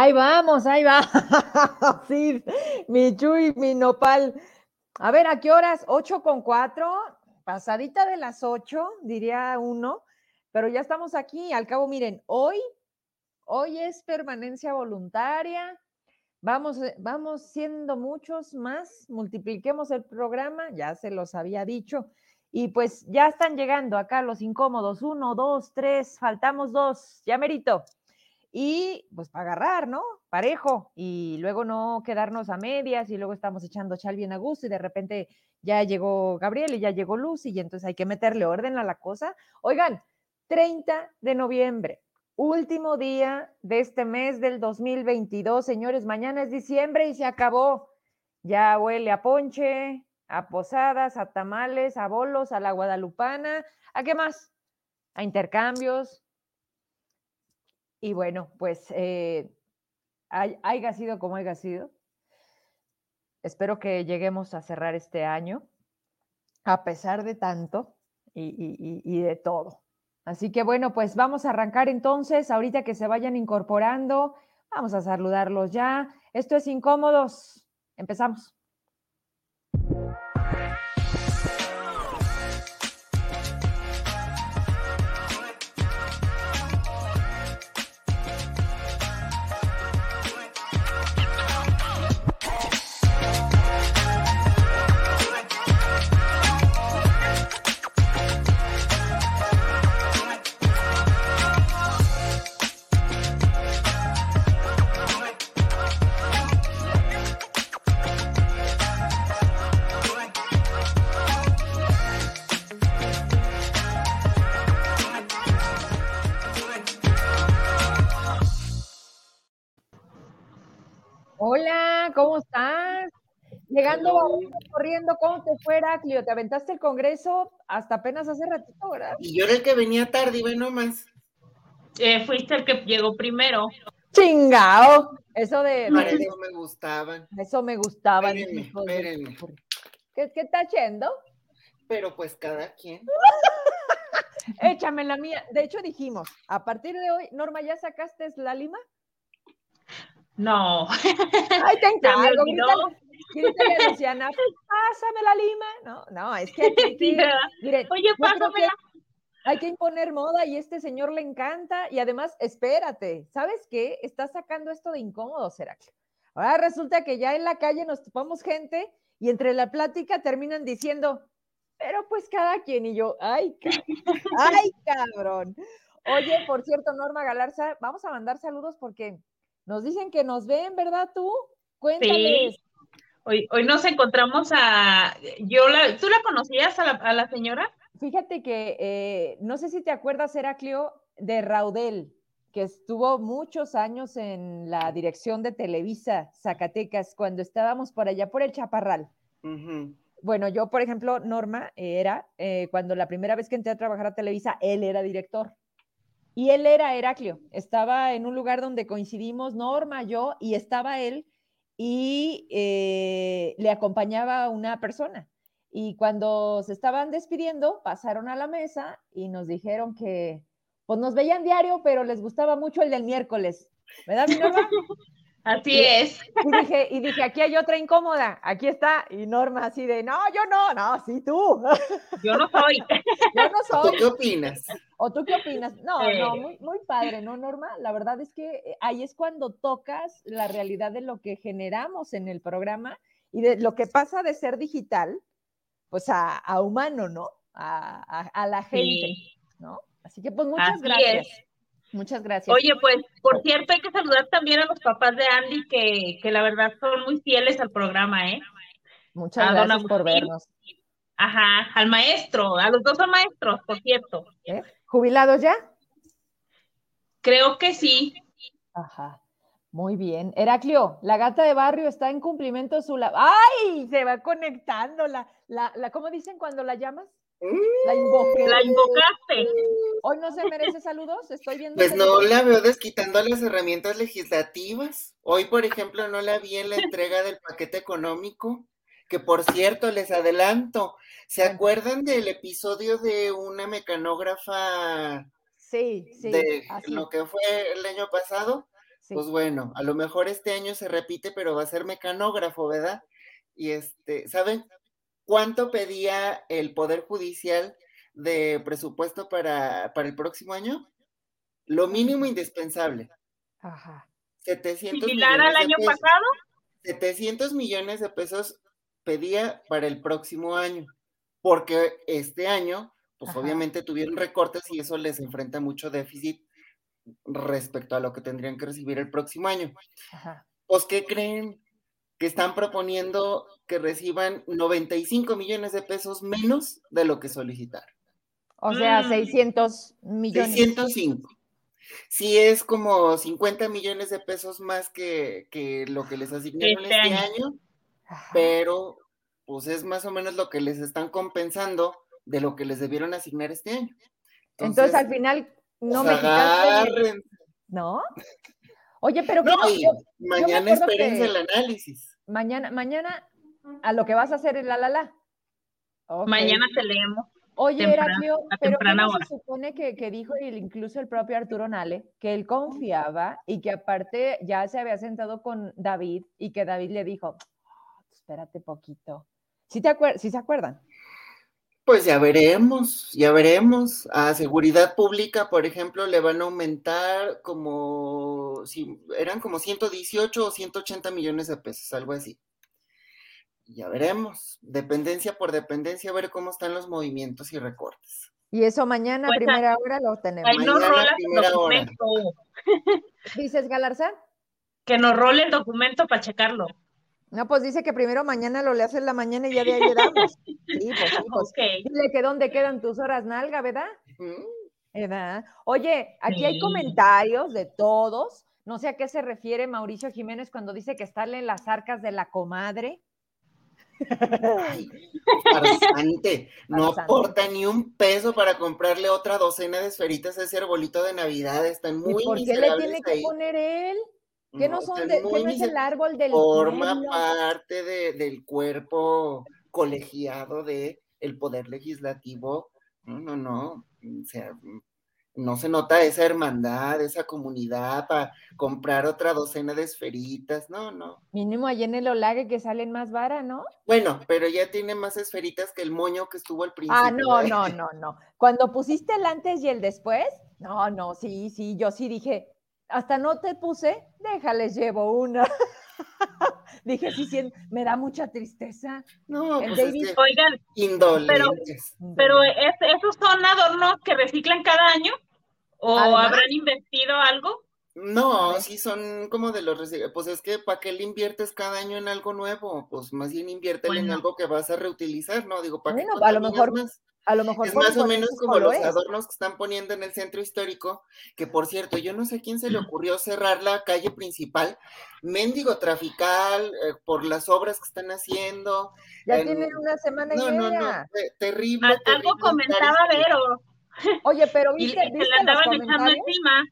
Ahí vamos, ahí va. sí, mi Chuy, mi nopal. A ver, ¿a qué horas? ¿Ocho con cuatro? Pasadita de las ocho, diría uno. Pero ya estamos aquí. Al cabo, miren, hoy, hoy es permanencia voluntaria. Vamos, eh, vamos siendo muchos más. Multipliquemos el programa, ya se los había dicho. Y pues ya están llegando acá los incómodos. Uno, dos, tres, faltamos dos. Ya merito y pues para agarrar, ¿no? Parejo y luego no quedarnos a medias y luego estamos echando chal bien a gusto y de repente ya llegó Gabriel y ya llegó Lucy y entonces hay que meterle orden a la cosa. Oigan, 30 de noviembre, último día de este mes del 2022, señores, mañana es diciembre y se acabó. Ya huele a ponche, a posadas, a tamales, a bolos, a la guadalupana, ¿a qué más? A intercambios, y bueno, pues eh, haya sido como haya sido. Espero que lleguemos a cerrar este año, a pesar de tanto y, y de todo. Así que bueno, pues vamos a arrancar entonces, ahorita que se vayan incorporando, vamos a saludarlos ya. Esto es Incómodos. Empezamos. ¿Cómo estás? Llegando corriendo, ¿cómo te fue, Heraclio? ¿Te aventaste el congreso hasta apenas hace ratito, verdad? Y yo era el que venía tarde, y nomás. Eh, fuiste el que llegó primero. ¡Chingao! Eso de. eso me gustaban. Eso me gustaba. Espérenme, ¿Qué, ¿Qué está haciendo? Pero pues cada quien. Échame la mía. De hecho, dijimos, a partir de hoy, Norma, ¿ya sacaste la lima? No. Ay, te encargo. Grítale, Luciana, pásame la lima. No, no, es que Oye, pásamela. Hay que imponer moda y este señor le encanta. Y además, espérate, ¿sabes qué? Está sacando esto de incómodo, Sergio. Ahora resulta que ya en la calle nos topamos gente y entre la plática terminan diciendo, pero pues cada quien y yo, ay, ay, cabrón. Oye, por cierto, Norma Galarza, vamos a mandar saludos porque nos dicen que nos ven, ¿verdad tú? Cuéntales. Sí. Hoy, hoy nos encontramos a, yo la, ¿tú la conocías a la, señora? Fíjate que, eh, no sé si te acuerdas, Heraclio, de Raudel, que estuvo muchos años en la dirección de Televisa, Zacatecas, cuando estábamos por allá, por el Chaparral. Bueno, yo, por ejemplo, Norma era, eh, cuando la primera vez que entré a trabajar a Televisa, él era director. Y él era Heraclio, estaba en un lugar donde coincidimos Norma, yo, y estaba él, y eh, le acompañaba una persona. Y cuando se estaban despidiendo, pasaron a la mesa y nos dijeron que, pues nos veían diario, pero les gustaba mucho el del miércoles. ¿Verdad, mi Norma? Así es. Y dije, y dije, aquí hay otra incómoda, aquí está. Y Norma así de, no, yo no, no, sí tú. Yo no soy. Yo no soy. ¿Tú qué opinas? ¿O tú qué opinas? No, no, muy, muy padre, ¿no, Norma? La verdad es que eh, ahí es cuando tocas la realidad de lo que generamos en el programa y de lo que pasa de ser digital, pues a, humano, ¿no? A, la gente, ¿no? Así que pues muchas gracias. Muchas gracias. Oye, pues, por cierto, hay que saludar también a los papás de Andy, que, que la verdad son muy fieles al programa, ¿eh? Muchas gracias por vernos. Ajá, al maestro, a los dos son maestros, por cierto. ¿Eh? ¿Jubilados ya? Creo que sí. Ajá. Muy bien. Heraclio, la gata de barrio está en cumplimiento su la. ¡Ay! Se va conectando la, la, la, ¿cómo dicen cuando la llamas? La invoqué. La invocaste. Hoy no se merece saludos, estoy viendo. Pues no la veo desquitando las herramientas legislativas. Hoy, por ejemplo, no la vi en la entrega del paquete económico, que por cierto, les adelanto, ¿se acuerdan del episodio de una mecanógrafa? Sí, sí. De lo que fue el año pasado. Pues bueno, a lo mejor este año se repite, pero va a ser mecanógrafo, ¿verdad? Y este, ¿saben cuánto pedía el Poder Judicial de presupuesto para, para el próximo año? Lo mínimo indispensable. Ajá. 700 ¿Similar al millones de año pesos. pasado? 700 millones de pesos pedía para el próximo año, porque este año, pues Ajá. obviamente tuvieron recortes y eso les enfrenta mucho déficit respecto a lo que tendrían que recibir el próximo año. Ajá. Pues, ¿qué creen? Que están proponiendo que reciban 95 millones de pesos menos de lo que solicitaron. O sea, Mm. 600 millones. 605. Sí es como 50 millones de pesos más que, que lo que les asignaron Este este, año. pero pues es más o menos lo que les están compensando de lo que les debieron asignar este año. Entonces, al final no pues, me quitaste. agarren. ¿No? Oye, pero ¿qué No, no- yo- mañana acuerdo espérense que- el análisis. Mañana, mañana a lo que vas a hacer es la la la. Mañana te leemos. Oye, temprano, Heraclio, pero ¿qué temprana hora. se supone que, que dijo el- incluso el propio Arturo Nale que él confiaba y que aparte ya se había sentado con David y que David le dijo, "Ah, espérate poquito. ¿Sí, te acuer- sí se acuerdan? Pues ya veremos, ya veremos. A seguridad pública, por ejemplo, le van a aumentar como, si eran como 118 o 180 millones de pesos, algo así. Ya veremos, dependencia por dependencia, a ver cómo están los movimientos y recortes. Y eso mañana, a Pues, primera hora, lo tenemos. Ahí nos Mañana, rola el documento. ¿Dices, Galarza? Que nos role el documento para checarlo. No, pues dice que primero mañana lo le hace en la mañana y ya de ahí le damos. Sí, pues sí, pues. Dile que dónde quedan tus horas nalga, ¿verdad? Mm, ¿Verdad? Oye, aquí hay comentarios de todos. No sé a qué se refiere Mauricio Jiménez cuando dice que está en las arcas de la comadre. Ay, farsante, no Farsante. aporta ni un peso para comprarle otra docena de esferitas a ese arbolito de Navidad, están muy ¿Y por qué le tiene que poner él? ¿Qué no son de, no es el árbol del forma pueblo? parte de- del cuerpo colegiado de el poder legislativo. No, no, no. O sea, no se nota esa hermandad, esa comunidad para comprar otra docena de esferitas. No, no. Mínimo allí en el olague que salen más vara, ¿no? Bueno, pero ya tiene más esferitas que el moño que estuvo al principio. Ah, no, ¿eh? no, no, no. Cuando pusiste el antes y el después, no, no, sí, sí, yo sí dije, hasta no te puse, déjales, llevo una. dije, sí, sí, me da mucha tristeza. No, El pues es David- que Oigan, indolentes. pero es- esos son adornos que reciclan cada año o Además. habrán invertido algo. No, sí son como de los pues es que ¿para qué le inviertes cada año en algo nuevo? Pues más bien inviértele en Bueno. algo que vas a reutilizar, ¿no? Digo, ¿para qué Bueno, a lo mejor más? A lo mejor Es más o menos como los es. adornos que están poniendo en el centro histórico, que por cierto, yo no sé a quién se le ocurrió cerrar la calle principal, mendigo trafical, eh, por las obras que están haciendo. Ya en- tienen una semana y No, no, no, media. te- terrible. Al- terrible algo comentaba Vero Oye, pero y, y viste, se viste los andaban echando encima.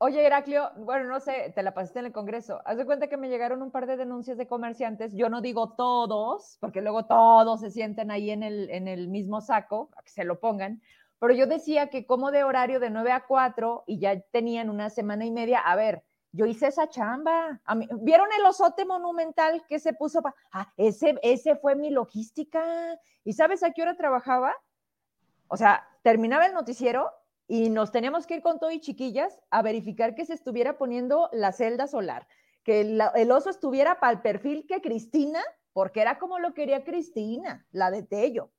Oye, Heraclio, bueno, no sé, te la pasaste en el Congreso. Haz de cuenta que me llegaron un par de denuncias de comerciantes. Yo no digo todos, porque luego todos se sienten ahí en el, en el mismo saco, a que se lo pongan. Pero yo decía que como de horario de 9 a 4 y ya tenían una semana y media. A ver, yo hice esa chamba. A mí- ¿Vieron el osote monumental que se puso? pa- Ah, ese, ese fue mi logística. ¿Y sabes a qué hora trabajaba? O sea, terminaba el noticiero y nos teníamos que ir con todo y chiquillas a verificar que se estuviera poniendo la celda solar, que el, el oso estuviera para el perfil que Cristina, porque era como lo quería Cristina, la de Tello,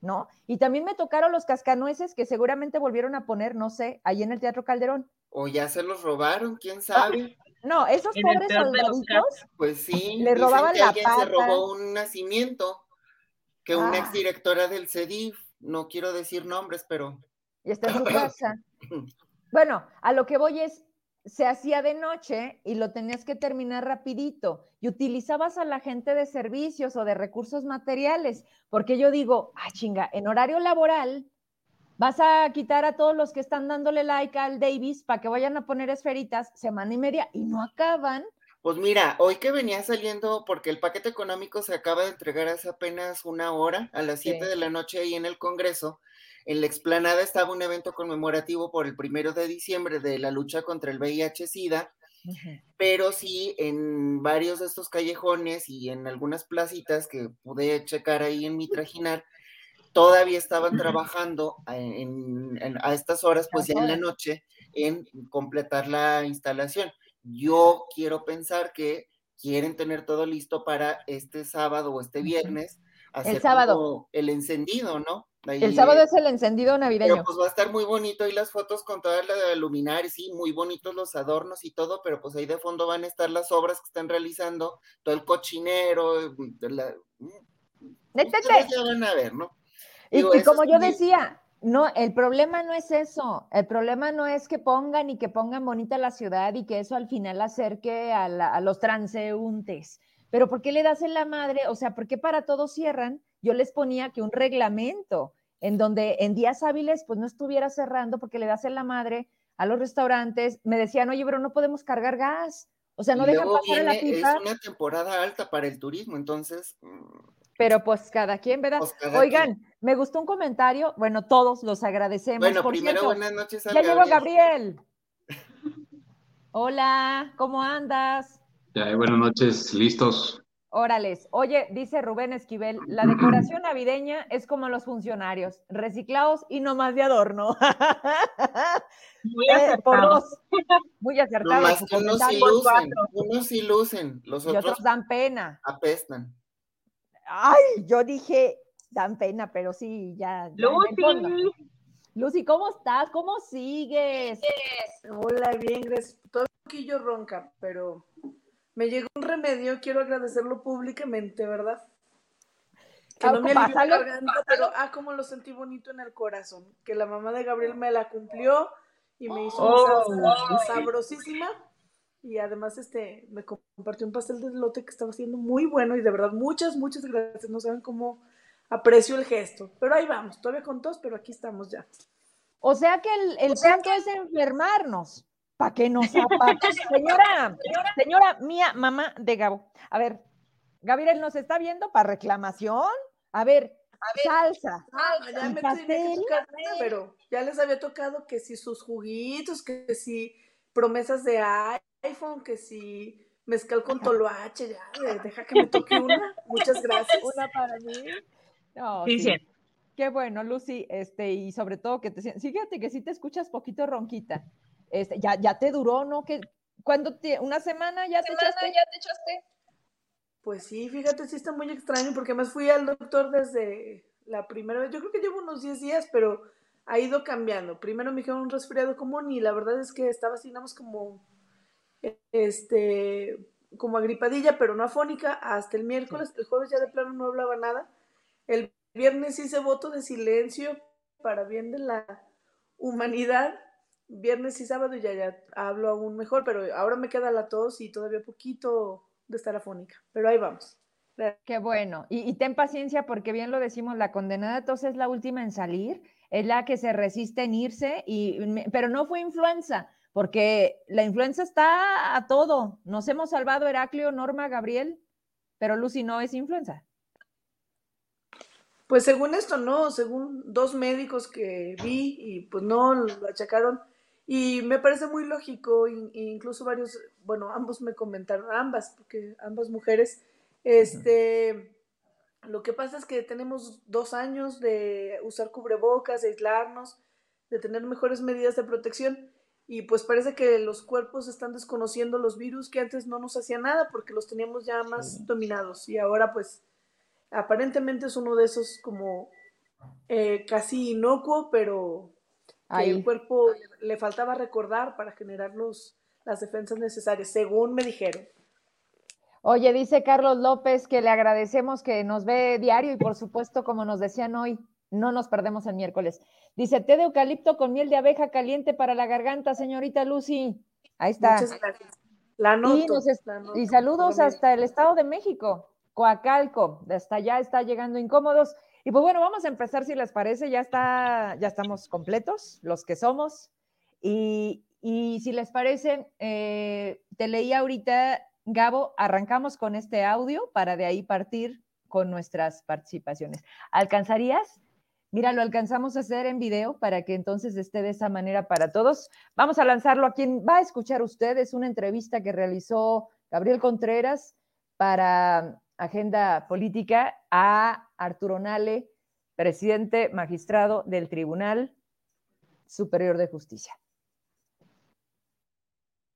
¿no? Y también me tocaron los cascanueces que seguramente volvieron a poner, no sé, ahí en el Teatro Calderón. O ya se los robaron, quién sabe. No, esos pobres soldaditos, Pues sí, Le robaban que la alguien se robó un nacimiento, que una Ah. exdirectora del CEDIF, no quiero decir nombres, pero y está en su casa. Bueno, a lo que voy es, se hacía de noche y lo tenías que terminar rapidito y utilizabas a la gente de servicios o de recursos materiales, porque yo digo, ah, chinga, en horario laboral vas a quitar a todos los que están dándole like al Davis para que vayan a poner esferitas semana y media y no acaban. Pues mira, hoy que venía saliendo, porque el paquete económico se acaba de entregar hace apenas una hora, a las 7 Sí. de la noche ahí en el Congreso, en la explanada estaba un evento conmemorativo por el primero de diciembre de la lucha contra el VIH-Sida, pero sí en varios de estos callejones y en algunas placitas que pude checar ahí en mi trajinar, todavía estaban trabajando a estas horas, pues ya en la noche, en completar la instalación. Yo quiero pensar que quieren tener todo listo para este sábado o este viernes. Hacer el sábado. El encendido, ¿no? El sábado es el encendido navideño. Pero pues va a estar muy bonito ahí las fotos con todas las luminarias, sí, muy bonitos los adornos y todo, pero pues ahí de fondo van a estar las obras que están realizando, todo el cochinero, la, ya van a ver, ¿no? y, como yo decía, no, el problema no es eso. El problema no es que pongan y que pongan bonita la ciudad y que eso al final acerque a, los transeúntes. Pero ¿por qué le das en la madre? O sea, ¿por qué para todos cierran? Yo les ponía que un reglamento en donde en días hábiles pues no estuviera cerrando porque le das en la madre a los restaurantes. Me decían, oye, pero no podemos cargar gas. O sea, no dejan pasar la pipa. Es una temporada alta para el turismo, entonces. Mm, pero pues cada quien, ¿verdad? Pues, Oigan, me gustó un comentario, bueno, todos los agradecemos. Bueno, primero buenas noches a Ya llegó Gabriel. Hola, ¿cómo andas? Ya, buenas noches, listos. Órales. Oye, dice Rubén Esquivel, la decoración navideña es como los funcionarios, reciclados y no más de adorno. Muy eh, acertado. Muy acertado. unos sí lucen, unos sí lucen, los otros dan pena. Apestan. Ay, yo dije, dan pena, pero sí, ya. Lucy. Lucy, ¿cómo estás? ¿Cómo sigues? Hola, bien, gracias. Todo yo ronca, pero me llegó un remedio, quiero agradecerlo públicamente, ¿verdad? Que no me alivió la garganta, pero ah, como lo sentí bonito en el corazón. Que la mamá de Gabriel me la cumplió y me hizo una oh, sabrosísima y además este me compartió un pastel de lote que estaba haciendo muy bueno y de verdad muchas, muchas gracias. No saben cómo aprecio el gesto. Pero ahí vamos, todavía con tos, pero aquí estamos ya. O sea que el, el punto es enfermarnos. ¿Para que nos zapatos? señora, señora mía, mamá de Gabo. A ver, Gabriel nos está viendo para reclamación. A ver, salsa. Ah, ya me pastel. pero ya les había tocado que si sus juguitos, que si promesas de iPhone, que si mezcal con toloache, ya, deja que me toque una. Muchas gracias. Una para mí. No, sí, sí. Qué bueno, Lucy, este, y sobre todo que te fíjate que si te escuchas poquito ronquita. Este, ya, ya te duró, ¿no? Que cuando te, una semana ya te echaste. ya te echaste. Pues sí, fíjate, sí está muy extraño porque más fui al doctor desde la primera vez. Yo creo que llevo unos 10 días, pero ha ido cambiando. Primero me dijeron un resfriado común y la verdad es que estaba así, nada más como este, como agripadilla, pero no afónica, hasta el miércoles. El jueves ya de plano no hablaba nada. El viernes hice voto de silencio para bien de la humanidad. Viernes y sábado ya, ya hablo aún mejor, pero ahora me queda la tos y todavía poquito de estar afónica. Pero ahí vamos. Qué bueno. Y, y, ten paciencia porque bien lo decimos, la condenada tos es la última en salir, es la que se resiste en irse, y, pero no fue influenza porque la influenza está a todo. Nos hemos salvado Heraclio, Norma, Gabriel, pero Lucy no es influenza. Pues según esto no, según dos médicos que vi y pues no lo achacaron. Y me parece muy lógico, incluso varios, bueno, ambos me comentaron, ambas, porque ambas mujeres, este, lo que pasa es que tenemos dos años de usar cubrebocas, de aislarnos, de tener mejores medidas de protección y pues parece que los cuerpos están desconociendo los virus que antes no nos hacían nada porque los teníamos ya más dominados. Y ahora pues aparentemente es uno de esos como eh, casi inocuo, pero que el cuerpo le faltaba recordar para generar los, las defensas necesarias, según me dijeron. Oye, dice Carlos López que le agradecemos que nos ve diario y por supuesto, como nos decían hoy, no nos perdemos el miércoles. Dice, té de eucalipto con miel de abeja caliente para la garganta, señorita Lucy. Ahí está. Muchas gracias. La noto, y, saludos hasta el Estado de México, Coacalco. Hasta allá está llegando incómodos. Y pues bueno, vamos a empezar si les parece. Ya está, ya estamos completos, los que somos. Y, si les parece, eh, te leí ahorita, Gabo, arrancamos con este audio para de ahí partir con nuestras participaciones. ¿Alcanzarías? Mira, lo alcanzamos a hacer en video para que entonces esté de esa manera para todos. Vamos a lanzarlo a quien va a escuchar usted. Es una entrevista que realizó Gabriel Contreras para Agenda Política a Arturo Nale, presidente magistrado del Tribunal Superior de Justicia.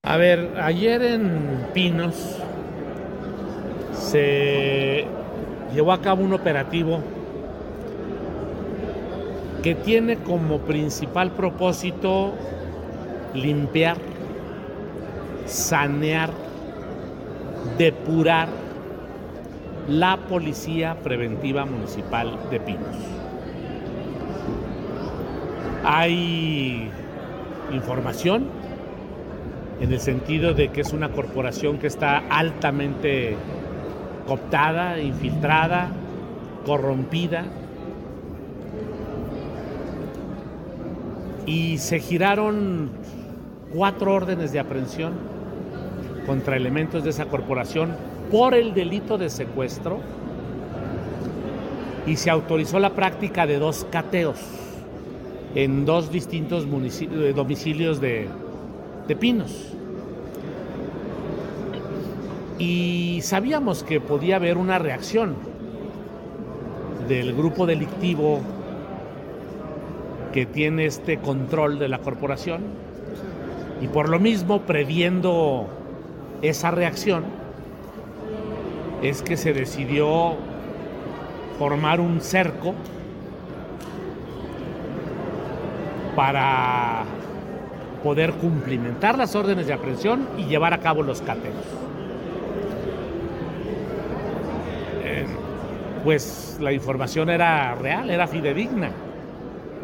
A ver, ayer en Pinos se llevó a cabo un operativo que tiene como principal propósito limpiar, sanear, depurar la Policía Preventiva Municipal de Pinos. Hay información en el sentido de que es una corporación que está altamente cooptada, infiltrada, corrompida, y se giraron cuatro órdenes de aprehensión contra elementos de esa corporación por el delito de secuestro y se autorizó la práctica de dos cateos en dos distintos eh, domicilios de, de Pinos. Y sabíamos que podía haber una reacción del grupo delictivo que tiene este control de la corporación y por lo mismo previendo esa reacción es que se decidió formar un cerco para poder cumplimentar las órdenes de aprehensión y llevar a cabo los cateos. Eh, pues la información era real, era fidedigna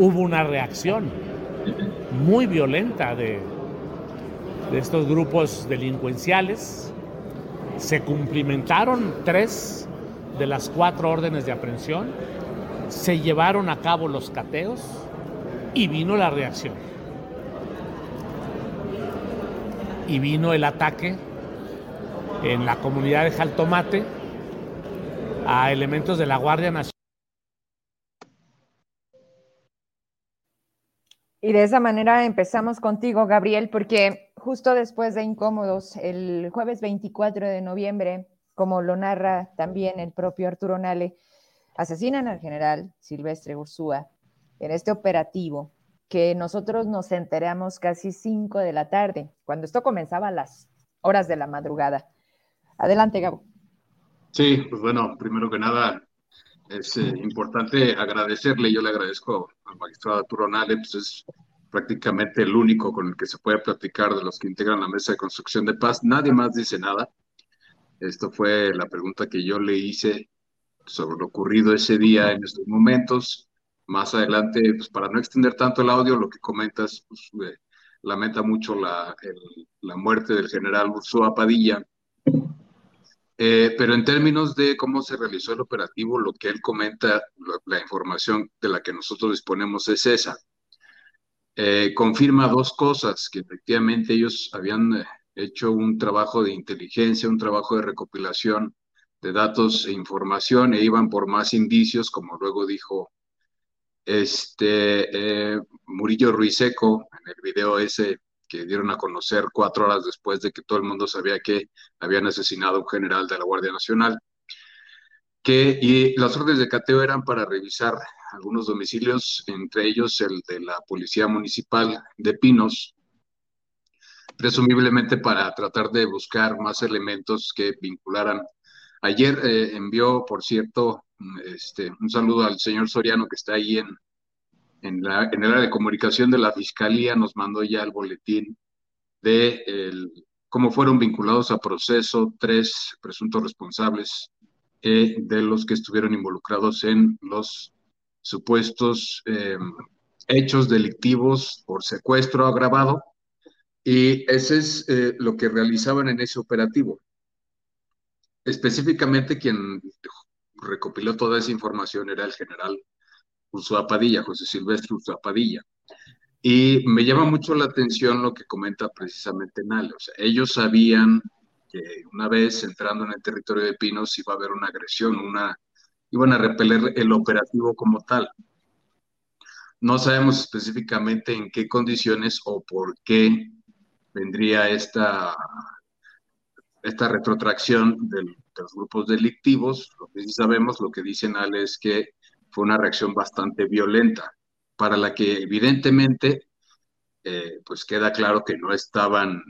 hubo una reacción muy violenta de, de estos grupos delincuenciales. Se cumplimentaron tres de las cuatro órdenes de aprehensión, se llevaron a cabo los cateos y vino la reacción. Y vino el ataque en la comunidad de Jaltomate a elementos de la Guardia Nacional. Y de esa manera empezamos contigo, Gabriel, porque justo después de Incómodos, el jueves 24 de noviembre, como lo narra también el propio Arturo Nale, asesinan al general Silvestre Ursúa en este operativo que nosotros nos enteramos casi 5 de la tarde, cuando esto comenzaba a las horas de la madrugada. Adelante, Gabo. Sí, pues bueno, primero que nada, es eh, importante agradecerle, yo le agradezco al magistrado Arturo Nale, pues es prácticamente el único con el que se puede platicar de los que integran la mesa de construcción de paz. Nadie más dice nada. Esto fue la pregunta que yo le hice sobre lo ocurrido ese día en estos momentos. Más adelante, pues para no extender tanto el audio, lo que comentas, pues eh, lamenta mucho la, la muerte del general Ursúa Padilla, eh, pero en términos de cómo se realizó el operativo, lo que él comenta, la información de la que nosotros disponemos es esa. Eh, confirma dos cosas, que efectivamente ellos habían eh, hecho un trabajo de inteligencia, un trabajo de recopilación de datos e información e iban por más indicios, como luego dijo este Murillo Ruiseco en el video ese que dieron a conocer cuatro horas después de que todo el mundo sabía que habían asesinado a un general de la Guardia Nacional. Que, y las órdenes de cateo eran para revisar algunos domicilios, entre ellos el de la Policía Municipal de Pinos, presumiblemente para tratar de buscar más elementos que vincularan. Ayer eh, envió, por cierto, este, un saludo al señor Soriano que está ahí en, en, la, en el área de comunicación de la Fiscalía nos mandó ya el boletín de cómo fueron vinculados a proceso tres presuntos responsables eh, de los que estuvieron involucrados en los supuestos em, hechos delictivos por secuestro agravado. Y ese es eh, lo que realizaban en ese operativo. Específicamente quien recopiló toda esa información era el general Ursúa Padilla, José Silvestre Ursúa Padilla. Y me llama mucho la atención lo que comenta precisamente Nale. O sea, ellos sabían que una vez entrando en el territorio de Pinos iba a haber una agresión, una, iban a repeler el operativo como tal. No sabemos específicamente en qué condiciones o por qué vendría esta, esta retrotracción de los grupos delictivos. Lo que sí sabemos, lo que dicen Ale, es que fue una reacción bastante violenta, para la que evidentemente, eh, pues queda claro que no estaban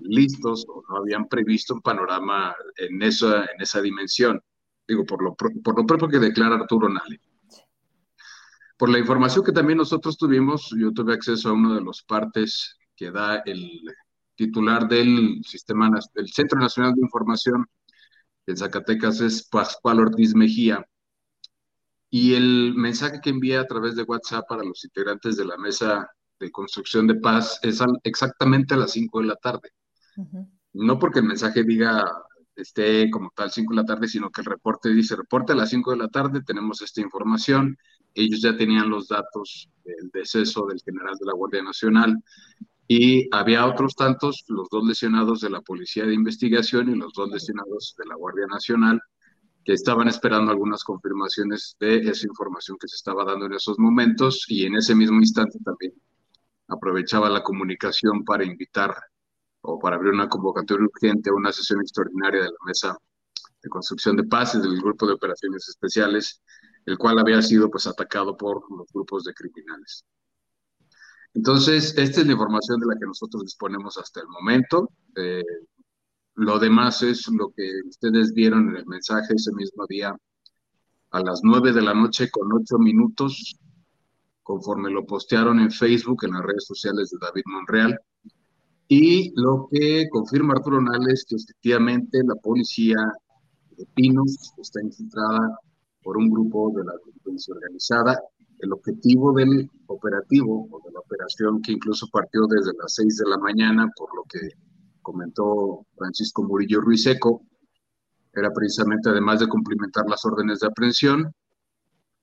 listos o no habían previsto un panorama en esa, en esa dimensión. Digo, por lo, por lo propio que declara Arturo Nale. Por la información que también nosotros tuvimos, yo tuve acceso a uno de los partes que da el titular del sistema del Centro Nacional de Información en Zacatecas es Pascual Ortiz Mejía. Y el mensaje que envía a través de WhatsApp para los integrantes de la mesa de construcción de paz es exactamente a las 5 de la tarde. No porque el mensaje diga esté como tal 5 de la tarde, sino que el reporte dice, reporte a las 5 de la tarde, tenemos esta información. Ellos ya tenían los datos del deceso del general de la Guardia Nacional y había otros tantos, los dos lesionados de la Policía de Investigación y los dos lesionados de la Guardia Nacional, que estaban esperando algunas confirmaciones de esa información que se estaba dando en esos momentos y en ese mismo instante también aprovechaba la comunicación para invitar o para abrir una convocatoria urgente a una sesión extraordinaria de la Mesa de Construcción de Paces del Grupo de Operaciones Especiales, el cual había sido pues atacado por los grupos de criminales. Entonces, esta es la información de la que nosotros disponemos hasta el momento. Eh, lo demás es lo que ustedes vieron en el mensaje ese mismo día a las nueve de la noche con ocho minutos, conforme lo postearon en Facebook, en las redes sociales de David Monreal. Y lo que confirma Arturo Nales que efectivamente la policía de Pinos está infiltrada por un grupo de la delincuencia organizada. El objetivo del operativo o de la operación, que incluso partió desde las 6 de la mañana, por lo que comentó Francisco Murillo Ruiseco, era precisamente, además de cumplimentar las órdenes de aprehensión,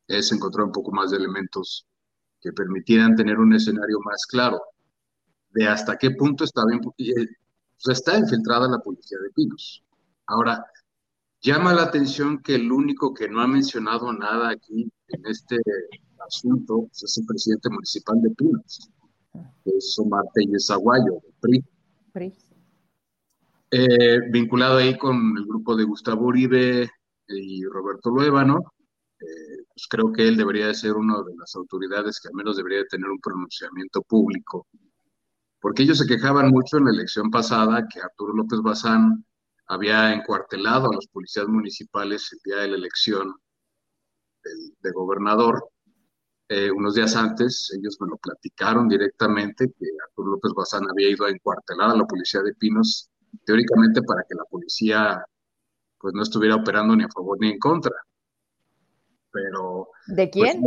es encontrar un poco más de elementos que permitieran tener un escenario más claro de hasta qué punto está bien, eh, pues está infiltrada la policía de Pinos. Ahora, llama la atención que el único que no ha mencionado nada aquí en este asunto es el presidente municipal de Pinos, que es Omar Aguayo, PRI. PRI. Eh, vinculado ahí con el grupo de Gustavo Uribe y Roberto Luébano, eh, pues creo que él debería de ser una de las autoridades que al menos debería de tener un pronunciamiento público porque ellos se quejaban mucho en la elección pasada que Arturo López Bazán había encuartelado a los policías municipales el día de la elección de, gobernador. Eh, unos días antes, ellos me lo platicaron directamente, que Arturo López Bazán había ido a encuartelar a la policía de Pinos, teóricamente para que la policía pues no estuviera operando ni a favor ni en contra. Pero... ¿De pues, quién?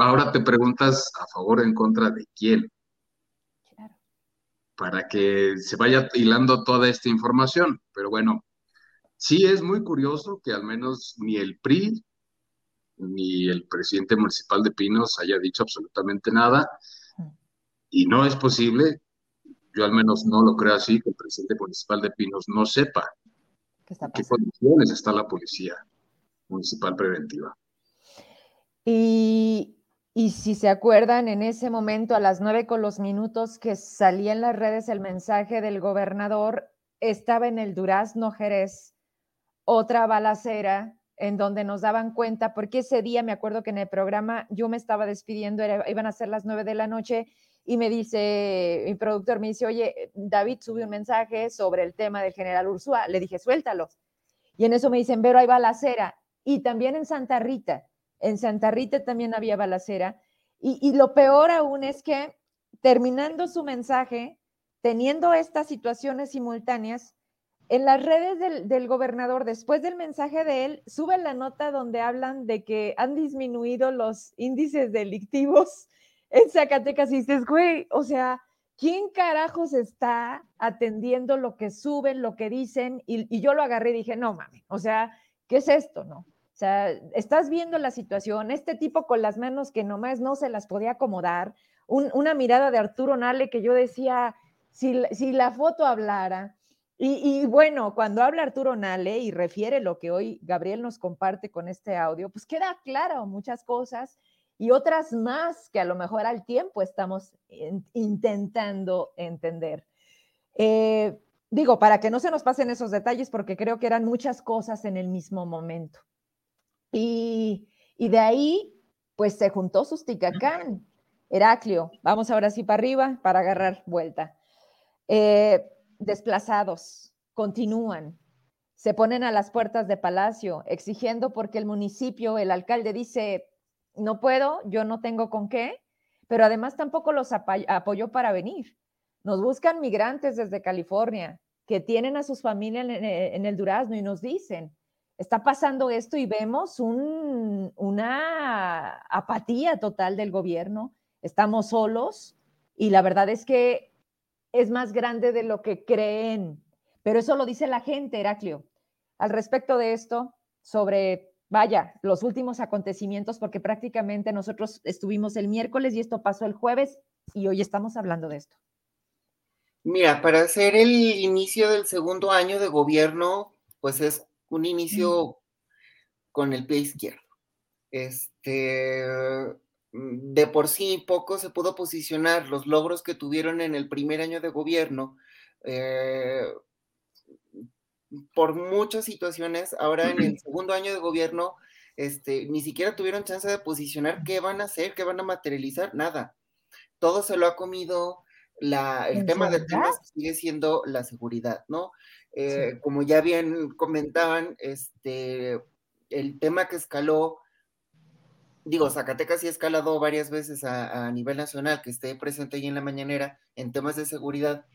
ahora te preguntas a favor o en contra de quién para que se vaya hilando toda esta información. Pero bueno, sí es muy curioso que al menos ni el PRI ni el presidente municipal de Pinos haya dicho absolutamente nada. Y no es posible, yo al menos no lo creo así, que el presidente municipal de Pinos no sepa ¿Qué en qué condiciones está la policía municipal preventiva. Y y si se acuerdan, en ese momento, a las nueve con los minutos que salía en las redes el mensaje del gobernador, estaba en el Durazno Jerez otra balacera en donde nos daban cuenta, porque ese día me acuerdo que en el programa yo me estaba despidiendo, iban a ser las nueve de la noche, y me dice, mi productor me dice, oye, David subió un mensaje sobre el tema del general Ursúa. Le dije, suéltalo. Y en eso me dicen, pero hay balacera. Y también en Santa Rita en Santa Rita también había balacera. Y, lo peor aún es que terminando su mensaje, teniendo estas situaciones simultáneas, en las redes del, del, gobernador, después del mensaje de él, sube la nota donde hablan de que han disminuido los índices delictivos en Zacatecas y dices, güey, o sea, ¿quién carajos está atendiendo lo que suben, lo que dicen? Y, yo lo agarré y dije, no mames, o sea, ¿qué es esto? No. O sea, estás viendo la situación, este tipo con las manos que nomás no se las podía acomodar, una mirada de Arturo Nale que yo decía, si, si la foto hablara, y, y, bueno, cuando habla Arturo Nale y refiere lo que hoy Gabriel nos comparte con este audio, pues queda claro muchas cosas y otras más que a lo mejor al tiempo estamos intentando entender. Eh, digo, para que no se nos pasen esos detalles, porque creo que eran muchas cosas en el mismo momento. Y, de ahí, pues se juntó Susticacán, Heraclio, vamos ahora sí para arriba para agarrar vuelta. Eh, desplazados, continúan, se ponen a las puertas de Palacio exigiendo porque el municipio, el alcalde dice, no puedo, yo no tengo con qué, pero además tampoco los apoyó para venir. Nos buscan migrantes desde California que tienen a sus familias en, el Durazno y nos dicen, está pasando esto y vemos una apatía total del gobierno, estamos solos y la verdad es que es más grande de lo que creen, pero eso lo dice la gente, Heraclio. Al respecto de esto, sobre vaya, los últimos acontecimientos, porque prácticamente nosotros estuvimos el miércoles y esto pasó el jueves y hoy estamos hablando de esto. Mira, para hacer el inicio del segundo año de gobierno, pues es un inicio con el pie izquierdo. Este, mm, de por sí poco se pudo posicionar los logros que tuvieron en el primer año de gobierno. Eh, por muchas situaciones, ahora en el segundo año de gobierno, este, ni siquiera tuvieron chance de posicionar qué van a hacer, qué van a materializar, nada. Todo se lo ha comido la, el tema del tema sigue siendo la seguridad, ¿no? Eh, como ya bien comentaban, este, el tema que escaló, digo, Zacatecas sí ha escalado varias veces a, nivel nacional, que esté presente ahí en la mañanera en temas de seguridad,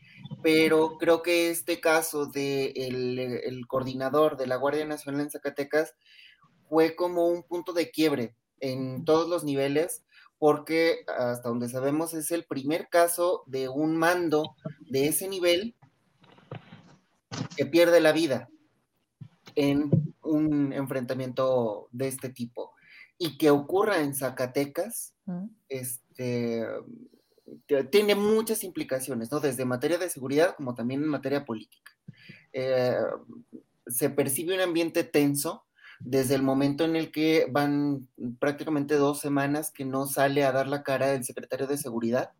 pero creo que este caso de el, coordinador de la Guardia Nacional en Zacatecas fue como un punto de quiebre en todos los niveles, porque hasta donde sabemos es el primer caso de un mando de ese nivel que pierde la vida en un enfrentamiento de este tipo. Y que ocurra en Zacatecas, este, tiene muchas implicaciones, ¿no? Desde materia de seguridad como también en materia política. Eh, se percibe un ambiente tenso desde el momento en el que van prácticamente dos semanas que no sale a dar la cara el secretario de seguridad.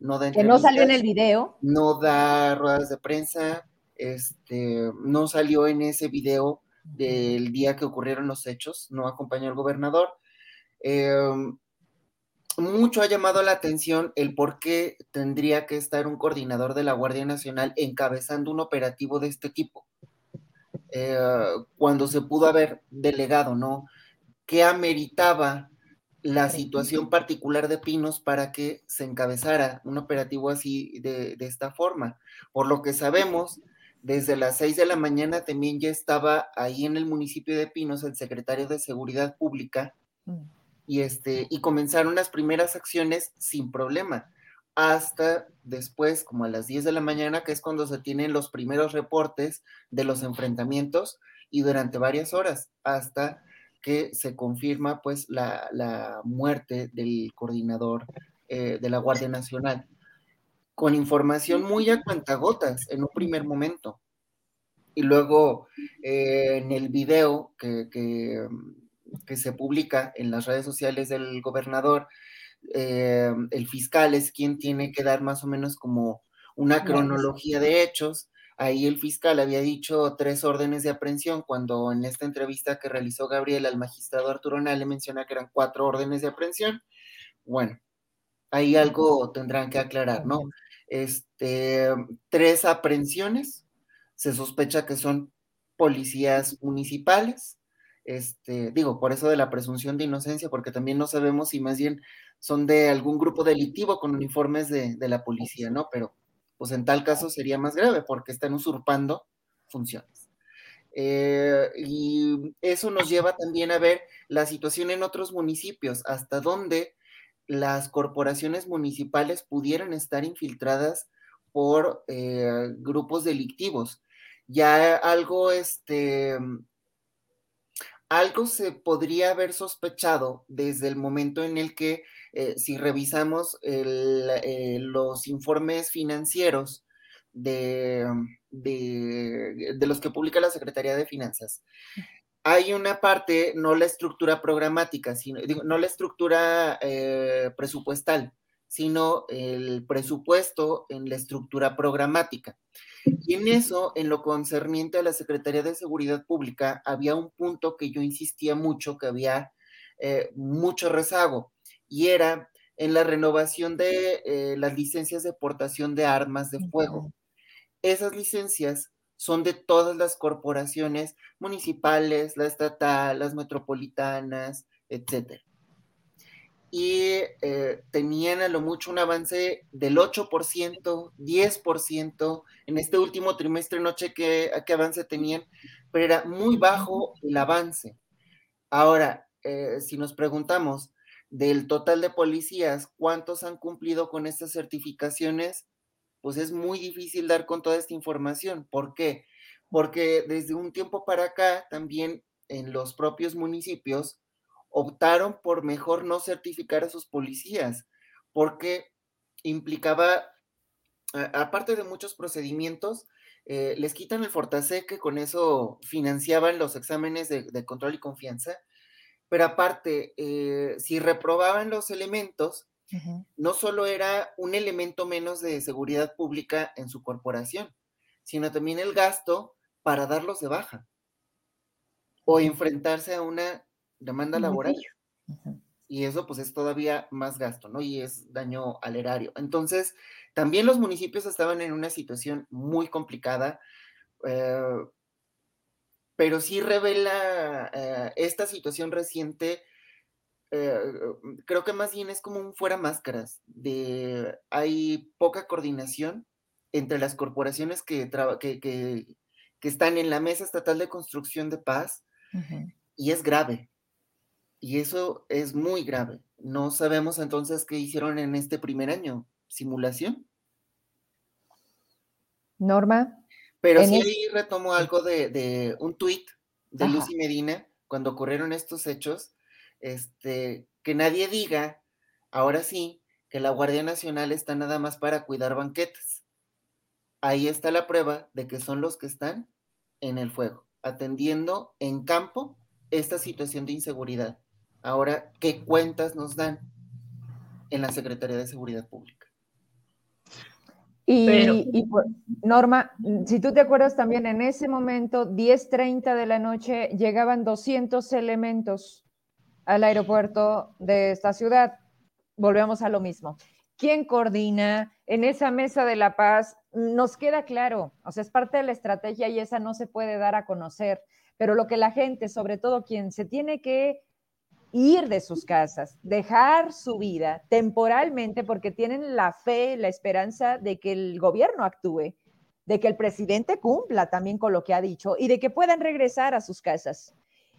No da que no salió en el video. No da ruedas de prensa, este, no salió en ese video del día que ocurrieron los hechos, no acompañó al gobernador. Eh, mucho ha llamado la atención el por qué tendría que estar un coordinador de la Guardia Nacional encabezando un operativo de este tipo, eh, cuando se pudo haber delegado, ¿no? ¿Qué ameritaba la situación particular de Pinos para que se encabezara un operativo así de, esta forma? Por lo que sabemos, desde las seis de la mañana también ya estaba ahí en el municipio de Pinos el secretario de Seguridad Pública. Y, este, y comenzaron las primeras acciones sin problema, hasta después, como a las 10 de la mañana, que es cuando se tienen los primeros reportes de los enfrentamientos y durante varias horas, hasta que se confirma pues la, muerte del coordinador eh, de la Guardia Nacional, con información muy a cuentagotas en un primer momento. Y luego eh, en el video que que se publica en las redes sociales del gobernador, eh, el fiscal es quien tiene que dar más o menos como una cronología de hechos. Ahí el fiscal había dicho tres órdenes de aprehensión, cuando en esta entrevista que realizó Gabriel al magistrado Arturo le menciona que eran cuatro órdenes de aprehensión. Bueno, ahí algo tendrán que aclarar, ¿no? Este, tres aprehensiones, se sospecha que son policías municipales, este, digo, por eso de la presunción de inocencia, porque también no sabemos si más bien son de algún grupo delictivo con uniformes de, la policía, ¿no? Pero, pues en tal caso sería más grave porque están usurpando funciones. Eh, y eso nos lleva también a ver la situación en otros municipios, hasta dónde las corporaciones municipales pudieran estar infiltradas por eh, grupos delictivos. Ya algo, este, algo se podría haber sospechado desde el momento en el que, eh, si revisamos eh, los informes financieros de, de, los que publica la Secretaría de Finanzas, hay una parte, no la estructura programática, sino, no la estructura eh, presupuestal, sino el presupuesto en la estructura programática. Y en eso, en lo concerniente a la Secretaría de Seguridad Pública, había un punto que yo insistía mucho, que había eh, mucho rezago, y era en la renovación de eh, las licencias de portación de armas de fuego. Esas licencias son de todas las corporaciones municipales, la estatal, las metropolitanas, etc. Y eh, tenían a lo mucho un avance del 8%, 10%. En este último trimestre no chequé a qué avance tenían, pero era muy bajo el avance. Ahora, eh, si nos preguntamos del total de policías, ¿cuántos han cumplido con estas certificaciones? Pues es muy difícil dar con toda esta información. ¿Por qué? Porque desde un tiempo para acá, también en los propios municipios, optaron por mejor no certificar a sus policías, porque implicaba, aparte de muchos procedimientos, eh, les quitan el Fortasec, que con eso financiaban los exámenes de control y confianza, pero aparte, eh, si reprobaban los elementos, no solo era un elemento menos de seguridad pública en su corporación, sino también el gasto para darlos de baja o enfrentarse a una demanda laboral. Y eso pues es todavía más gasto, ¿no? Y es daño al erario. Entonces, también los municipios estaban en una situación muy complicada. Eh, pero sí revela eh, esta situación reciente, eh, creo que más bien es como un fuera máscaras, de hay poca coordinación entre las corporaciones que, que, que, están en la Mesa Estatal de Construcción de Paz y es grave. Y eso es muy grave. No sabemos entonces qué hicieron en este primer año. ¿Simulación? Norma. Pero sí retomo algo de, un tuit de Lucy Medina cuando ocurrieron estos hechos, este, que nadie diga, ahora sí, que la Guardia Nacional está nada más para cuidar banquetes. Ahí está la prueba de que son los que están en el fuego, atendiendo en campo esta situación de inseguridad. Ahora, ¿qué cuentas nos dan en la Secretaría de Seguridad Pública? Y, Norma, si tú te acuerdas también, en ese momento, 10.30 de la noche, llegaban 200 elementos al aeropuerto de esta ciudad. Volvemos a lo mismo. ¿Quién coordina en esa mesa de la paz? Nos queda claro, o sea, es parte de la estrategia y esa no se puede dar a conocer, pero lo que la gente, sobre todo quien se tiene que ir de sus casas, dejar su vida temporalmente porque tienen la fe, la esperanza de que el gobierno actúe, de que el presidente cumpla también con lo que ha dicho y de que puedan regresar a sus casas.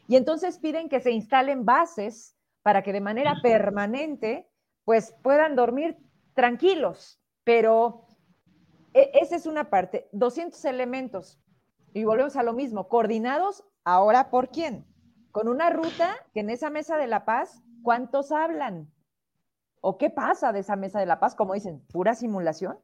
Y entonces piden que se instalen bases para que de manera permanente pues puedan dormir tranquilos, pero e, esa es una parte, 200 elementos. Y volvemos a lo mismo, coordinados ahora por quién? Con una ruta que en esa mesa de la paz, ¿cuántos hablan? ¿O qué pasa de esa mesa de la paz? Como dicen, pura simulación.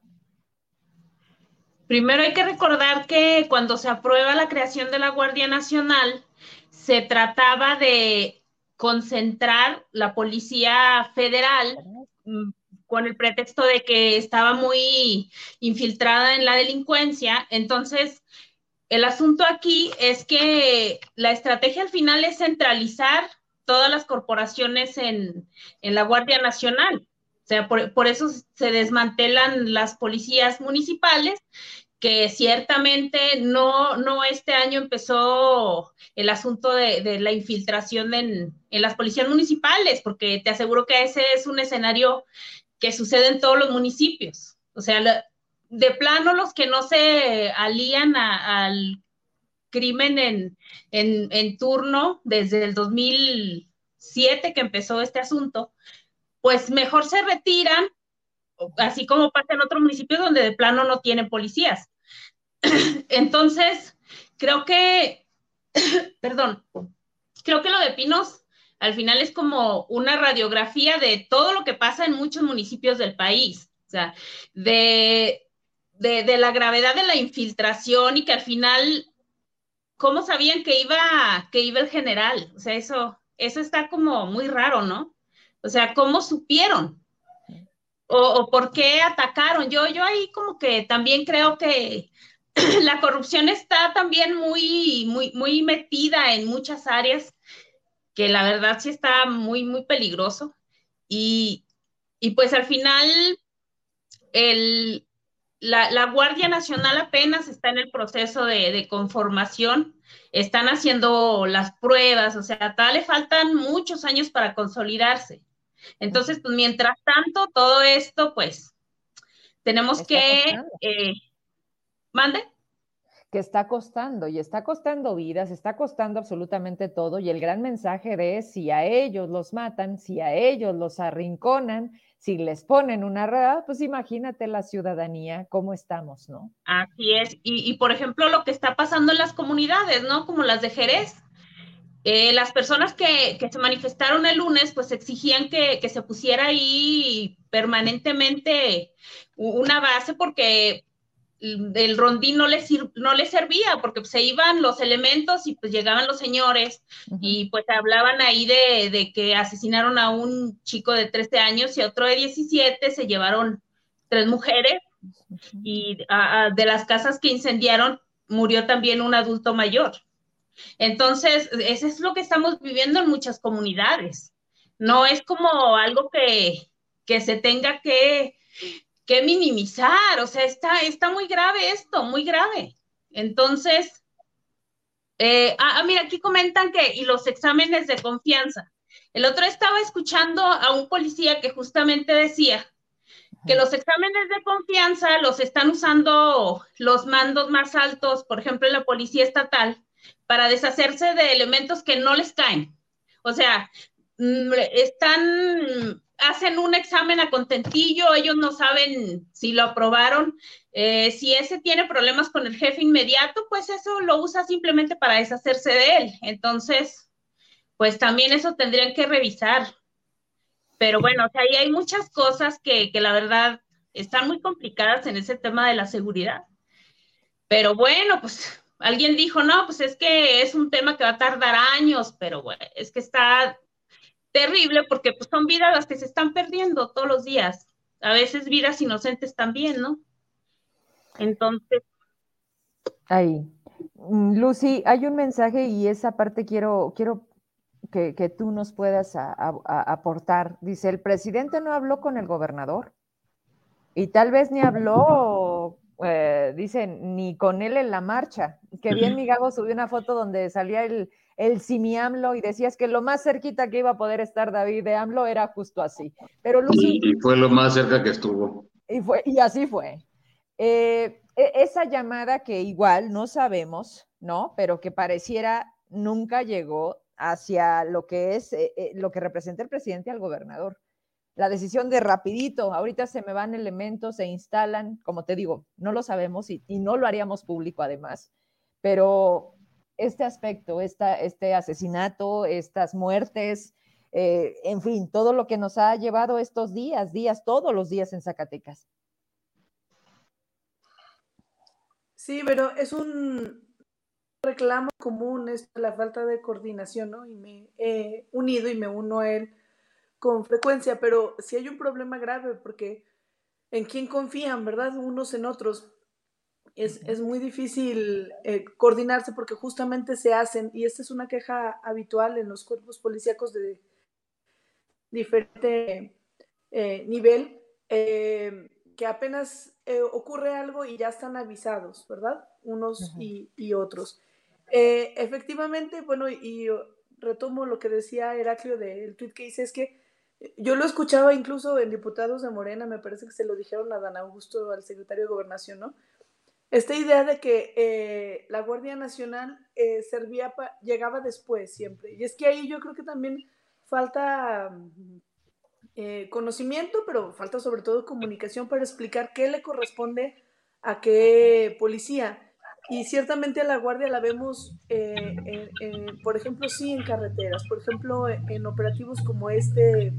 Primero hay que recordar que cuando se aprueba la creación de la Guardia Nacional, se trataba de concentrar la Policía Federal mm, con el pretexto de que estaba muy infiltrada en la delincuencia. Entonces, el asunto aquí es que la estrategia al final es centralizar todas las corporaciones en, la Guardia Nacional. O sea, por, eso se desmantelan las policías municipales, que ciertamente no, no este año empezó el asunto de, la infiltración en, en, las policías municipales, porque te aseguro que ese es un escenario que sucede en todos los municipios. O sea, de plano los que no se alían al crimen en, en, turno desde el 2007 que empezó este asunto, pues mejor se retiran, así como pasa en otros municipios donde de plano no tienen policías. Entonces, creo que, perdón, creo que lo de Pinos al final es como una radiografía de todo lo que pasa en muchos municipios del país. O sea, de, de, la gravedad de la infiltración y que al final ¿cómo sabían que iba, que iba el general? O sea, eso, eso está como muy raro, ¿no? O sea, ¿cómo supieron? O, por qué atacaron. Yo, yo ahí como que también creo que la corrupción está también muy, muy, muy metida en muchas áreas, que la verdad sí está muy, muy peligroso. Y, y pues al final, el, la, Guardia Nacional apenas está en el proceso de, conformación, están haciendo las pruebas, o sea, tal le faltan muchos años para consolidarse. Entonces, pues mientras tanto, todo esto, pues, tenemos que... Eh, ¿Mande? que está costando y está costando vidas, está costando absolutamente todo y el gran mensaje de si a ellos los matan, si a ellos los arrinconan, si les ponen una red, pues imagínate la ciudadanía, cómo estamos, ¿no? Así es. Y, por ejemplo, lo que está pasando en las comunidades, ¿no? Como las de Jerez. Eh, las personas que, se manifestaron el lunes, pues exigían que, que se pusiera ahí permanentemente una base porque el rondín no les, no les servía porque se iban los elementos y pues llegaban los señores y pues hablaban ahí de, que asesinaron a un chico de 13 años y a otro de 17, se llevaron tres mujeres y de las casas que incendiaron murió también un adulto mayor. Entonces, eso es lo que estamos viviendo en muchas comunidades. No es como algo que, que se tenga que que minimizar, o sea, está, está muy grave esto, muy grave. Entonces, eh, ah, ah, mira, aquí comentan que, y los exámenes de confianza. El otro estaba escuchando a un policía que justamente decía que los exámenes de confianza los están usando los mandos más altos, por ejemplo, la policía estatal, para deshacerse de elementos que no les caen. O sea, mm, están hacen un examen a contentillo, ellos no saben si lo aprobaron. Eh, si ese tiene problemas con el jefe inmediato, pues eso lo usa simplemente para deshacerse de él. Entonces, pues también eso tendrían que revisar. Pero bueno, o sea, ahí hay muchas cosas que, que la verdad están muy complicadas en ese tema de la seguridad. Pero bueno, pues alguien dijo, no, pues es que es un tema que va a tardar años, pero bueno, es que está terrible porque pues, son vidas las que se están perdiendo todos los días. A veces vidas inocentes también, ¿no? Entonces. Ahí. Lucy, hay un mensaje y esa parte quiero, quiero que, tú nos puedas aportar. Dice, el presidente no habló con el gobernador y tal vez ni habló, eh, dice, ni con él en la marcha. Que bien mi Gabo subió una foto donde salía el, el Simi AMLO y decías que lo más cerquita que iba a poder estar David de AMLO era justo así. Pero Lucy, y, fue lo más cerca que estuvo. Y, fue, y así fue. Eh, e, esa llamada que igual no sabemos, ¿no? Pero que pareciera nunca llegó hacia lo que es, eh, eh, lo que representa el presidente al gobernador. La decisión de rapidito, ahorita se me van elementos, se instalan, como te digo, no lo sabemos y, y no lo haríamos público además, pero este aspecto, este asesinato, estas muertes, eh, en fin, todo lo que nos ha llevado estos días, días, todos los días en Zacatecas. Sí, pero es un reclamo común esto, la falta de coordinación, ¿no? Y me he unido y me uno a él con frecuencia, pero sí hay un problema grave porque en quién confían, ¿verdad? Unos en otros es, muy difícil eh, coordinarse porque justamente se hacen, y esta es una queja habitual en los cuerpos policíacos de diferente eh, nivel, eh, que apenas ocurre algo y ya están avisados, ¿verdad? Unos y, otros. efectivamente, bueno, y, retomo lo que decía Heraclio del tweet que hice, es que yo lo escuchaba incluso en diputados de Morena, me parece que se lo dijeron a Dan Augusto, al secretario de Gobernación, ¿no? Esta idea de que eh, la Guardia Nacional eh, servía llegaba después siempre. Y es que ahí yo creo que también falta mm, eh, conocimiento, pero falta sobre todo comunicación para explicar qué le corresponde a qué policía. Y ciertamente a la Guardia la vemos, por ejemplo, sí en carreteras, por ejemplo, en operativos como este,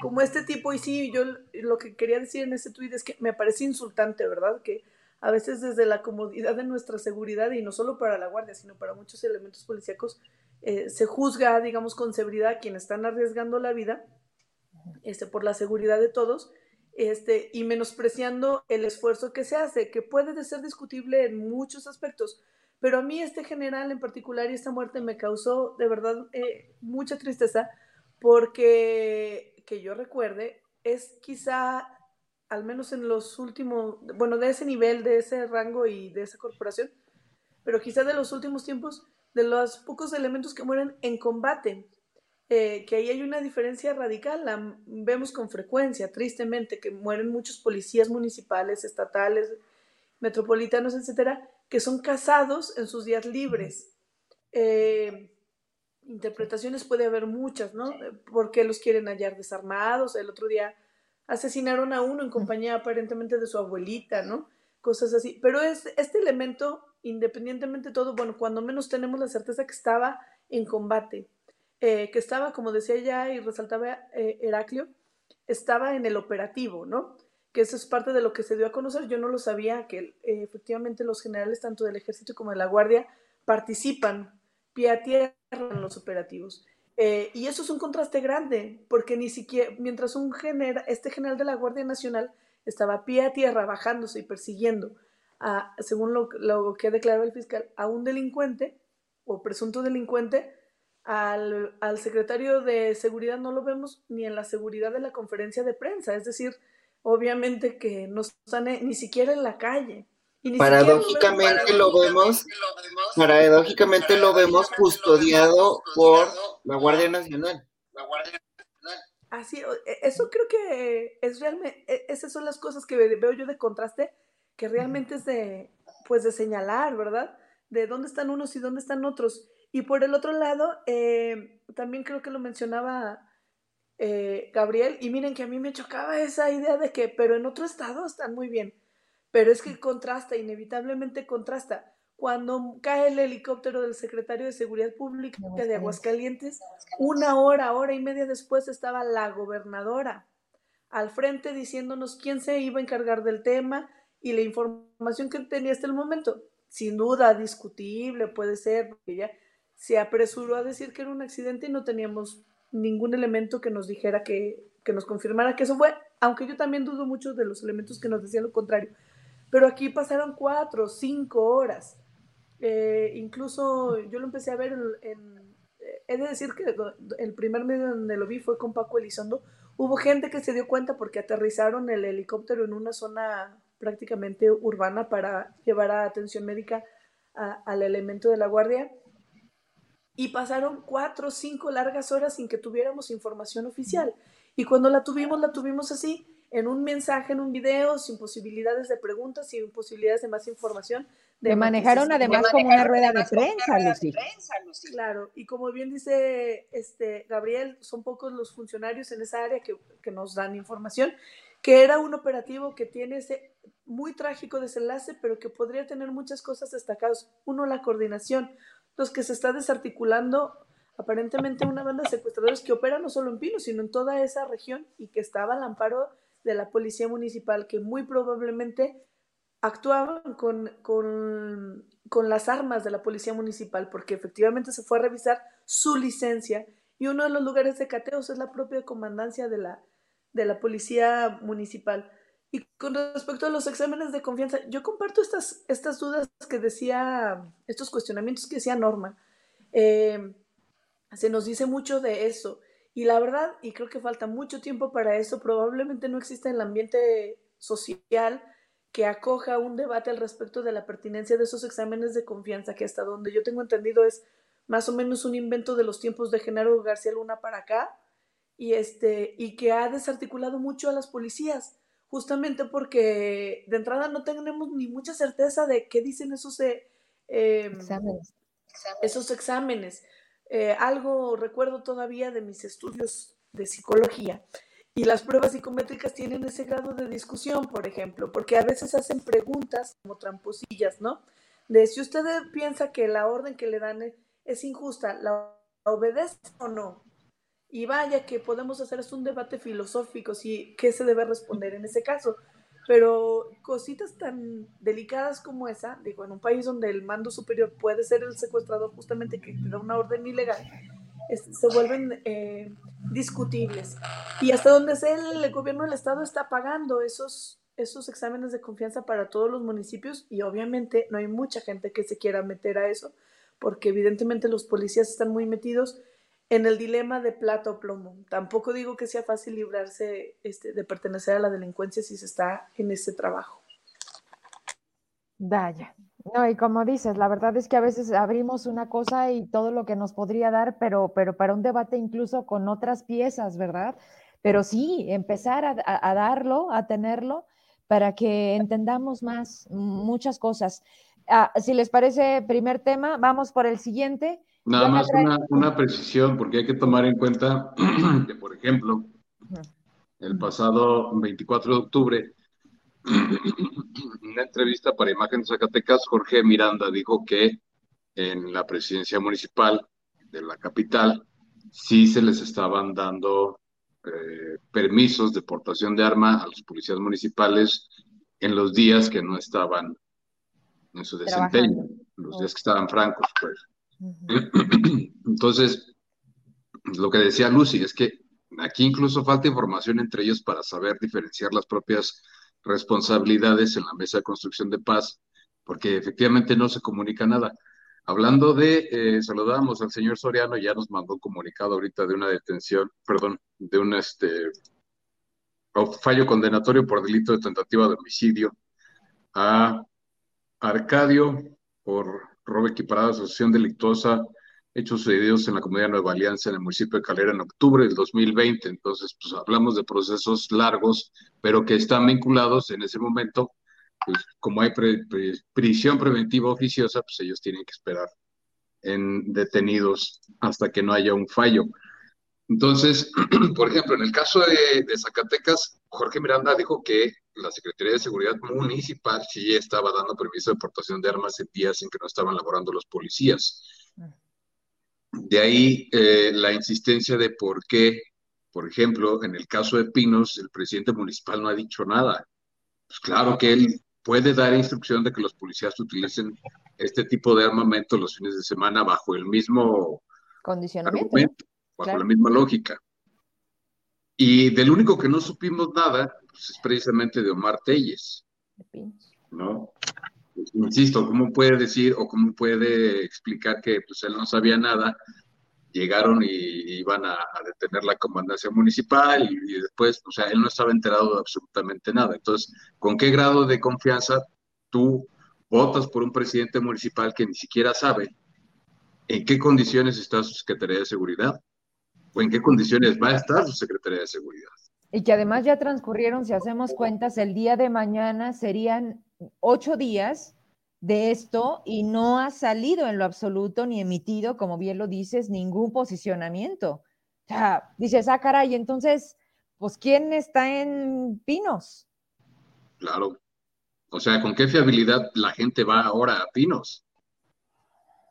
como este tipo. Y sí, yo lo que quería decir en ese tuit es que me parece insultante, ¿verdad? Que a veces desde la comodidad de nuestra seguridad y no solo para la guardia, sino para muchos elementos policíacos, eh, se juzga, digamos, con severidad a quienes están arriesgando la vida este, por la seguridad de todos este, y menospreciando el esfuerzo que se hace, que puede ser discutible en muchos aspectos, pero a mí este general en particular y esta muerte me causó de verdad eh, mucha tristeza porque, que yo recuerde, es quizá, al menos en los últimos, bueno, de ese nivel, de ese rango y de esa corporación, pero quizá de los últimos tiempos, de los pocos elementos que mueren en combate, eh, que ahí hay una diferencia radical, la vemos con frecuencia, tristemente, que mueren muchos policías municipales, estatales, metropolitanos, etcétera, que son casados en sus días libres. Eh, interpretaciones puede haber muchas, ¿no? Porque los quieren hallar desarmados. El otro día asesinaron a uno en compañía aparentemente de su abuelita, ¿no? Cosas así. Pero es, este elemento, independientemente de todo, bueno, cuando menos tenemos la certeza que estaba en combate, eh, que estaba, como decía ya y resaltaba eh, Heraclio, estaba en el operativo, ¿no? Que eso es parte de lo que se dio a conocer. Yo no lo sabía, que eh, efectivamente los generales, tanto del ejército como de la guardia, participan pie a tierra en los operativos. Eh, y eso es un contraste grande, porque ni siquiera, mientras un este general de la Guardia Nacional estaba pie a tierra bajándose y persiguiendo, a, según lo, lo que declaró el fiscal, a un delincuente o presunto delincuente, al, al, secretario de seguridad no lo vemos ni en la seguridad de la conferencia de prensa, es decir, obviamente que no están ni siquiera en la calle. Paradójicamente lo vemos, paradójicamente lo vemos custodiado por la Guardia Nacional. Así, e, eso creo que es realmente, esas son las cosas que veo yo de contraste, que realmente es de, pues de señalar, ¿verdad? De dónde están unos y dónde están otros. Y por el otro lado, eh, también creo que lo mencionaba eh, Gabriel, y miren que a mí me chocaba esa idea de que, pero en otro estado están muy bien pero es que contrasta, inevitablemente contrasta. Cuando cae el helicóptero del secretario de Seguridad Pública de Aguascalientes, una hora, hora y media después estaba la gobernadora al frente diciéndonos quién se iba a encargar del tema y la información que tenía hasta el momento. Sin duda, discutible, puede ser, porque ella se apresuró a decir que era un accidente y no teníamos ningún elemento que nos dijera que, que nos confirmara que eso fue, aunque yo también dudo mucho de los elementos que nos decían lo contrario. Pero aquí pasaron cuatro, cinco horas. Eh, incluso yo lo empecé a ver en, eh, He de decir que el primer medio donde lo vi fue con Paco Elizondo. Hubo gente que se dio cuenta porque aterrizaron el helicóptero en una zona prácticamente urbana para llevar a atención médica al elemento de la guardia. Y pasaron cuatro o cinco largas horas sin que tuviéramos información oficial. Y cuando la tuvimos, la tuvimos así en un mensaje, en un video, sin posibilidades de preguntas, sin posibilidades de más información. De manejaron además como una rueda de prensa, Lucy. Claro, y como bien dice este Gabriel, son pocos los funcionarios en esa área que, que nos dan información, que era un operativo que tiene ese muy trágico desenlace, pero que podría tener muchas cosas destacadas. Uno, la coordinación, los que se está desarticulando aparentemente una banda de secuestradores que opera no solo en Pino, sino en toda esa región y que estaba al amparo de la policía municipal que muy probablemente actuaban con, con, las armas de la policía municipal, porque efectivamente se fue a revisar su licencia y uno de los lugares de cateos es la propia comandancia de la, de la policía municipal. Y con respecto a los exámenes de confianza, yo comparto estas, estas dudas que decía, estos cuestionamientos que decía Norma. Eh, se nos dice mucho de eso. Y la verdad, y creo que falta mucho tiempo para eso, probablemente no existe en el ambiente social que acoja un debate al respecto de la pertinencia de esos exámenes de confianza, que hasta donde yo tengo entendido es más o menos un invento de los tiempos de Genaro García Luna para acá, y, este, y que ha desarticulado mucho a las policías, justamente porque de entrada no tenemos ni mucha certeza de qué dicen esos, eh, em, exámenes. esos exámenes. Eh, algo recuerdo todavía de mis estudios de psicología. Y las pruebas psicométricas tienen ese grado de discusión, por ejemplo, porque a veces hacen preguntas como tramposillas, ¿no? De si usted piensa que la orden que le dan es injusta, ¿la obedece o no? Y vaya que podemos hacer es un debate filosófico, si qué se debe responder en ese caso. Pero cositas tan delicadas como esa, digo, en un país donde el mando superior puede ser el secuestrador justamente que da una orden ilegal, se vuelven eh, discutibles. Y hasta donde sé, el, el, gobierno del estado está pagando esos, esos exámenes de confianza para todos los municipios y obviamente no hay mucha gente que se quiera meter a eso, porque evidentemente los policías están muy metidos en el dilema de plata o plomo. Tampoco digo que sea fácil librarse este, de pertenecer a la delincuencia si se está en ese trabajo. Vaya. No, y como dices, la verdad es que a veces abrimos una cosa y todo lo que nos podría dar, pero, pero para un debate incluso con otras piezas, ¿verdad? Pero sí, empezar a darlo, a tenerlo, para que entendamos más muchas cosas. Ah, si les parece, primer tema, vamos por el siguiente. Nada más una, una, precisión, porque hay que tomar en cuenta que, por ejemplo, el pasado 24 de octubre, en una entrevista para Imagen de Zacatecas, Jorge Miranda dijo que en la presidencia municipal de la capital sí se les estaban dando eh, permisos de portación de arma a los policías municipales en los días que no estaban en su desempeño, los días que estaban francos, pues. Entonces, lo que decía Lucy es que aquí incluso falta información entre ellos para saber diferenciar las propias responsabilidades en la mesa de construcción de paz, porque efectivamente no se comunica nada. Hablando de, eh, saludamos al señor Soriano, ya nos mandó comunicado ahorita de una detención, perdón, de un este, fallo condenatorio por delito de tentativa de homicidio a Arcadio por robo equiparado asociación delictuosa, hechos sucedidos en la comunidad Nueva Alianza, en el municipio de Calera, en octubre del 2020. Entonces, pues hablamos de procesos largos, pero que están vinculados en ese momento, pues como hay pre, pre, prisión preventiva oficiosa, pues ellos tienen que esperar en detenidos hasta que no haya un fallo. Entonces, por ejemplo, en el caso de, de, Zacatecas, Jorge Miranda dijo que la Secretaría de Seguridad Municipal sí estaba dando permiso de portación de armas en días en que no estaban laborando los policías. De ahí eh, la insistencia de por qué, por ejemplo, en el caso de Pinos, el presidente municipal no ha dicho nada. Pues claro que él puede dar instrucción de que los policías utilicen este tipo de armamento los fines de semana bajo el mismo condicionamiento. Argumento, bajo claro. la misma lógica. Y del único que no supimos nada, pues es precisamente de Omar Telles. ¿No? Pues, insisto, ¿cómo puede decir o cómo puede explicar que pues, él no sabía nada? Llegaron y iban a, a detener la comandancia municipal y, y, después, o sea, él no estaba enterado de absolutamente nada. Entonces, ¿con qué grado de confianza tú votas por un presidente municipal que ni siquiera sabe en qué condiciones está su Secretaría de Seguridad? O en qué condiciones va a estar su Secretaría de Seguridad. Y que además ya transcurrieron, si hacemos cuentas, el día de mañana serían ocho días de esto y no ha salido en lo absoluto ni emitido, como bien lo dices, ningún posicionamiento. O sea, dices, ah, caray, entonces, pues, ¿quién está en Pinos? Claro. O sea, ¿con qué fiabilidad la gente va ahora a Pinos?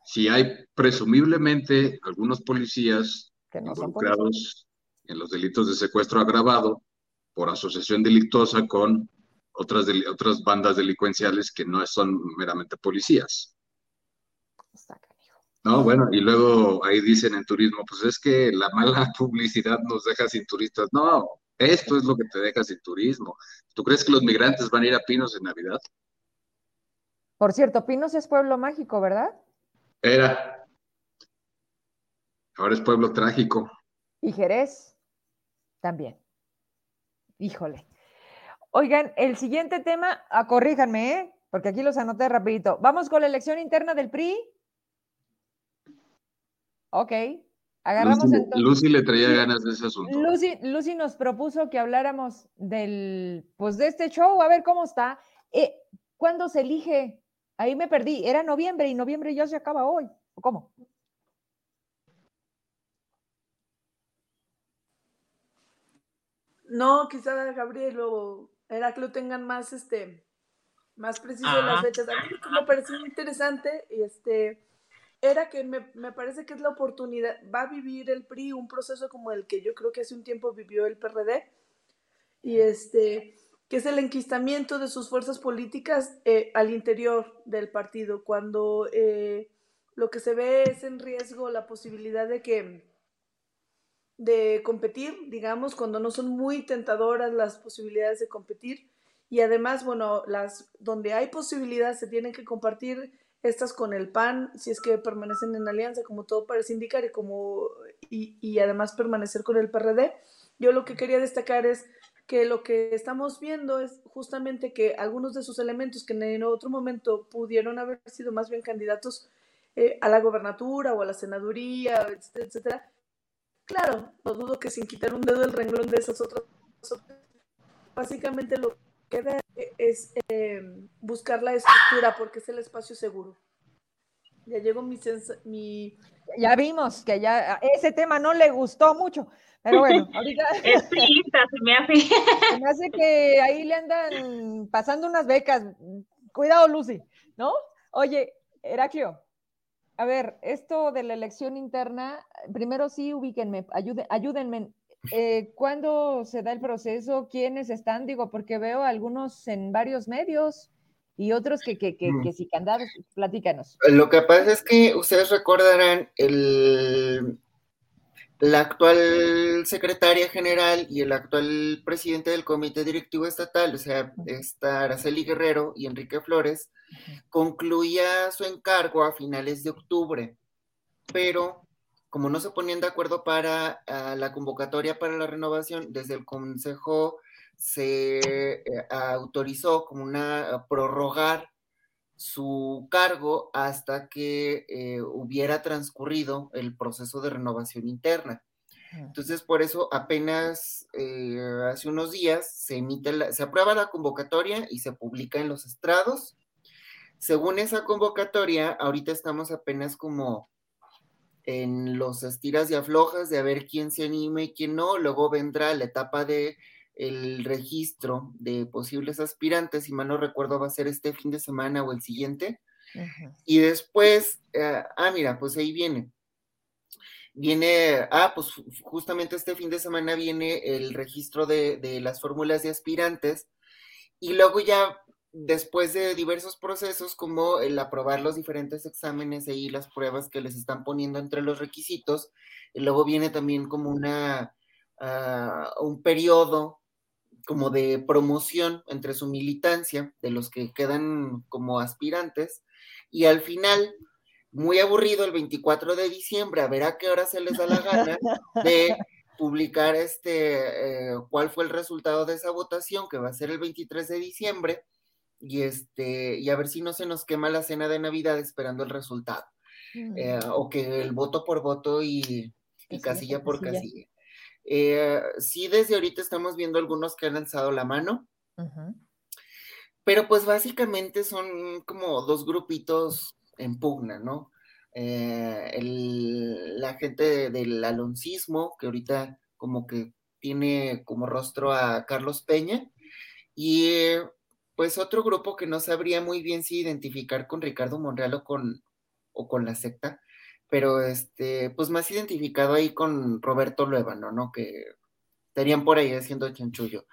Si hay presumiblemente algunos policías que no involucrados en los delitos de secuestro agravado por asociación delictuosa con otras, otras bandas delincuenciales que no son meramente policías. No, bueno, y luego ahí dicen en turismo, pues es que la mala publicidad nos deja sin turistas. No, esto es lo que te deja sin turismo. ¿Tú crees que los migrantes van a ir a Pinos en Navidad? Por cierto, Pinos es pueblo mágico, ¿verdad? Era, Ahora es pueblo trágico. Y Jerez también. Híjole. Oigan, el siguiente tema, ah, corríjanme, ¿eh? porque aquí los anoté rapidito. Vamos con la elección interna del PRI. Ok. Agarramos Lucy, entonces. Lucy le traía ganas de ese asunto. Lucy, Lucy, nos propuso que habláramos del, pues de este show, a ver cómo está. Eh, ¿Cuándo se elige? Ahí me perdí. Era noviembre y noviembre ya se acaba hoy. ¿Cómo? No, quizá Gabriel o Heraclio tengan más, este, más preciso ah. las fechas. A mí me pareció muy interesante, y este, era que me, me, parece que es la oportunidad, va a vivir el PRI un proceso como el que yo creo que hace un tiempo vivió el PRD, y este, que que es el enquistamiento de sus fuerzas políticas eh, al interior del partido, cuando eh, lo que se ve es en riesgo la posibilidad de que de competir, digamos, cuando no son muy tentadoras las posibilidades de competir y además, bueno, las donde hay posibilidades se tienen que compartir estas con el PAN, si es que permanecen en alianza, como todo parece indicar, y como y, y además permanecer con el PRD. Yo lo que quería destacar es que lo que estamos viendo es justamente que algunos de sus elementos que en otro momento pudieron haber sido más bien candidatos eh, a la gobernatura o a la senaduría, etcétera, Claro, no dudo que sin quitar un dedo del renglón de esas otras, básicamente lo que queda es eh, buscar la estructura porque es el espacio seguro. Ya llegó mi, mi... Ya vimos que ya ese tema no le gustó mucho, pero bueno, ahorita... Es se me hace. Se me hace que ahí le andan pasando unas becas. Cuidado, Lucy, ¿no? Oye, Heraclio, a ver, esto de la elección interna, primero sí ubíquenme, ayúdenme. Eh, ¿Cuándo se da el proceso? ¿Quiénes están? Digo, porque veo algunos en varios medios y otros que, que, que, que si candados, platícanos. Lo que pasa es que ustedes recordarán el, la actual secretaria general y el actual presidente del comité directivo estatal, o sea, esta Araceli Guerrero y Enrique Flores, concluía su encargo a finales de octubre, pero como no se ponían de acuerdo para la convocatoria para la renovación, desde el Consejo se eh, autorizó como una prorrogar su cargo hasta que eh, hubiera transcurrido el proceso de renovación interna. Entonces, por eso apenas eh, hace unos días se emite, se aprueba la convocatoria y se publica en los estrados. Según esa convocatoria, ahorita estamos apenas como en los estiras y aflojas de a ver quién se anime y quién no. Luego vendrá la etapa de el registro de posibles aspirantes, si mal no recuerdo, va a ser este fin de semana o el siguiente. Y después, eh, ah, mira, pues ahí viene. Viene, ah, pues justamente este fin de semana viene el registro de, de las fórmulas de aspirantes. Y luego ya, después de diversos procesos, como el aprobar los diferentes exámenes y las pruebas que les están poniendo entre los requisitos, y luego viene también como una, ah, un periodo como de promoción entre su militancia, de los que quedan como aspirantes, y al final, muy aburrido el 24 de diciembre, a ver a qué hora se les da la gana de publicar este, eh, cuál fue el resultado de esa votación, que va a ser el 23 de diciembre, y este, y a ver si no se nos quema la cena de Navidad esperando el resultado. Mm. Eh, o que el voto por voto y, casilla por casilla. Eh, sí, desde ahorita estamos viendo algunos que han alzado la mano, pero pues básicamente son como dos grupitos en pugna, ¿no? Eh, la gente del aloncismo, que ahorita como que tiene como rostro a Carlos Peña, y pues otro grupo que no sabría muy bien si identificar con Ricardo Monreal o con, o con la secta, pero este, pues más identificado ahí con Roberto Luevano, ¿no? Que estarían por ahí haciendo chanchullo.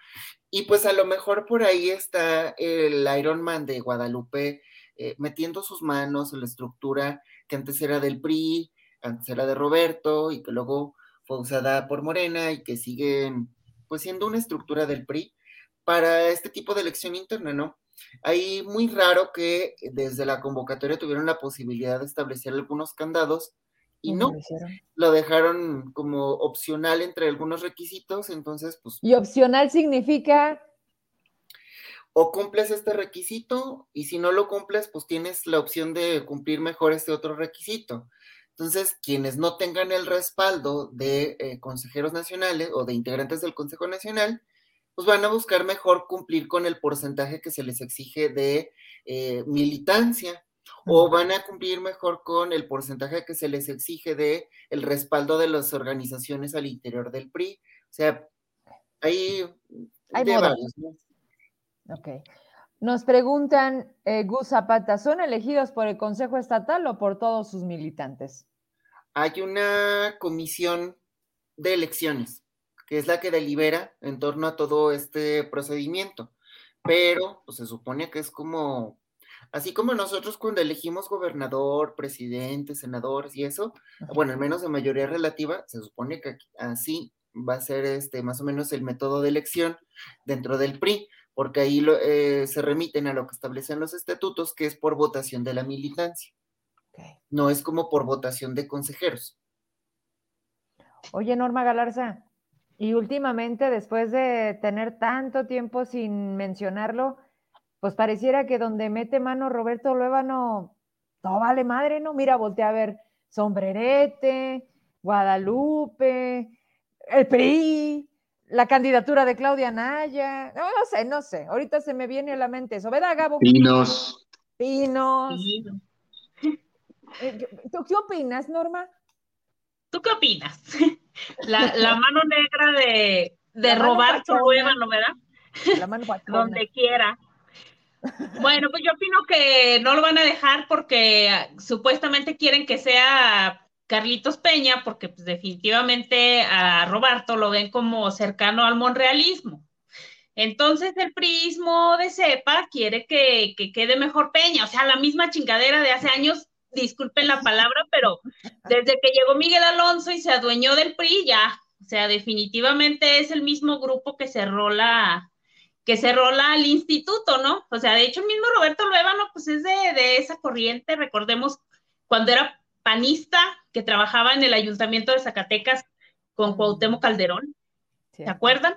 Y pues a lo mejor por ahí está el Iron Man de Guadalupe eh, metiendo sus manos en la estructura que antes era del PRI, antes era de Roberto y que luego fue usada por Morena y que sigue pues siendo una estructura del PRI para este tipo de elección interna, ¿no? Ahí muy raro que desde la convocatoria tuvieron la posibilidad de establecer algunos candados y no, lo dejaron como opcional entre algunos requisitos, entonces pues... Y opcional significa... O cumples este requisito y si no lo cumples, pues tienes la opción de cumplir mejor este otro requisito. Entonces, quienes no tengan el respaldo de eh, consejeros nacionales o de integrantes del Consejo Nacional, pues van a buscar mejor cumplir con el porcentaje que se les exige de eh, militancia o van a cumplir mejor con el porcentaje que se les exige de el respaldo de las organizaciones al interior del PRI. O sea, hay, hay varios, Ok. Nos preguntan, eh, Gus Zapata, ¿son elegidos por el Consejo Estatal o por todos sus militantes? Hay una comisión de elecciones que es la que delibera en torno a todo este procedimiento. pero pues, se supone que es como, así como nosotros cuando elegimos gobernador, presidente, senadores y eso, bueno, al menos de mayoría relativa, se supone que así va a ser este más o menos el método de elección dentro del PRI, porque ahí eh, se remiten a lo que establecen los estatutos, que es por votación de la militancia. No es como por votación de consejeros. Oye, Norma Galarza, y últimamente, después de tener tanto tiempo sin mencionarlo, pues pareciera que donde mete mano Roberto Luébano, todo vale madre, ¿no? Mira, voltea a ver Sombrerete, Guadalupe, el PRI, la candidatura de Claudia Naya, no, no sé, no sé, ahorita se me viene a la mente eso, ¿verdad, Gabo? Pinos. Pinos. Eh, ¿Tú qué opinas, Norma? ¿Tú qué opinas? La, mano negra de, de robar tu ¿no ¿verdad? La mano Donde quiera. Bueno, pues yo opino que no lo van a dejar porque ah, supuestamente quieren que sea Carlitos Peña, porque pues, definitivamente a Roberto lo ven como cercano al monrealismo. Entonces el prismo de cepa quiere que, que, quede mejor Peña, o sea, la misma chingadera de hace años disculpen la palabra, pero desde que llegó Miguel Alonso y se adueñó del PRI, ya, o sea, definitivamente es el mismo grupo que cerró la, que cerró la, el instituto, ¿no? O sea, de hecho, el mismo Roberto Luébano, pues es de, esa corriente, recordemos cuando era panista, que trabajaba en el ayuntamiento de Zacatecas con Cuauhtémoc Calderón, ¿se acuerdan?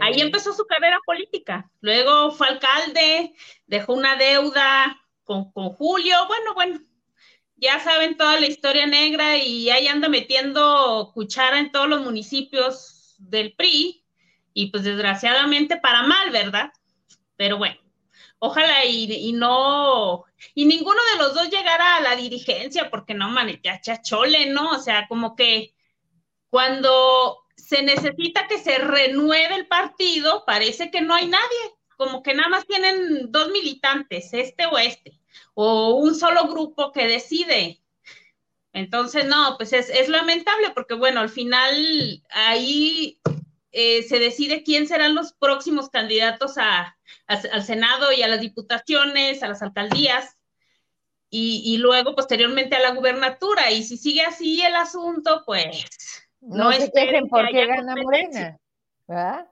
Ahí empezó su carrera política, luego fue alcalde, dejó una deuda con, con Julio, bueno, bueno, ya saben toda la historia negra y ahí anda metiendo cuchara en todos los municipios del PRI y pues desgraciadamente para mal, ¿verdad? Pero bueno, ojalá y, no, y ninguno de los dos llegara a la dirigencia porque no, man, ya chachole, ¿no? O sea, como que cuando se necesita que se renueve el partido, parece que no hay nadie, como que nada más tienen dos militantes, este o este o un solo grupo que decide. Entonces, no, pues es, lamentable porque, bueno, al final ahí eh, se decide quién serán los próximos candidatos al Senado y a las diputaciones, a las alcaldías. Y, luego posteriormente a la gubernatura. Y si sigue así el asunto, pues no, se quejen porque gana Morena, ¿verdad?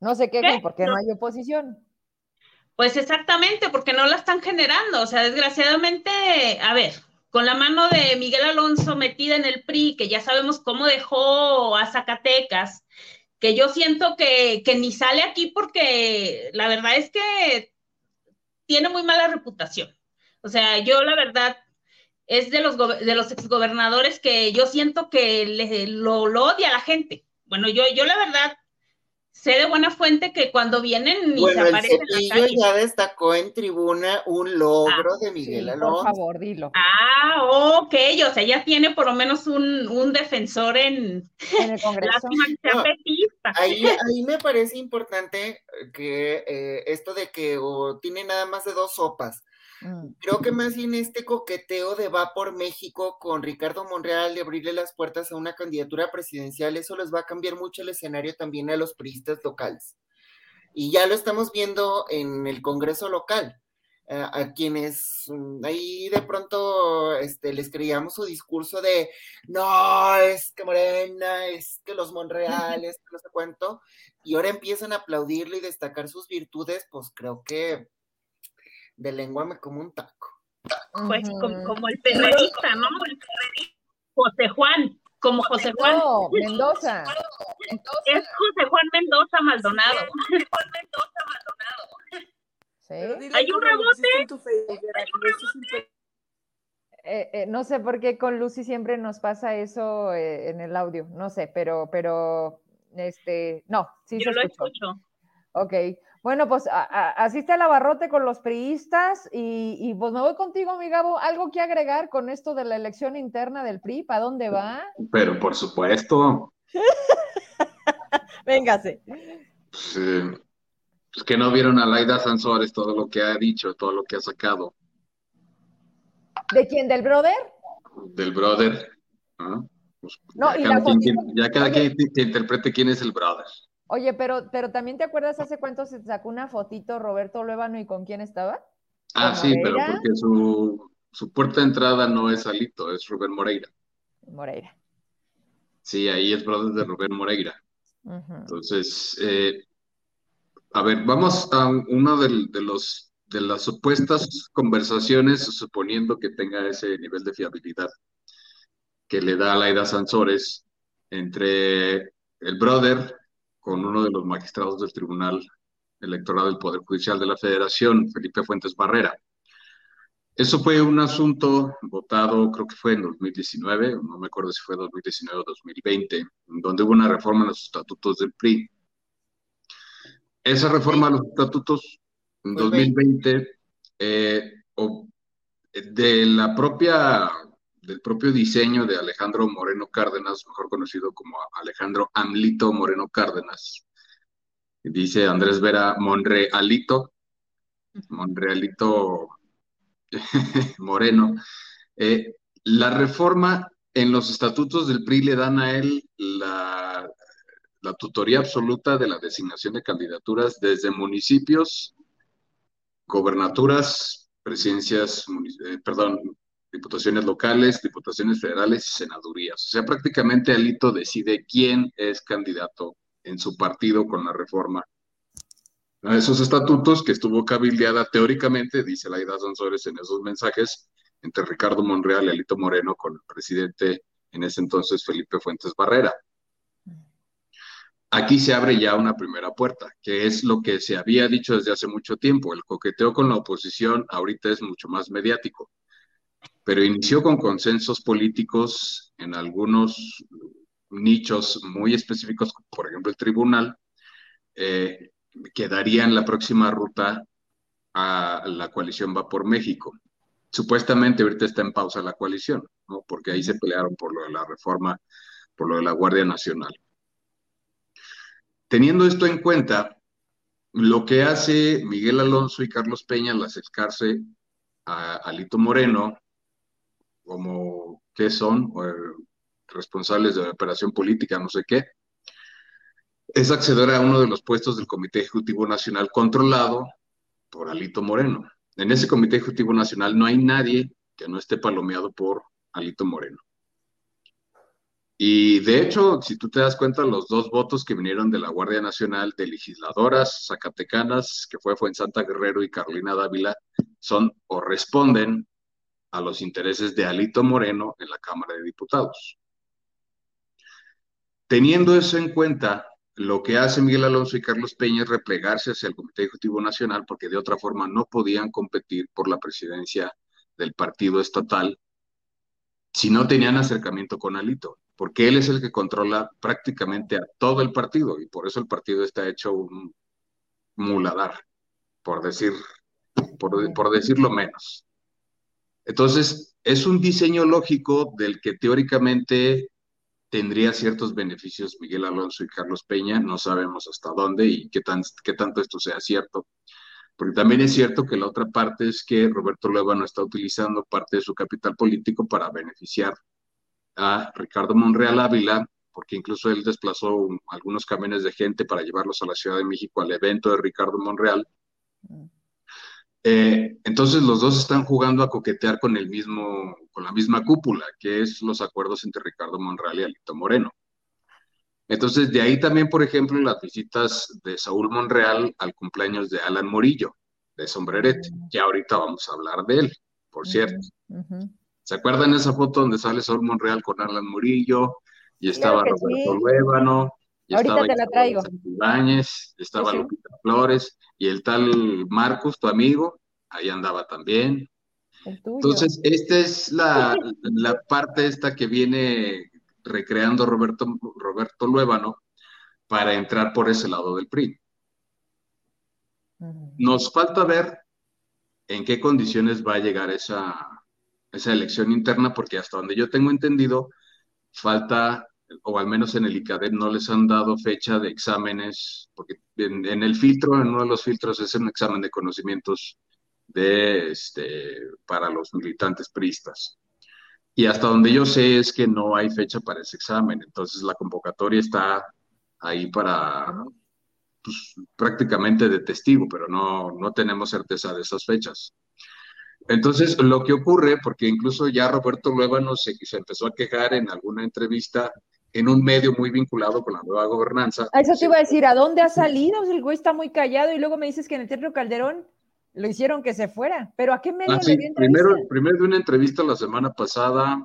No se quejen porque no hay oposición. Pues exactamente, porque no la están generando. O sea, desgraciadamente, a ver, con la mano de Miguel Alonso metida en el PRI, que ya sabemos cómo dejó a Zacatecas, que yo siento que, ni sale aquí porque la verdad es que tiene muy mala reputación. O sea, yo la verdad es de los, de los exgobernadores que yo siento que le, lo, lo odia a la gente. Bueno, yo, yo la verdad sé de buena fuente que cuando vienen y se aparecen en la calle. ya destacó en tribuna un logro ah, de Miguel Alonso. Por favor, dilo. Ah, ok, o sea, ya tiene por lo menos un, un defensor en, en el Congreso. ahí, ahí me parece importante que eh, esto de que tiene nada más de dos sopas. Mm. Creo que más bien este coqueteo de va por México con Ricardo Monreal de abrirle las puertas a una candidatura presidencial, eso les va a cambiar mucho el escenario también a los priistas locales. Y ya lo estamos viendo en el Congreso local. Eh, a quienes mm, ahí de pronto este, les creíamos su discurso de no, es que Morena, es que los Monreales, no sé cuánto, y ahora empiezan a aplaudirle y destacar sus virtudes, pues creo que de lengua me como un taco. Pues como, el perrerista, ¿no? El José Juan, como José Juan. No, Mendoza. Es José Juan Mendoza Maldonado. José Juan Mendoza Maldonado. ¿Sí? Hay un rebote. Eh, eh, no sé por qué con Lucy siempre nos pasa eso eh, en el audio, no sé, pero, pero, este, no, sí Yo lo escucho. Ok, bueno, pues así está el abarrote con los priistas y, pues me voy contigo, mi Gabo. ¿Algo que agregar con esto de la elección interna del PRI? ¿Para dónde va? Pero por supuesto. Véngase. Pues, eh, pues, que no vieron a Laida Sansores todo lo que ha dicho, todo lo que ha sacado. ¿De quién? ¿Del brother? Del brother. ¿ah? Pues, no, ya, cada quien, ya cada quien que interprete quién es el brother. Oye, pero, pero también te acuerdas hace cuánto se sacó una fotito Roberto Luébano y con quién estaba? Ah, sí, pero porque su, su puerta de entrada no es Alito, es Rubén Moreira. Moreira. Sí, ahí es brother de Rubén Moreira. Entonces, eh, a ver, vamos a una de, los, de las supuestas conversaciones, suponiendo que tenga ese nivel de fiabilidad que le da a Laida Sansores entre el brother con uno de los magistrados del Tribunal Electoral del Poder Judicial de la Federación, Felipe Fuentes Barrera. Eso fue un asunto votado, creo que fue en 2019, no me acuerdo si fue 2019 o 2020, donde hubo una reforma en los estatutos del PRI. Esa reforma a los estatutos en 2020, eh, de la propia, del propio diseño de Alejandro Moreno Cárdenas, mejor conocido como Alejandro Amlito Moreno Cárdenas, dice Andrés Vera Monrealito, Monrealito Moreno, eh, la reforma en los estatutos del PRI le dan a él la, tutoría absoluta de la designación de candidaturas desde municipios, gobernaturas, presidencias, eh, perdón, diputaciones locales, diputaciones federales y senadurías. O sea, prácticamente Alito decide quién es candidato en su partido con la reforma a esos estatutos que estuvo cabildeada teóricamente, dice Laida Sansores en esos mensajes, entre Ricardo Monreal y Alito Moreno con el presidente en ese entonces Felipe Fuentes Barrera. Aquí se abre ya una primera puerta, que es lo que se había dicho desde hace mucho tiempo. El coqueteo con la oposición ahorita es mucho más mediático, pero inició con consensos políticos en algunos nichos muy específicos, por ejemplo el tribunal, eh, que darían la próxima ruta a la coalición Va por México. Supuestamente ahorita está en pausa la coalición, ¿no? porque ahí se pelearon por lo de la reforma, por lo de la Guardia Nacional. Teniendo esto en cuenta, lo que hace Miguel Alonso y Carlos Peña al acercarse a Alito Moreno, como que son eh, responsables de operación política, no sé qué, es acceder a uno de los puestos del Comité Ejecutivo Nacional controlado por Alito Moreno. En ese Comité Ejecutivo Nacional no hay nadie que no esté palomeado por Alito Moreno. Y de hecho, si tú te das cuenta, los dos votos que vinieron de la Guardia Nacional, de legisladoras zacatecanas, que fue Santa Guerrero y Carolina Dávila, son o responden a los intereses de Alito Moreno en la Cámara de Diputados. Teniendo eso en cuenta, lo que hace Miguel Alonso y Carlos Peña es replegarse hacia el Comité Ejecutivo Nacional porque de otra forma no podían competir por la presidencia del partido estatal si no tenían acercamiento con Alito, porque él es el que controla prácticamente a todo el partido y por eso el partido está hecho un muladar, por decir, por, por decirlo menos. Entonces, es un diseño lógico del que teóricamente tendría ciertos beneficios Miguel Alonso y Carlos Peña, no sabemos hasta dónde y qué, tan, qué tanto esto sea cierto. Porque también es cierto que la otra parte es que Roberto no está utilizando parte de su capital político para beneficiar a Ricardo Monreal Ávila, porque incluso él desplazó algunos camiones de gente para llevarlos a la Ciudad de México al evento de Ricardo Monreal. Mm. Eh, entonces los dos están jugando a coquetear con el mismo, con la misma cúpula, que es los acuerdos entre Ricardo Monreal y Alito Moreno. Entonces, de ahí también, por ejemplo, las visitas de Saúl Monreal al cumpleaños de Alan Morillo, de Sombrerete, que ahorita vamos a hablar de él, por cierto. ¿Se acuerdan esa foto donde sale Saúl Monreal con Alan Morillo? Y estaba Roberto Luébano, y estaba te la traigo. estaba Lupita Flores, y el tal Marcos, tu amigo, ahí andaba también. Entonces, esta es la, parte esta que viene recreando Roberto, Roberto Luébano para entrar por ese lado del PRI. Nos falta ver en qué condiciones va a llegar esa, esa elección interna, porque hasta donde yo tengo entendido, falta o al menos en el ICADEP no les han dado fecha de exámenes, porque en, el filtro, en uno de los filtros es un examen de conocimientos de, este, para los militantes priistas. Y hasta donde yo sé es que no hay fecha para ese examen, entonces la convocatoria está ahí para, pues, prácticamente de testigo, pero no, no tenemos certeza de esas fechas. Entonces, lo que ocurre, porque incluso ya Roberto Luébano se, se empezó a quejar en alguna entrevista en un medio muy vinculado con la nueva gobernanza. A eso te iba a decir, ¿a dónde ha salido? El güey está muy callado y luego me dices que en el Teatro Calderón lo hicieron que se fuera. ¿Pero a qué medio ah, le dio primero, primero de una entrevista la semana pasada,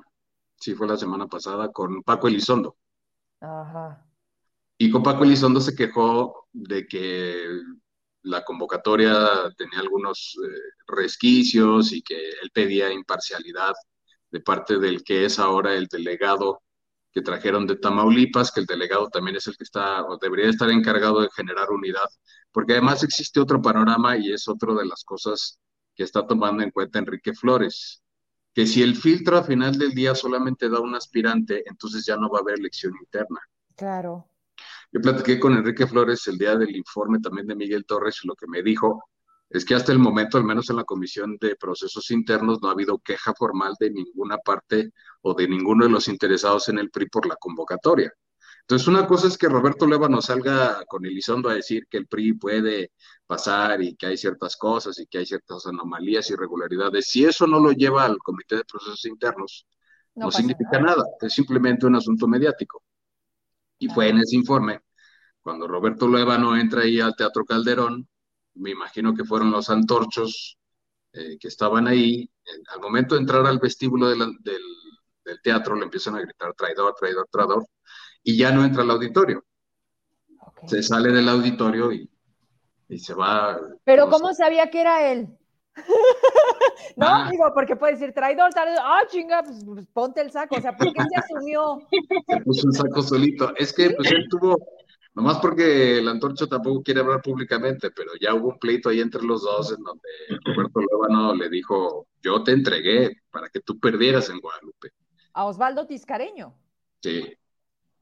sí fue la semana pasada, con Paco Elizondo. Ajá. Y con Paco Elizondo se quejó de que la convocatoria tenía algunos eh, resquicios y que él pedía imparcialidad de parte del que es ahora el delegado que trajeron de Tamaulipas, que el delegado también es el que está o debería estar encargado de generar unidad, porque además existe otro panorama y es otro de las cosas que está tomando en cuenta Enrique Flores, que si el filtro a final del día solamente da un aspirante, entonces ya no va a haber elección interna. Claro. Yo platiqué con Enrique Flores el día del informe también de Miguel Torres y lo que me dijo es que hasta el momento, al menos en la Comisión de Procesos Internos, no ha habido queja formal de ninguna parte o de ninguno de los interesados en el PRI por la convocatoria. Entonces, una cosa es que Roberto Leva salga con Elizondo a decir que el PRI puede pasar y que hay ciertas cosas y que hay ciertas anomalías, irregularidades. Si eso no lo lleva al Comité de Procesos Internos, no, significa nada. es simplemente un asunto mediático. Y fue en ese informe, cuando Roberto no entra ahí al Teatro Calderón, me imagino que fueron los antorchos eh, que estaban ahí, al momento de entrar al vestíbulo del, teatro le empiezan a gritar traidor, traidor, traidor, y ya no entra al auditorio. Se sale del auditorio y, se va. Pero ¿cómo sabía que era él? no, ah. digo, porque puede decir traidor, traidor, ah, chinga, pues, pues, ponte el saco, o sea, ¿por qué se asumió? Se puso un saco solito. Es que pues él tuvo, Nomás porque el antorcho tampoco quiere hablar públicamente, pero ya hubo un pleito ahí entre los dos en donde Roberto Lóbano le dijo, yo te entregué para que tú perdieras en Guadalupe. A Osvaldo Tiscareño. Sí.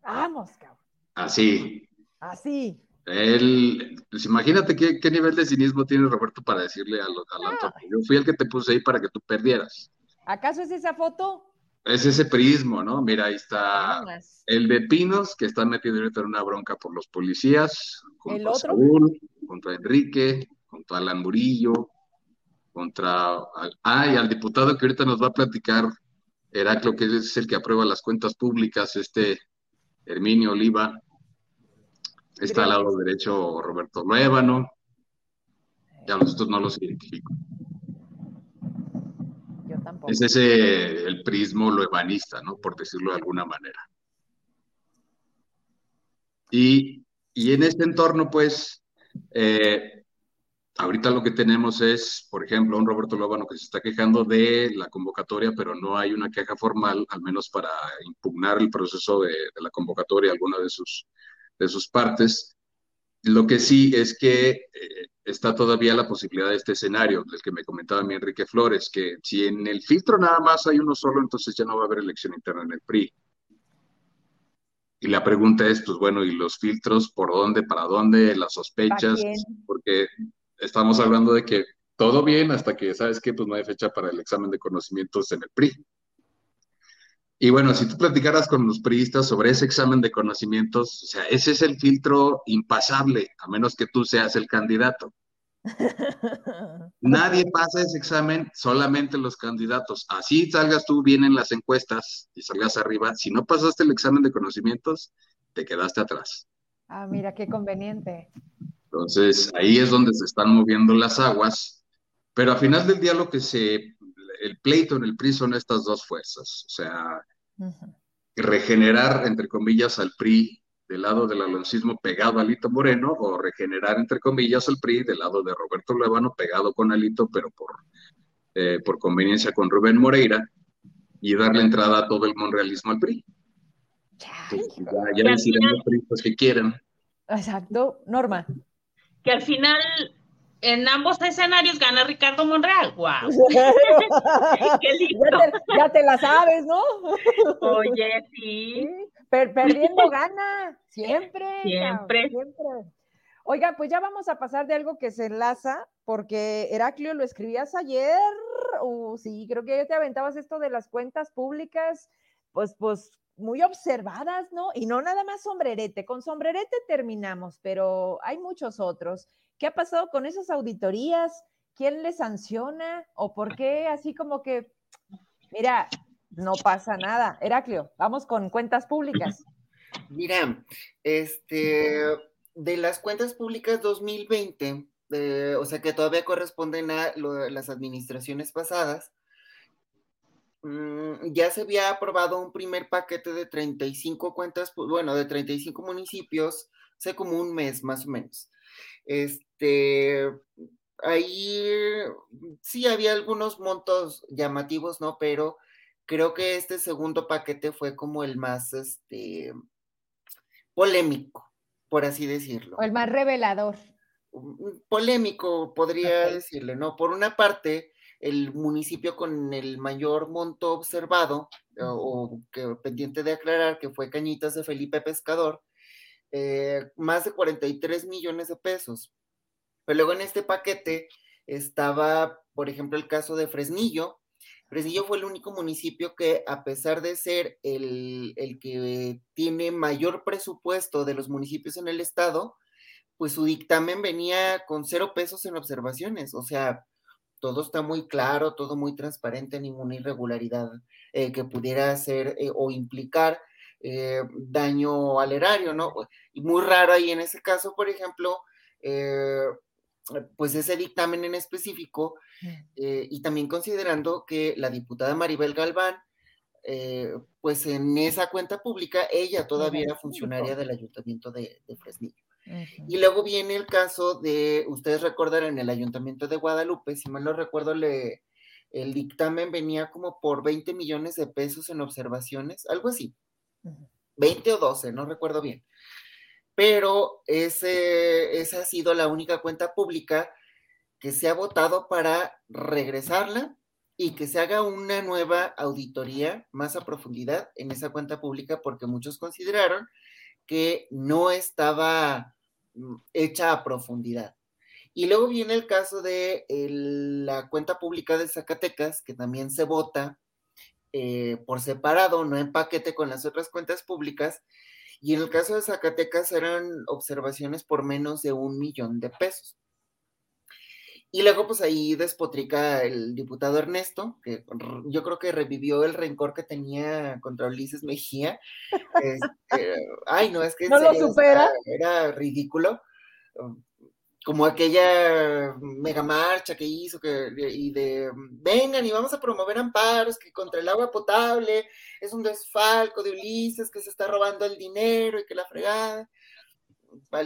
Vamos, cabrón. Así. Así. Él, pues imagínate qué, nivel de cinismo tiene Roberto para decirle al, al antorcho, yo fui el que te puse ahí para que tú perdieras. ¿Acaso es esa foto? Es ese prismo, ¿no? Mira, ahí está el de Pinos, que está metido ahorita en una bronca por los policías, contra ¿El Saúl, contra Enrique, contra Alan Murillo, contra... Ah, y al diputado que ahorita nos va a platicar, Heraclo, que es el que aprueba las cuentas públicas, este Herminio Oliva. Está al lado derecho Roberto Nuevano. Ya los otros no los identifico. Es ese el prismo loebanista, ¿no? Por decirlo de alguna manera. Y, en este entorno, pues, eh, ahorita lo que tenemos es, por ejemplo, un Roberto Lóbano que se está quejando de la convocatoria, pero no hay una queja formal, al menos para impugnar el proceso de, la convocatoria, alguna de sus, de sus partes. Lo que sí es que eh, está todavía la posibilidad de este escenario, del que me comentaba mi Enrique Flores, que si en el filtro nada más hay uno solo, entonces ya no va a haber elección interna en el PRI. Y la pregunta es, pues bueno, ¿y los filtros por dónde, para dónde, las sospechas? Porque estamos hablando de que todo bien hasta que, ¿sabes qué? Pues no hay fecha para el examen de conocimientos en el PRI. Y bueno, si tú platicaras con los priistas sobre ese examen de conocimientos, o sea, ese es el filtro impasable, a menos que tú seas el candidato. Nadie pasa ese examen, solamente los candidatos. Así salgas tú bien en las encuestas y salgas arriba. Si no pasaste el examen de conocimientos, te quedaste atrás. Ah, mira, qué conveniente. Entonces, ahí es donde se están moviendo las aguas. Pero al final del día lo que se el pleito en el PRI son estas dos fuerzas, o sea, regenerar, entre comillas, al PRI del lado del aloncismo pegado a Alito Moreno, o regenerar, entre comillas, al PRI del lado de Roberto Levano pegado con Alito, pero por, eh, por conveniencia con Rubén Moreira, y darle entrada a todo el monrealismo al PRI. ya, ya los PRI que quieran. Exacto, Norma. Que al final en ambos escenarios gana Ricardo Monreal. ¡Guau! ¡Qué lindo! Ya te, la sabes, ¿no? Oye, sí. perdiendo gana, siempre. Siempre. siempre. Oiga, pues ya vamos a pasar de algo que se enlaza, porque Heraclio lo escribías ayer, uh, sí, creo que ya te aventabas esto de las cuentas públicas, pues, pues muy observadas, ¿no? Y no nada más sombrerete, con sombrerete terminamos, pero hay muchos otros. ¿Qué ha pasado con esas auditorías? ¿Quién les sanciona? ¿O por qué así como que, mira, no pasa nada? Heraclio, vamos con cuentas públicas. Mira, este, de las cuentas públicas 2020, eh, o sea que todavía corresponden a las administraciones pasadas, mm, ya se había aprobado un primer paquete de 35 cuentas, bueno, de 35 municipios, hace como un mes más o menos. Este, ahí sí había algunos montos llamativos, ¿no? Pero creo que este segundo paquete fue como el más, este, polémico, por así decirlo. O el más revelador. Mm, polémico, podría decirle, ¿no? Por una parte, el municipio con el mayor monto observado, o, que pendiente de aclarar, que fue Cañitas de Felipe Pescador, eh, más de 43 millones de pesos. Pero luego en este paquete estaba, por ejemplo, el caso de Fresnillo. Fresnillo fue el único municipio que, a pesar de ser el, el que tiene mayor presupuesto de los municipios en el estado, pues su dictamen venía con cero pesos en observaciones. O sea, todo está muy claro, todo muy transparente, ninguna irregularidad eh, que pudiera hacer eh, o implicar eh, daño al erario, ¿no? Y muy raro ahí en ese caso, por ejemplo, pues ese dictamen en específico, mm. y también considerando que la diputada Maribel Galván, pues en esa cuenta pública, ella todavía era funcionaria del ayuntamiento de, de Fresnillo. Y luego viene el caso de, ustedes recordarán, el Ayuntamiento de Guadalupe, si mal no recuerdo, le, el dictamen venía como por 20 millones de pesos en observaciones, algo así. 20 o 12, no recuerdo bien. Pero ese, esa ha sido la única cuenta pública que se ha votado para regresarla y que se haga una nueva auditoría más a profundidad en esa cuenta pública porque muchos consideraron que no estaba mm, hecha a profundidad. Y luego viene el caso de la cuenta pública de Zacatecas, que también se vota eh, por separado, no en paquete con las otras cuentas públicas. Y en el caso de Zacatecas eran observaciones por menos de un millón de pesos. Y luego, pues ahí despotrica el diputado Ernesto, que yo creo que revivió el rencor que tenía contra Ulises Mejía. Este, ay, no, es que no lo supera. Era, ridículo. Como aquella mega marcha que hizo que, y de vengan y vamos a promover amparos que contra el agua potable es un desfalco de Ulises que se está robando el dinero y que la fregada.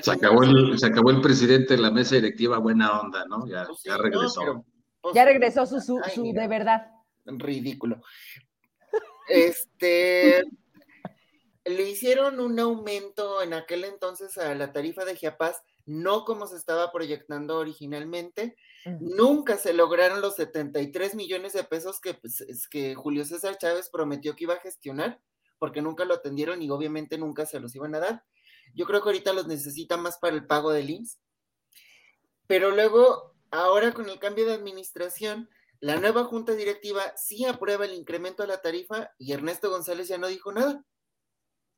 Se acabó, el, se acabó el presidente de la mesa directiva, buena onda, ¿no? Ya, pues ya regresó. Pues, ya regresó su, su, de verdad. Ridículo. Este, le hicieron un aumento en aquel entonces a la tarifa de Giapaz, no como se estaba proyectando originalmente. Nunca se lograron los 73 millones de pesos que, pues, que Julio César Chávez prometió que iba a gestionar, porque nunca lo atendieron y obviamente nunca se los iban a dar. Yo creo que ahorita los necesita más para el pago del IMSS. Pero luego, ahora con el cambio de administración, la nueva junta directiva sí aprueba el incremento a la tarifa y Ernesto González ya no dijo nada.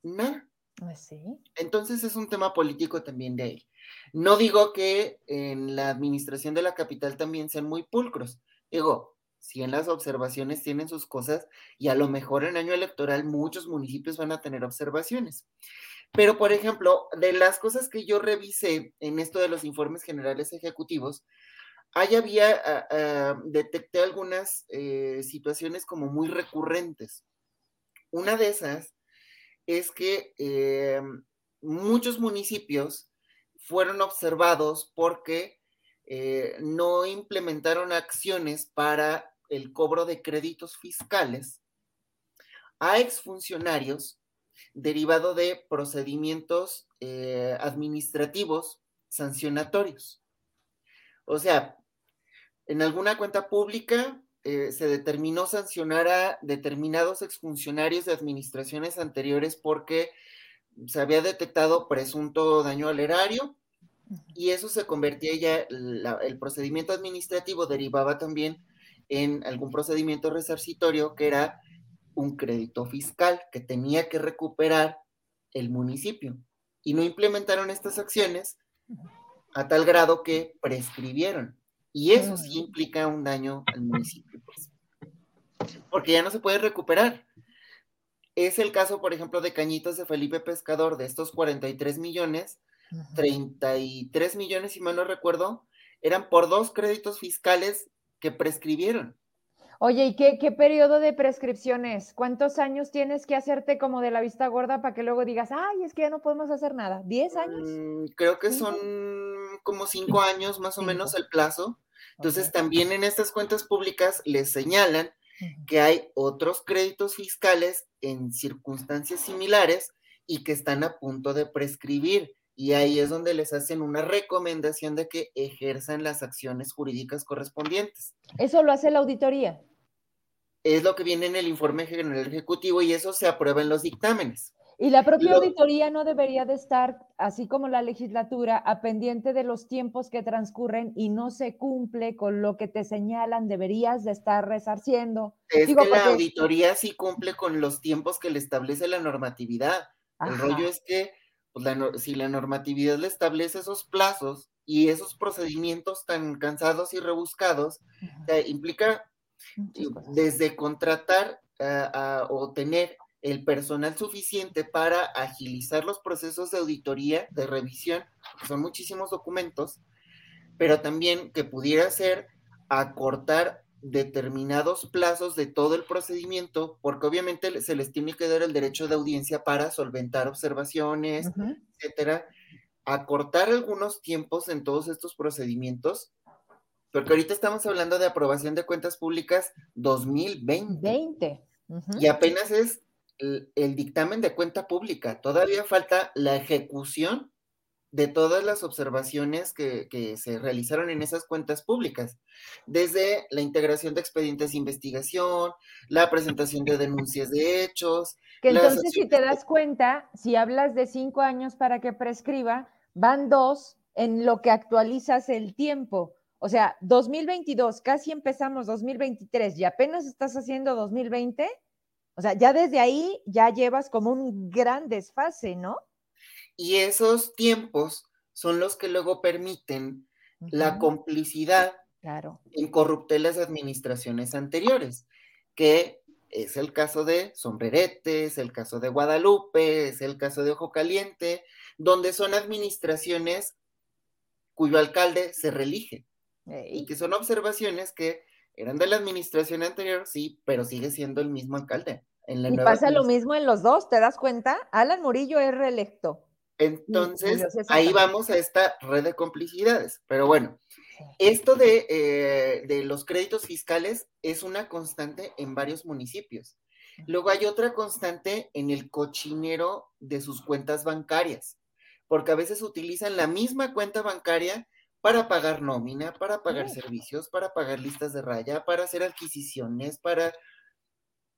Nada. Pues sí. Entonces es un tema político también de él. No digo que en la administración de la capital también sean muy pulcros. Digo, si en las observaciones tienen sus cosas y a lo mejor en año electoral muchos municipios van a tener observaciones. Pero, por ejemplo, de las cosas que yo revisé en esto de los informes generales ejecutivos, ahí había, ah, ah, detecté algunas eh, situaciones como muy recurrentes. Una de esas es que eh, muchos municipios fueron observados porque eh, no implementaron acciones para el cobro de créditos fiscales a exfuncionarios derivado de procedimientos eh, administrativos sancionatorios. O sea, en alguna cuenta pública eh, se determinó sancionar a determinados exfuncionarios de administraciones anteriores porque se había detectado presunto daño al erario y eso se convertía ya, el procedimiento administrativo derivaba también en algún procedimiento resarcitorio que era un crédito fiscal que tenía que recuperar el municipio. Y no implementaron estas acciones a tal grado que prescribieron. Y eso sí implica un daño al municipio, pues. Porque ya no se puede recuperar. Es el caso, por ejemplo, de Cañitas de Felipe Pescador, de estos 43 millones, 33 millones, si mal no recuerdo, eran por dos créditos fiscales que prescribieron. Oye, ¿y qué, qué periodo de prescripción es? ¿Cuántos años tienes que hacerte como de la vista gorda para que luego digas, ay, es que ya no podemos hacer nada? ¿Diez años? Mm, creo que son como cinco años más o menos el plazo. Entonces, también en estas cuentas públicas les señalan que hay otros créditos fiscales en circunstancias similares y que están a punto de prescribir. Y ahí es donde les hacen una recomendación de que ejerzan las acciones jurídicas correspondientes. ¿Eso lo hace la auditoría? Es lo que viene en el informe general ejecutivo y eso se aprueba en los dictámenes. Y la propia auditoría no debería de estar, así como la legislatura, a pendiente de los tiempos que transcurren y no se cumple con lo que te señalan, deberías de estar resarciendo. Es que la auditoría sí cumple con los tiempos que le establece la normatividad. El rollo es que pues si la normatividad le establece esos plazos y esos procedimientos tan cansados y rebuscados, implica desde contratar o tener el personal suficiente para agilizar los procesos de auditoría, de revisión, son muchísimos documentos, pero también que pudiera ser acortar determinados plazos de todo el procedimiento, porque obviamente se les tiene que dar el derecho de audiencia para solventar observaciones, etcétera, acortar algunos tiempos en todos estos procedimientos, porque ahorita estamos hablando de aprobación de cuentas públicas 2020. Y apenas es el dictamen de cuenta pública, todavía falta la ejecución de todas las observaciones que, se realizaron en esas cuentas públicas, desde la integración de expedientes de investigación, la presentación de denuncias de hechos. Que entonces, si te das cuenta, si hablas de cinco años para que prescriba, van dos en lo que actualizas el tiempo. O sea, 2022, casi empezamos 2023 y apenas estás haciendo 2020. O sea, ya desde ahí ya llevas como un gran desfase, ¿no? Y esos tiempos son los que luego permiten la complicidad en corruptelas administraciones anteriores, que es el caso de Sombrerete, es el caso de Guadalupe, es el caso de Ojo Caliente, donde son administraciones cuyo alcalde se reelige. Y que son observaciones que eran de la administración anterior, sí, pero sigue siendo el mismo alcalde. y pasa lo mismo en los dos, ¿te das cuenta? Alan Murillo es reelecto. Entonces, ahí vamos a esta red de complicidades. Pero bueno, esto eh, de, los créditos fiscales es una constante en varios municipios. Luego hay otra constante en el cochinero de sus cuentas bancarias, porque a veces utilizan la misma cuenta bancaria para pagar nómina, para pagar servicios, para pagar listas de raya, para hacer adquisiciones, para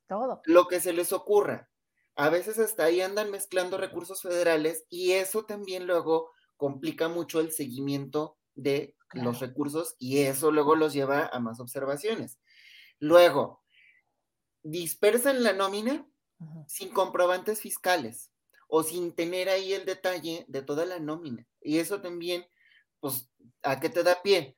todo lo que se les ocurra a veces hasta ahí andan mezclando recursos federales y eso también luego complica mucho el seguimiento de los recursos y eso luego los lleva a más observaciones. Luego, dispersan la nómina sin comprobantes fiscales o sin tener ahí el detalle de toda la nómina. Y eso también, pues, ¿a qué te da pie?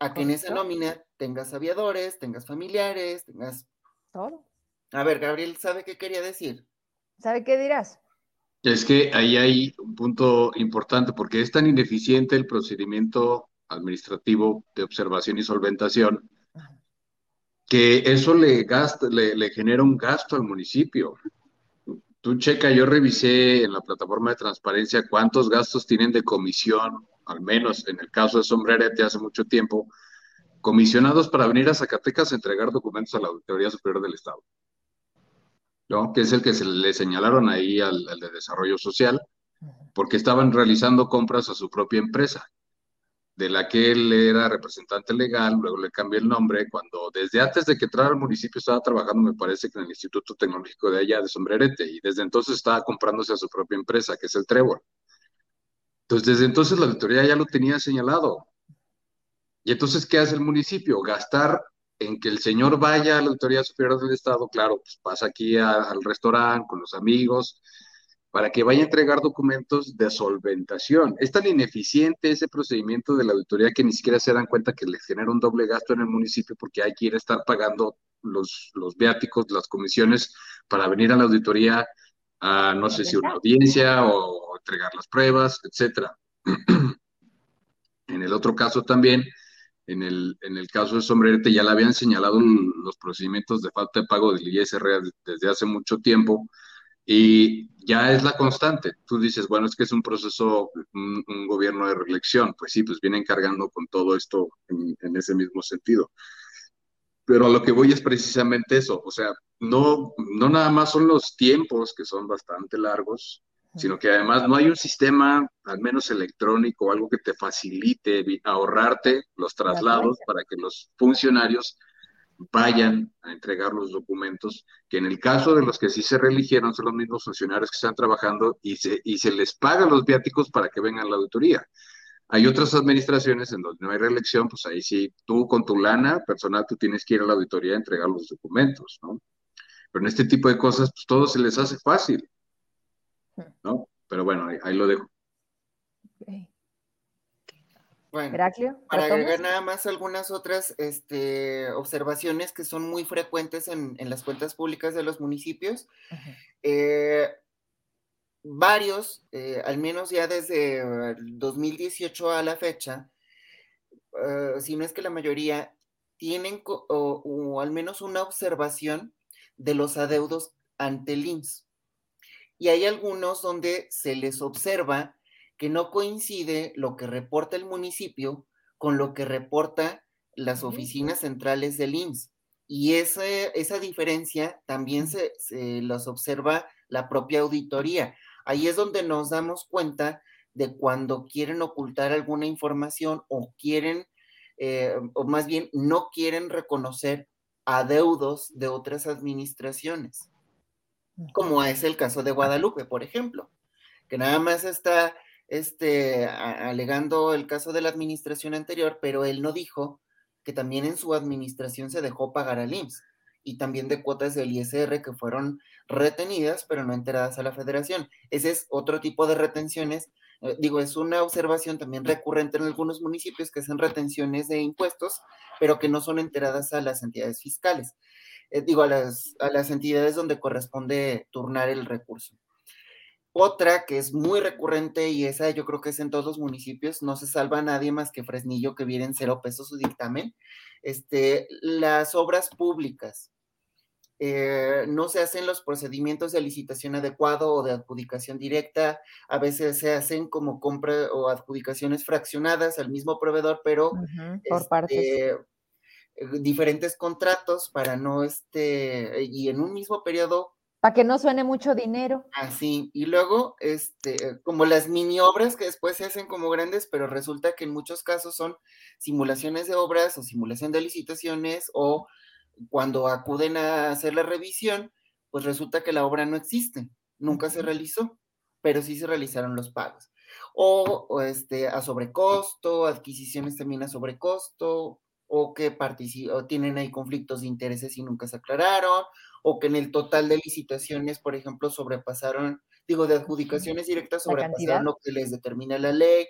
A que en esa nómina tengas aviadores, tengas familiares, tengas... Todo. A ver, Gabriel, ¿sabe qué quería decir? ¿Sabe qué dirás? Es que ahí hay un punto importante porque es tan ineficiente el procedimiento administrativo de observación y solventación que eso le, gasta, le, genera un gasto al municipio. Tú checa, yo revisé en la plataforma de transparencia cuántos gastos tienen de comisión, al menos en el caso de Sombrerete hace mucho tiempo, comisionados para venir a Zacatecas a entregar documentos a la Auditoría Superior del Estado. ¿no? que es el que se le señalaron ahí al, de desarrollo social, porque estaban realizando compras a su propia empresa, de la que él era representante legal, luego le cambió el nombre, cuando desde antes de que entrara al municipio estaba trabajando, me parece que en el Instituto Tecnológico de allá, de Sombrerete, y desde entonces estaba comprándose a su propia empresa, que es el Trébol. Entonces, desde entonces la auditoría ya lo tenía señalado. Y entonces, ¿qué hace el municipio? Gastar en que el señor vaya a la Autoridad Superior del Estado, claro, pues pasa aquí al restaurante con los amigos, para que vaya a entregar documentos de solventación. Es tan ineficiente ese procedimiento de la auditoría que ni siquiera se dan cuenta que les genera un doble gasto en el municipio porque hay que ir a estar pagando los, los viáticos, las comisiones para venir a la auditoría a, no sé si una audiencia o entregar las pruebas, etcétera. en el otro caso también, en el, en el caso de Sombrerete ya le habían señalado los procedimientos de falta de pago del ISR desde hace mucho tiempo y ya es la constante. Tú dices, bueno, es que es un proceso, un, gobierno de reelección. Pues sí, pues vienen cargando con todo esto en, ese mismo sentido. Pero a lo que voy es precisamente eso. O sea, no, no nada más son los tiempos, que son bastante largos, sino que además no hay un sistema, al menos electrónico, algo que te facilite ahorrarte los traslados para que los funcionarios vayan a entregar los documentos, que en el caso de los que sí se reeligieron son los mismos funcionarios que están trabajando y se, y se les paga los viáticos para que vengan a la auditoría. Hay otras administraciones en donde no hay reelección, pues ahí sí, tú con tu lana personal, tú tienes que ir a la auditoría a entregar los documentos, ¿no? Pero en este tipo de cosas, pues todo se les hace fácil, ¿no? Pero bueno, ahí, lo dejo. Bueno, para agregar nada más algunas otras este, observaciones que son muy frecuentes en, las cuentas públicas de los municipios. Eh, varios, eh, al menos ya desde el 2018 a la fecha, eh, si no es que la mayoría, tienen o, al menos una observación de los adeudos ante el IMSS. Y hay algunos donde se les observa que no coincide lo que reporta el municipio con lo que reporta las oficinas centrales del IMSS. Y esa diferencia también se, los observa la propia auditoría. Ahí es donde nos damos cuenta de cuando quieren ocultar alguna información o quieren, eh, o más bien no quieren reconocer adeudos de otras administraciones, como es el caso de Guadalupe, por ejemplo, que nada más está este, alegando el caso de la administración anterior, pero él no dijo que también en su administración se dejó pagar al IMSS y también de cuotas del ISR que fueron retenidas, pero no enteradas a la federación. Ese es otro tipo de retenciones. Eh, digo, es una observación también recurrente en algunos municipios que hacen retenciones de impuestos, pero que no son enteradas a las entidades fiscales. Eh, digo, a las, a las entidades donde corresponde turnar el recurso. Otra que es muy recurrente y esa yo creo que es en todos los municipios, no se salva a nadie más que Fresnillo que viene en cero pesos su dictamen, este, las obras públicas. Eh, no se hacen los procedimientos de licitación adecuado o de adjudicación directa, a veces se hacen como compra o adjudicaciones fraccionadas al mismo proveedor, pero por este, eh, diferentes contratos para no este, y en un mismo periodo para que no suene mucho dinero. Así, y luego, este, como las mini obras que después se hacen como grandes, pero resulta que en muchos casos son simulaciones de obras o simulación de licitaciones o cuando acuden a hacer la revisión, pues resulta que la obra no existe, nunca se realizó, pero sí se realizaron los pagos. O, este, a sobrecosto, adquisiciones también a sobrecosto, o que o tienen ahí conflictos de intereses y nunca se aclararon, o que en el total de licitaciones, por ejemplo, sobrepasaron, digo, de adjudicaciones directas sobrepasaron lo que les determina la ley,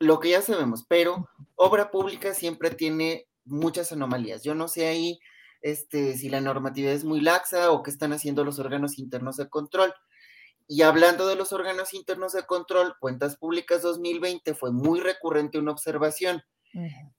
lo que ya sabemos, pero obra pública siempre tiene muchas anomalías. Yo no sé ahí este, si la normatividad es muy laxa o qué están haciendo los órganos internos de control. Y hablando de los órganos internos de control, Cuentas Públicas 2020 fue muy recurrente una observación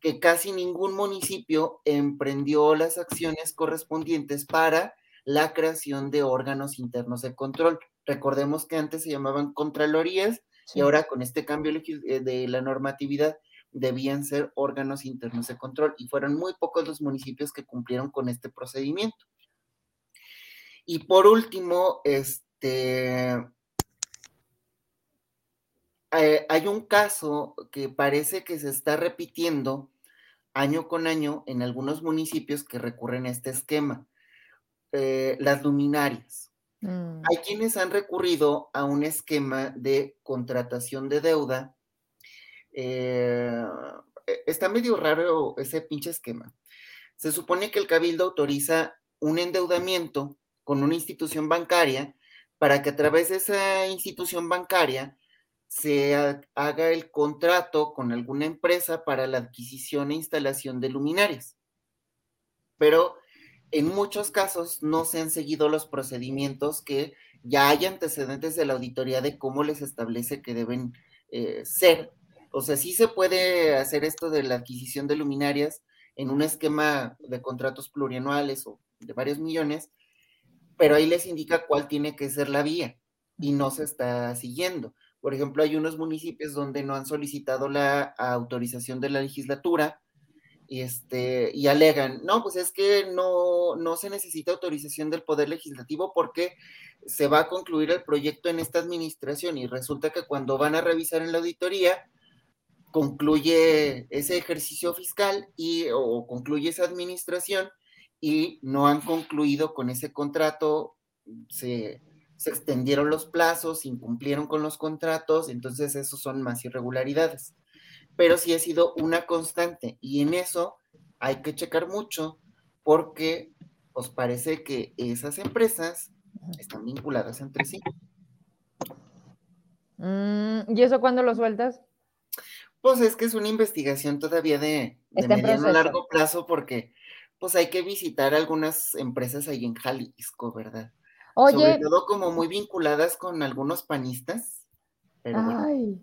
que casi ningún municipio emprendió las acciones correspondientes para la creación de órganos internos de control. Recordemos que antes se llamaban contralorías y ahora con este cambio eh, de la normatividad debían ser órganos internos de control y fueron muy pocos los municipios que cumplieron con este procedimiento. Y por último, este, eh, hay un caso que parece que se está repitiendo año con año en algunos municipios que recurren a este esquema, eh, las luminarias. Mm. Hay quienes han recurrido a un esquema de contratación de deuda. Eh, está medio raro ese pinche esquema. Se supone que el cabildo autoriza un endeudamiento con una institución bancaria para que a través de esa institución bancaria se haga el contrato con alguna empresa para la adquisición e instalación de luminarias. Pero en muchos casos no se han seguido los procedimientos que ya hay antecedentes de la auditoría de cómo les establece que deben eh, ser. O sea, sí se puede hacer esto de la adquisición de luminarias en un esquema de contratos plurianuales o de varios millones, pero ahí les indica cuál tiene que ser la vía y no se está siguiendo. Por ejemplo, hay unos municipios donde no han solicitado la autorización de la legislatura y, este, y alegan, no, pues es que no, no se necesita autorización del Poder Legislativo porque se va a concluir el proyecto en esta administración y resulta que cuando van a revisar en la auditoría, concluye ese ejercicio fiscal y o concluye esa administración y no han concluido con ese contrato, se, se extendieron los plazos, incumplieron con los contratos, entonces esos son más irregularidades. Pero sí ha sido una constante y en eso hay que checar mucho porque os parece que esas empresas están vinculadas entre sí. Mm, ¿Y eso cuándo lo sueltas? Pues es que es una investigación todavía de, de mediano largo plazo porque pues hay que visitar algunas empresas ahí en Jalisco, ¿verdad? Oye. Sobre todo como muy vinculadas con algunos panistas. Ay.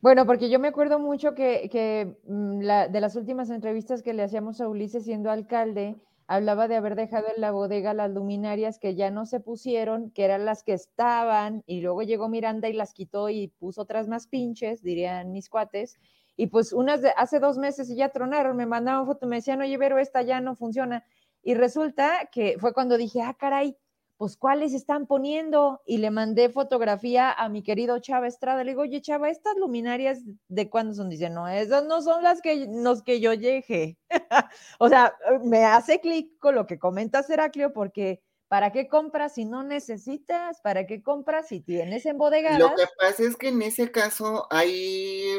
Bueno. porque yo me acuerdo mucho que, mm, de las últimas entrevistas que le hacíamos a Ulises siendo alcalde, hablaba de haber dejado en la bodega las luminarias que ya no se pusieron, que eran las que estaban, y luego llegó Miranda y las quitó y puso otras más pinches, dirían mis cuates, y pues unas de hace dos meses y ya tronaron, me mandaban foto, me decían, oye, pero esta ya no funciona. Y resulta que fue cuando dije, ah, caray, pues cuáles están poniendo. Y le mandé fotografía a mi querido Chava Estrada. Le digo, oye, Chava, estas luminarias, ¿de cuándo son? Dice, no, esas no son las que, los que yo llegué. o sea, me hace clic con lo que comenta Heraclio, porque ¿Para qué compras si no necesitas? ¿Para qué compras si tienes embodegadas? Lo que pasa es que en ese caso hay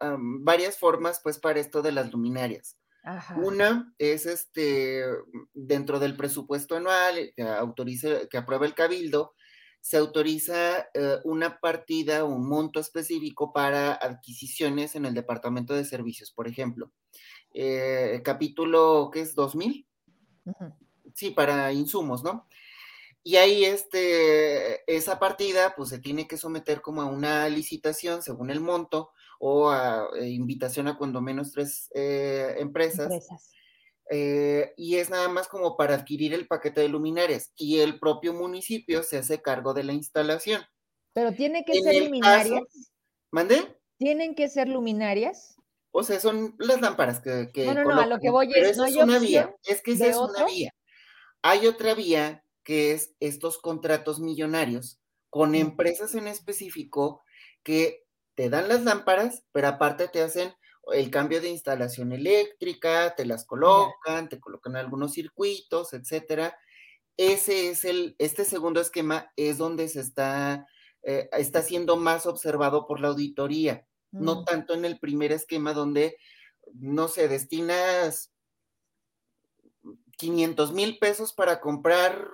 ah, varias formas, pues, para esto de las luminarias. Una es este dentro del presupuesto anual que autoriza, que aprueba el cabildo, se autoriza eh, una partida, un monto específico para adquisiciones en el departamento de servicios, por ejemplo. Eh, capítulo, ¿qué es? ¿2000? sí, para insumos, ¿no? Y ahí este, esa partida pues se tiene que someter como a una licitación según el monto o a eh, invitación a cuando menos tres eh, empresas. Eh, y es nada más como para adquirir el paquete de luminarias y el propio municipio se hace cargo de la instalación. Pero tiene que ser luminarias. ¿Mande? ¿Tienen que ser luminarias? O sea, son las lámparas que... no, no, no, a lo que voy es, no es una vía, es que esa es una vía. Hay otra vía que es estos contratos millonarios con empresas en específico que te dan las lámparas, pero aparte te hacen el cambio de instalación eléctrica, te las colocan, te colocan algunos circuitos, etcétera. Ese es el, este segundo esquema es donde se está, eh, está siendo más observado por la auditoría, no mm. tanto en el primer esquema donde, no sé, destinas 500 mil pesos para comprar,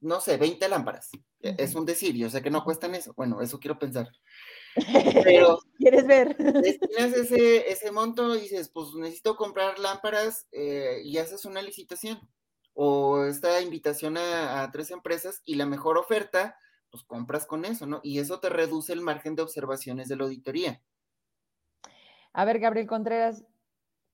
no sé, 20 lámparas. E, es un decir, yo sé que no cuestan eso. Bueno, eso quiero pensar. Pero ¿Quieres ver? Destinas ese, ese monto y dices, pues necesito comprar lámparas eh, y haces una licitación o esta invitación a, a, tres empresas y la mejor oferta, pues compras con eso, ¿no? Y eso te reduce el margen de observaciones de la auditoría. A ver, Gabriel Contreras,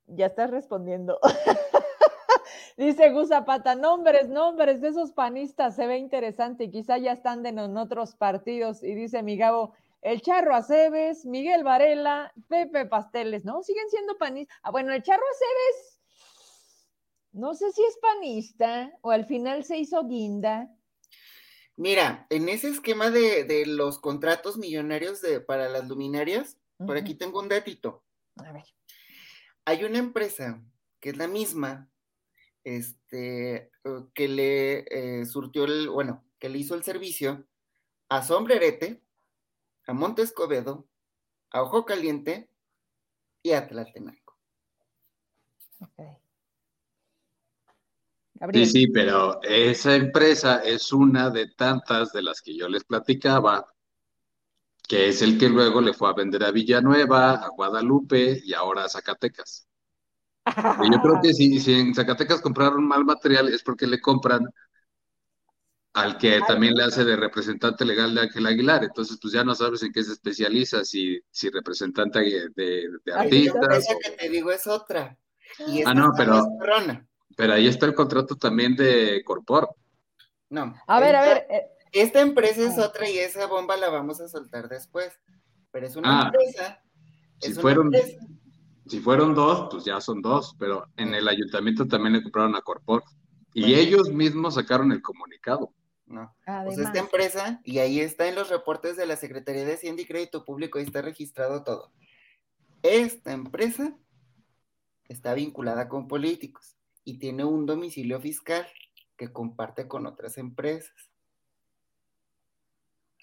ya estás respondiendo. Dice Gus Zapata, nombres, nombres de esos panistas, se ve interesante y quizá ya están en otros partidos. Y dice mi Gabo, el Charro Aceves, Miguel Varela, Pepe Pasteles, ¿no? Siguen siendo panistas. Ah, bueno, el Charro Aceves, no sé si es panista o al final se hizo guinda. Mira, en ese esquema de, los contratos millonarios de, para las luminarias, por aquí tengo un datito. A ver. Hay una empresa que es la misma este, que le eh, surtió el, bueno, que le hizo el servicio a Sombrerete, a Montescobedo, a Ojo Caliente y a Tlatenango. Sí, sí, pero esa empresa es una de tantas de las que yo les platicaba, que es el que luego le fue a vender a Villanueva, a Guadalupe y ahora a Zacatecas. yo creo que si, si en Zacatecas compraron mal material es porque le compran al que también le hace de representante legal de Ángel Aguilar. Entonces, pues ya no sabes en qué se especializa, si, si representante de, de, artistas. Esa que te digo es otra. ah, no, pero, pero ahí está el contrato también de Corpor. No. A ver, a ver. Eh, esta empresa es otra y esa bomba la vamos a soltar después. Pero es una ah, empresa. Si fueron, si fueron dos, pues ya son dos, pero en el ayuntamiento también le compraron a Corpor. Y ellos mismos sacaron el comunicado. No. Esta empresa, y ahí está en los reportes de la Secretaría de Hacienda y Crédito Público, ahí está registrado todo. Esta empresa está vinculada con políticos y tiene un domicilio fiscal que comparte con otras empresas.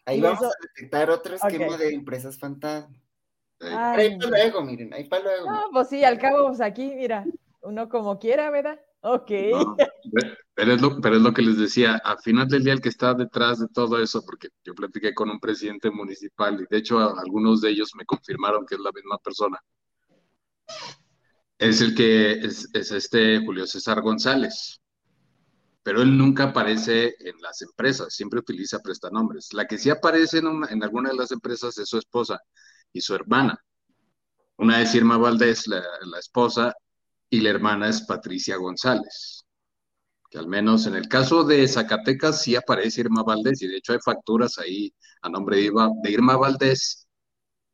Ahí vamos a detectar otro esquema de empresas fantasma. Ahí para luego, miren, ahí para luego. No, pues sí, al cabo, pues aquí, mira, uno como quiera, ¿verdad? Ok. pero, es lo, pero es lo que les decía, al final del día el que está detrás de todo eso, porque yo platiqué con un presidente municipal y de hecho algunos de ellos me confirmaron que es la misma persona, es el que es, este Julio César González. Pero él nunca aparece en las empresas, siempre utiliza prestanombres. La que sí aparece en, en alguna de las empresas es su esposa y su hermana. Una es Irma Valdés, la, la esposa, y la hermana es Patricia González. Que al menos en el caso de Zacatecas sí aparece Irma Valdés y de hecho hay facturas ahí a nombre de Irma, Valdés,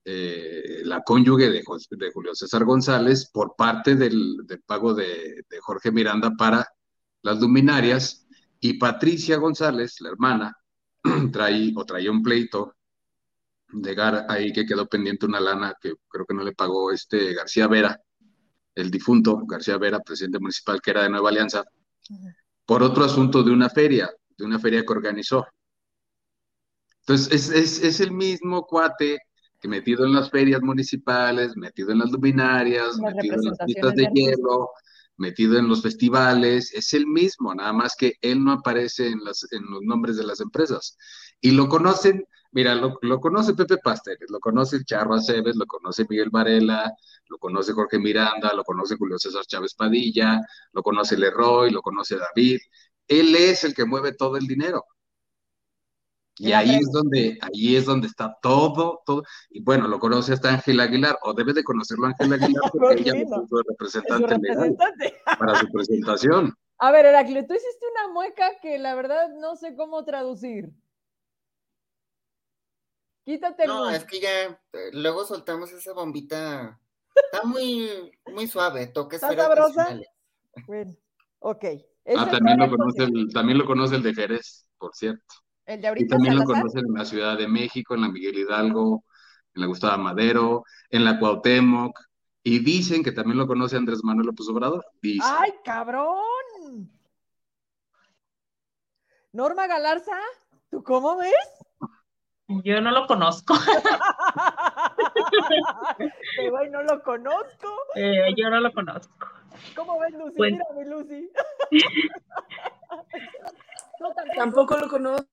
eh, la cónyuge de, Julio César González, por parte del, pago de, Jorge Miranda para las luminarias y Patricia González, la hermana, trae o traía un pleito de Gar ahí que quedó pendiente una lana que creo que no le pagó este García Vera el difunto García Vera, presidente municipal que era de Nueva Alianza, por otro asunto de una feria, de una feria que organizó. Entonces, es, el mismo cuate que metido en las ferias municipales, metido en las luminarias, metido en las pistas de hielo, metido en los festivales, es el mismo, nada más que él no aparece en, las, en los nombres de las empresas. Y lo conocen Mira, lo, conoce Pepe Pasteres, lo conoce el Charro Aceves, lo conoce Miguel Varela, lo conoce Jorge Miranda, lo conoce Julio César Chávez Padilla, lo conoce Leroy, lo conoce David. Él es el que mueve todo el dinero. Y ahí es donde, ahí es donde está todo, todo. Y bueno, lo conoce hasta Ángel Aguilar, o debe de conocerlo Ángel Aguilar, porque ella es su representante, legal para su presentación. A ver, Heraclio, tú hiciste una mueca que la verdad no sé cómo traducir. Quítate. No, es que ya eh, luego soltamos esa bombita. Está muy, muy suave, toques ¿Está sabrosa? Bueno, ok. Ah, también lo, conoce el, también lo conoce el de Jerez, por cierto. El de ahorita. Y también lo conocen en la Ciudad de México, en la Miguel Hidalgo, en la Gustavo Madero, en la Cuauhtémoc. Y dicen que también lo conoce Andrés Manuel López Obrador. ¡Ay, cabrón! Norma Galarza, ¿tú cómo ves? Yo no lo conozco. Pero no lo conozco. Eh, yo no lo conozco. ¿Cómo ves, Lucy? Pues... Mírame, Lucy. tampoco lo conozco.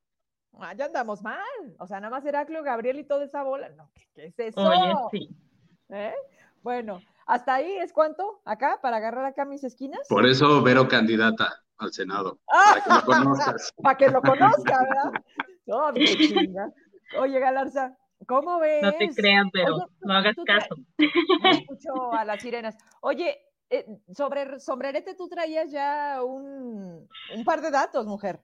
Ah, ya andamos mal. O sea, nada más Heraclio, Gabriel y toda esa bola. No, ¿qué, es eso? Oye, sí. ¿Eh? Bueno, hasta ahí es cuánto acá para agarrar acá mis esquinas. Por eso Vero candidata al Senado. Para que lo conozcas. para que lo conozca, ¿verdad? No, mi chinga. Oye, Galarza, ¿cómo ves? No te crean, pero no hagas caso. Escucho a las sirenas. Oye, eh, sobre sombrerete tú traías ya un, un par de datos, mujer.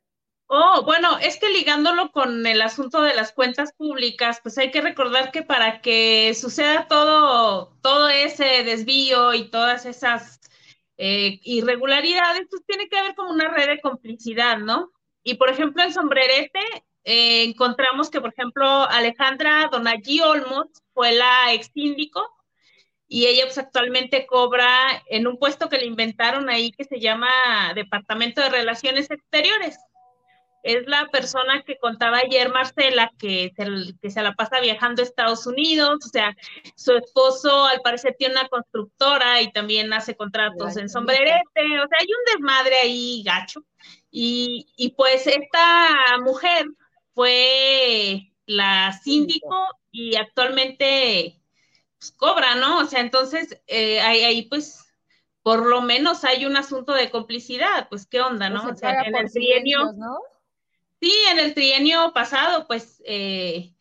Oh, bueno, es que ligándolo con el asunto de las cuentas públicas, pues hay que recordar que para que suceda todo, todo ese desvío y todas esas eh, irregularidades, pues tiene que haber como una red de complicidad, ¿no? Y por ejemplo, en Sombrerete eh, encontramos que, por ejemplo, Alejandra Donagí Olmos fue la ex síndico y ella pues actualmente cobra en un puesto que le inventaron ahí que se llama Departamento de Relaciones Exteriores. es la persona que contaba ayer Marcela, que se, que se la pasa viajando a Estados Unidos, o sea, su esposo al parecer tiene una constructora y también hace contratos en sombrerete, o sea, hay un desmadre ahí gacho. Y, y pues esta mujer fue la síndico y actualmente pues, cobra, ¿no? O sea, entonces eh, ahí, pues por lo menos hay un asunto de complicidad, pues qué onda, ¿no? o sea, en el trienio, ¿no? Sí, en el trienio pasado, pues eh,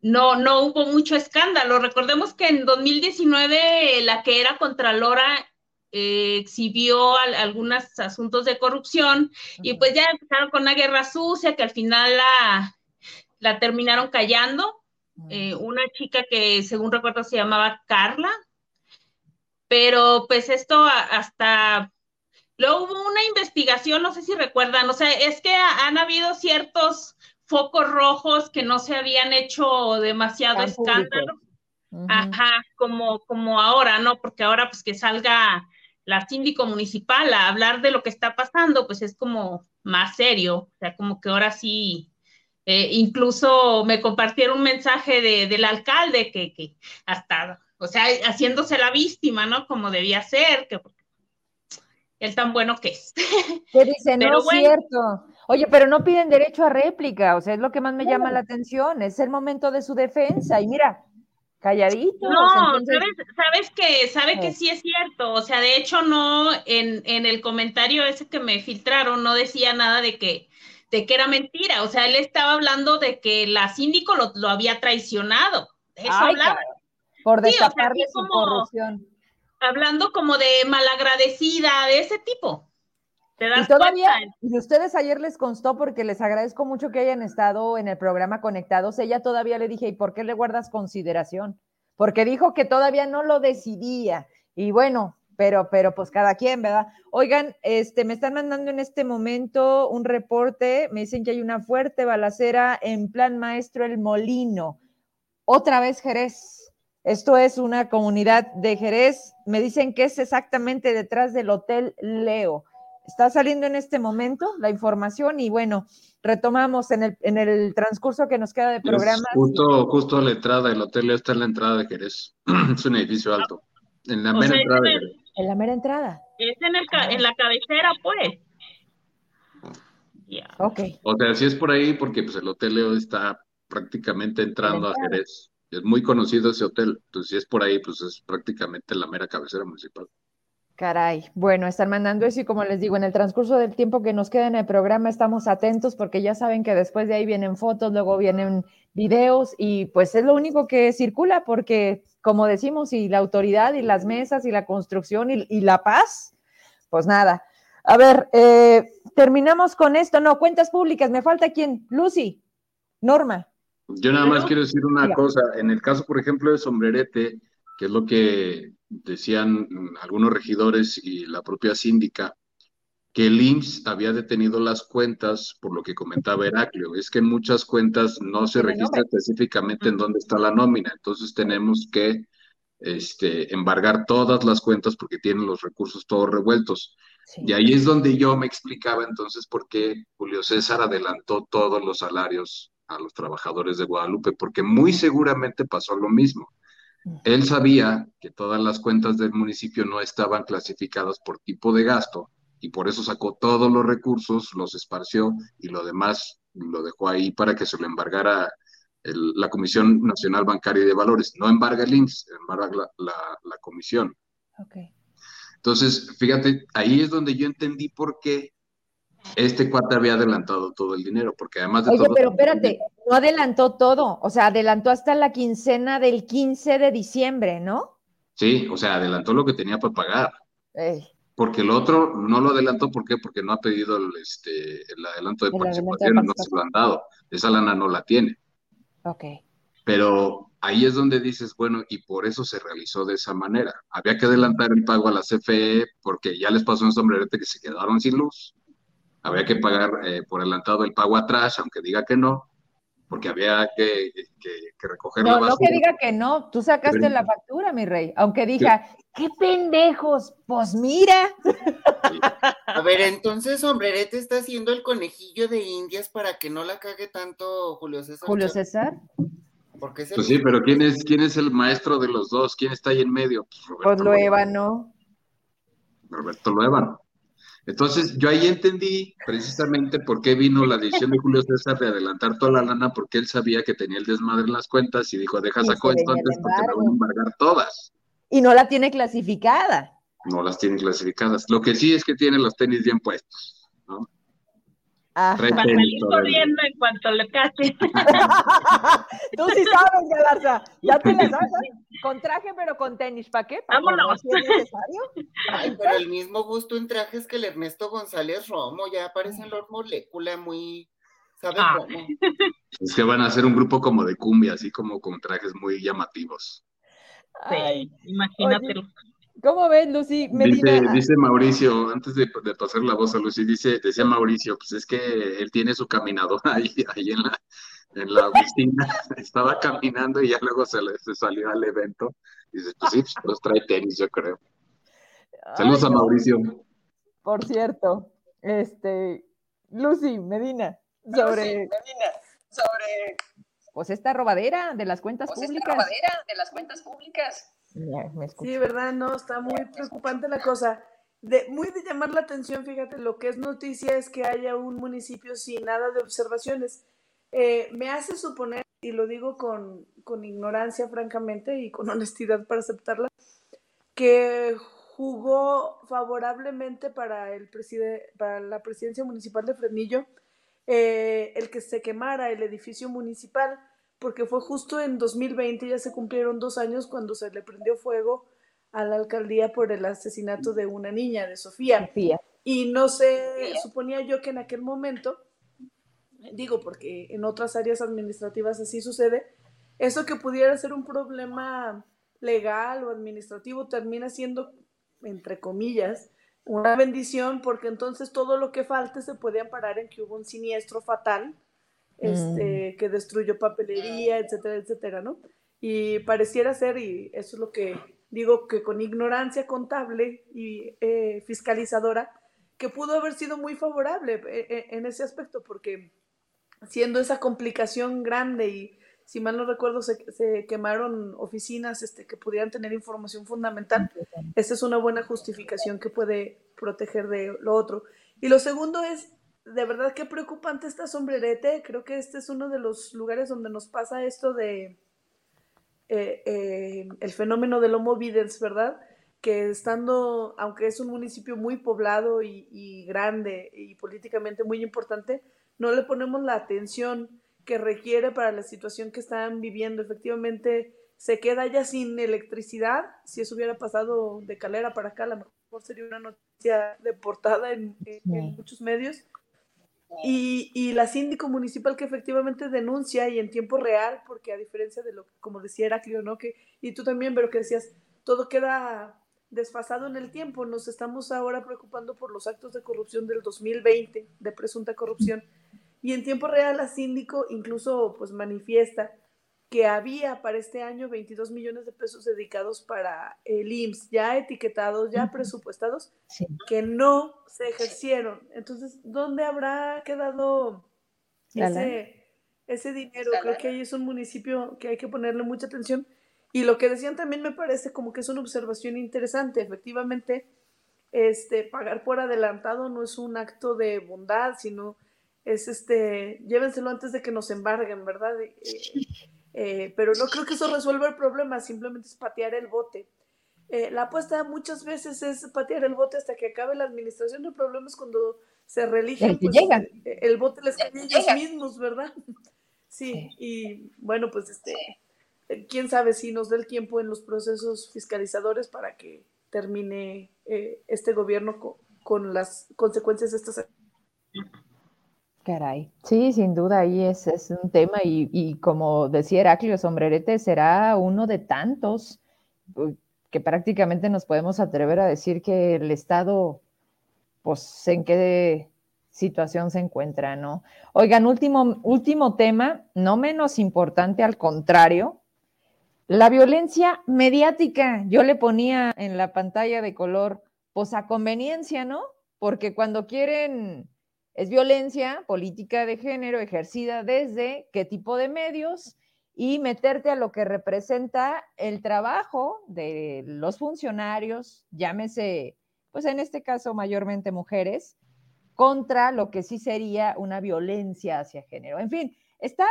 no, no hubo mucho escándalo. Recordemos que en 2019 la que era Contralora eh, exhibió algunos asuntos de corrupción y pues ya empezaron con una guerra sucia que al final la, la terminaron callando. Eh, una chica que según recuerdo se llamaba Carla, pero pues esto hasta luego hubo una investigación, no sé si recuerdan, o sea, es que han habido ciertos focos rojos que no se habían hecho demasiado escándalo. Ajá, como, como ahora, ¿no? Porque ahora pues que salga la síndico municipal a hablar de lo que está pasando, pues es como más serio, o sea, como que ahora sí eh, incluso me compartieron un mensaje de, del alcalde que, que, hasta, o sea, haciéndose la víctima, ¿no? Como debía ser, que él tan bueno que es. Que dice, no es cierto. Oye, pero no piden derecho a réplica, o sea, es lo que más me llama la atención, es el momento de su defensa, y mira, calladito. No, sabes, que, sabe que sí es cierto, o sea, de hecho no, en, en el comentario ese que me filtraron, no decía nada de que de que era mentira. O sea, él estaba hablando de que la síndico lo, había traicionado. eso hablaba. Por su corrupción. Hablando como de malagradecida, de ese tipo. ¿Te das y todavía, y ustedes ayer les constó porque les agradezco mucho que hayan estado en el programa conectados. Ella todavía le dije, ¿y por qué le guardas consideración? Porque dijo que todavía no lo decidía. Y bueno, pero, pero pues cada quien, ¿verdad? Oigan, este, me están mandando en este momento un reporte, me dicen que hay una fuerte balacera en Plan Maestro El Molino. Otra vez Jerez. Esto es una comunidad de Jerez. Me dicen que es exactamente detrás del Hotel Leo. Está saliendo en este momento la información y bueno, retomamos en el, en el transcurso que nos queda de programa. Justo, justo a la entrada, el hotel Leo está en la entrada de Jerez. es un edificio alto. En la mera entrada. En la mera entrada. Es en, el, en la cabecera, pues. Yeah. Ok. O sea, si es por ahí, porque pues el Hotel Leo está prácticamente entrando a Jerez. Es muy conocido ese hotel. Entonces, si es por ahí, pues es prácticamente la mera cabecera municipal. Caray, bueno, están mandando eso y como les digo, en el transcurso del tiempo que nos queda en el programa estamos atentos porque ya saben que después de ahí vienen fotos, luego vienen videos y pues es lo único que circula porque como decimos, y la autoridad y las mesas y la construcción y, la paz, pues nada. A ver, eh, terminamos con esto. No, cuentas públicas. Me falta quién. Lucy, Norma. Yo nada más quiero decir una cosa. En el caso, por ejemplo, de Sombrerete, que es lo que decían algunos regidores y la propia síndica, que el IMSS había detenido las cuentas por lo que comentaba Heraclio. Es que en muchas cuentas no se registra específicamente en dónde está la nómina, entonces tenemos que este, embargar todas las cuentas porque tienen los recursos todos revueltos. Y ahí es donde yo me explicaba entonces por qué Julio César adelantó todos los salarios a los trabajadores de Guadalupe, porque muy seguramente pasó lo mismo. Él sabía que todas las cuentas del municipio no estaban clasificadas por tipo de gasto, y por eso sacó todos los recursos, los esparció y lo demás lo dejó ahí para que se lo embargara la Comisión Nacional Bancaria y de Valores. No embarga el INSS, embarga la, comisión. Entonces, fíjate, ahí es donde yo entendí por qué este cuate había adelantado todo el dinero, porque además de Oye, pero espérate, no adelantó todo, o sea, adelantó hasta la quincena del 15 de diciembre, ¿no? Sí, o sea, adelantó lo que tenía para pagar porque el otro no lo adelantó, ¿por qué? Porque no ha pedido el, este, el adelanto de participación, no se lo han dado. Esa lana no la tiene. Ok. Pero ahí es donde dices, bueno, y por eso se realizó de esa manera. Había que adelantar el pago a la CFE porque ya les pasó un sombrerete que se quedaron sin luz. Había que pagar eh, por adelantado el pago atrás, aunque diga que no porque había que, que, recoger no, No que diga que no, tú sacaste la factura, mi rey, aunque diga, qué pendejos, pues mira. A ver, entonces Sombrerete está haciendo el conejillo de indias para que no la cague tanto Julio César. Julio César. Porque pues sí, pero ¿quién es, ¿quién es el maestro de los dos? ¿Quién está ahí en medio? Pues, Roberto pues ¿no? Roberto Loeva. Entonces, yo ahí entendí precisamente por qué vino la decisión de Julio César de adelantar toda la lana, porque él sabía que tenía el desmadre en las cuentas y dijo, deja saco esto antes porque me van a embargar todas. Y no la tiene clasificada. No las tiene clasificadas. Lo que sí es que tiene los tenis bien puestos, ¿no? Para salir corriendo en cuanto le case. Tú sí sabes, Galarza. Ya te la sabes. Con traje, pero con tenis. ¿Para qué? ¿Para Vámonos. Si es necesario? Ay, pero el mismo gusto en trajes que el Ernesto González Romo. Ya aparece en Lord Molécula muy. ¿Sabe ah. cómo? Es que van a hacer un grupo como de cumbia, así como con trajes muy llamativos. Sí, imagínatelo. ¿Cómo ves, Lucy? Dice, Mauricio, antes de, pasar la voz a Lucy, dice, decía Mauricio, pues es que él tiene su caminadora ahí, ahí en la, en la oficina, estaba caminando y ya luego se, le, salió al evento. dice, pues sí, pues trae tenis, yo creo. Saludos a Mauricio. Por cierto, este, Lucy Medina, sobre, Medina, sobre, pues esta robadera de las cuentas pues públicas. Esta robadera de las cuentas públicas sí, ¿verdad? No, está muy preocupante la cosa. De, muy de llamar la atención, fíjate, lo que es noticia es que haya un municipio sin nada de observaciones. Eh, me hace suponer, y lo digo con, con ignorancia, francamente, y con honestidad para aceptarla, que jugó favorablemente para, el para la presidencia municipal de Fresnillo eh, el que se quemara el edificio municipal porque fue justo en 2020, ya se cumplieron dos años cuando se le prendió fuego a la alcaldía por el asesinato de una niña, de Sofía. Y no sé, suponía yo que en aquel momento, digo porque en otras áreas administrativas así sucede, eso que pudiera ser un problema legal o administrativo termina siendo, entre comillas, una bendición porque entonces todo lo que falte se puede amparar en que hubo un siniestro fatal este, mm. que destruyó papelería, etcétera, etcétera, ¿no? Y pareciera ser, y eso es lo que digo, que con ignorancia contable y eh, fiscalizadora, que pudo haber sido muy favorable eh, eh, en ese aspecto, porque siendo esa complicación grande y si mal no recuerdo se, se quemaron oficinas este, que pudieran tener información fundamental, esa es una buena justificación que puede proteger de lo otro. Y lo segundo es de verdad qué preocupante está sombrerete. Creo que este es uno de los lugares donde nos pasa esto de eh, eh, el fenómeno del homo videns, ¿verdad? Que estando, aunque es un municipio muy poblado y, grande y políticamente muy importante, no le ponemos la atención que requiere para la situación que están viviendo. Efectivamente, se queda ya sin electricidad. Si eso hubiera pasado de Calera para acá, a lo mejor sería una noticia de portada en muchos medios y, y, la síndico municipal que efectivamente denuncia y en tiempo real, porque a diferencia de lo que, como decía Heraclio, ¿no? Que, y tú también, pero que decías, todo queda desfasado en el tiempo. Nos estamos ahora preocupando por los actos de corrupción del 2020, de presunta corrupción. Y en tiempo real la síndico incluso pues manifiesta que había para este año 22 millones de pesos dedicados para el IMSS, ya etiquetados, ya presupuestados, que no se ejercieron. Entonces, ¿dónde habrá quedado ese, ese dinero? Creo que ahí es un municipio que hay que ponerle mucha atención. Y lo que decían también me parece como que es una observación interesante. Efectivamente, este, pagar por adelantado no es un acto de bondad, sino es este, llévenselo antes de que nos embarguen, ¿verdad? Eh, eh, pero no creo que eso resuelva el problema, simplemente es patear el bote. Eh, la apuesta muchas veces es patear el bote hasta que acabe la administración. El problema es cuando se religen, pues, eh, el bote les cae a ellos mismos, ¿verdad? Sí, y bueno, pues este, quién sabe si nos da el tiempo en los procesos fiscalizadores para que termine este gobierno con, con, las consecuencias de estas Caray. Sí, sin duda, ahí es, es un tema y, como decía Heraclio, Sombrerete será uno de tantos que prácticamente nos podemos atrever a decir que el Estado, pues, en qué situación se encuentra, ¿no? Oigan, último, último tema, no menos importante, al contrario, la violencia mediática. Yo le ponía en la pantalla de color, pues a conveniencia, ¿no? porque cuando quieren, es violencia política de género ejercida desde qué tipo de medios y meterte a lo que representa el trabajo de los funcionarios, llámese, pues en este caso mayormente mujeres, contra lo que sí sería una violencia hacia género. En fin, está,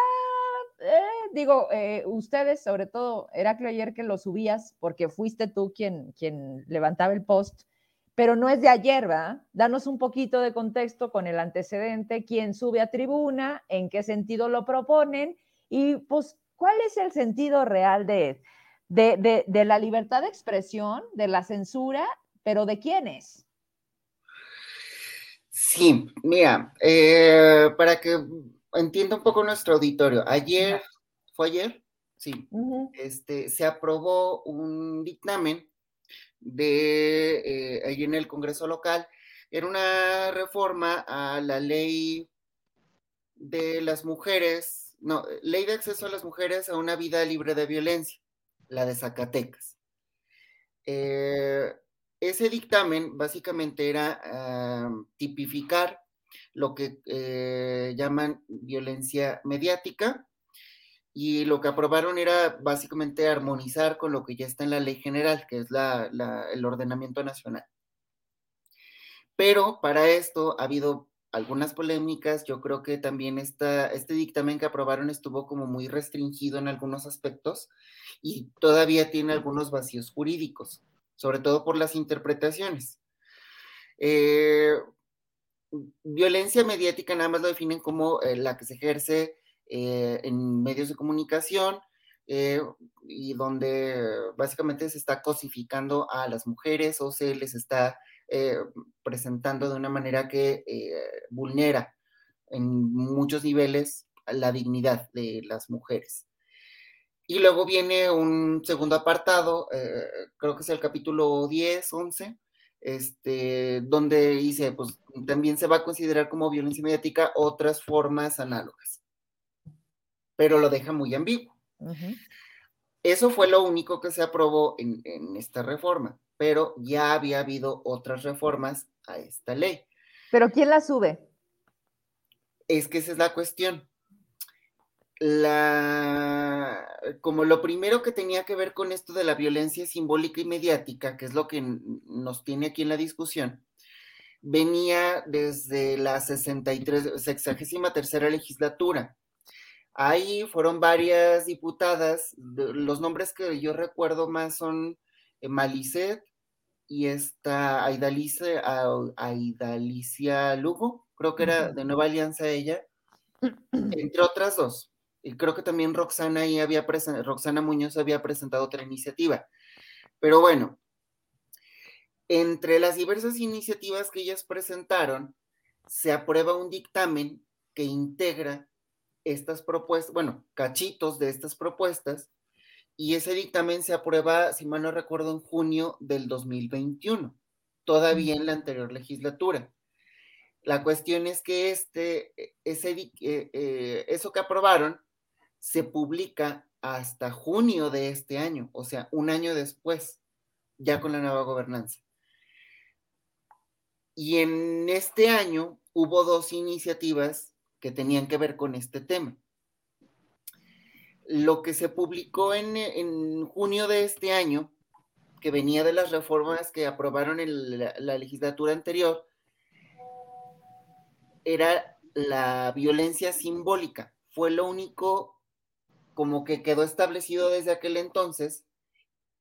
eh, digo, eh, ustedes, sobre todo, Heraclio, ayer que lo subías, porque fuiste tú quien, quien levantaba el post, pero no es de ayer, ¿verdad? Danos un poquito de contexto con el antecedente, quién sube a tribuna, en qué sentido lo proponen y pues cuál es el sentido real de, de, de, la libertad de expresión, de la censura, pero de quiénes. Sí, mira, eh, para que entienda un poco nuestro auditorio, ayer, ¿fue ayer? Sí, este, se aprobó un dictamen de eh, en el Congreso local, era una reforma a la ley de las mujeres, no, ley de acceso a las mujeres a una vida libre de violencia, la de Zacatecas. Eh, ese dictamen básicamente era ah, tipificar lo que eh, llaman violencia mediática y lo que aprobaron era básicamente armonizar con lo que ya está en la ley general, que es el ordenamiento nacional. Pero para esto ha habido algunas polémicas, yo creo que también esta, este dictamen que aprobaron estuvo como muy restringido en algunos aspectos y todavía tiene algunos vacíos jurídicos, sobre todo por las interpretaciones. Eh, violencia mediática nada más lo definen como eh, la que se ejerce eh, en medios de comunicación eh, y donde básicamente se está cosificando a las mujeres o se les está eh, presentando de una manera que vulnera en muchos niveles la dignidad de las mujeres. Y luego viene un segundo apartado, creo que es el capítulo 10, 11, este, donde dice, pues también se va a considerar como violencia mediática otras formas análogas pero lo deja muy ambiguo. Eso fue lo único que se aprobó en, esta reforma, pero ya había habido otras reformas a esta ley. ¿Pero quién la sube? Es que esa es la cuestión. La, como lo primero que tenía que ver con esto de la violencia simbólica y mediática, que es lo que nos tiene aquí en la discusión, venía desde la 63, 63 legislatura. Ahí fueron varias diputadas, los nombres que yo recuerdo más son eh, Malicet y esta Aidalicia, Aidalicia Lugo, creo que era de Nueva Alianza ella, entre otras dos. Y creo que también Roxana, ahí había Roxana Muñoz había presentado otra iniciativa. Pero bueno, entre las diversas iniciativas que ellas presentaron, se aprueba un dictamen que integra estas propuestas, bueno, cachitos de estas propuestas, y ese dictamen se aprueba, si mal no recuerdo, en junio del 2021, todavía en la anterior legislatura. La cuestión es que este, e, ese, eh, eh, eso que aprobaron se publica hasta junio de este año, o sea, un año después, ya con la nueva gobernanza. Y en este año hubo dos iniciativas que tenían que ver con este tema. Lo que se publicó en, junio de este año, que venía de las reformas que aprobaron en la, la legislatura anterior, era la violencia simbólica. Fue lo único como que quedó establecido desde aquel entonces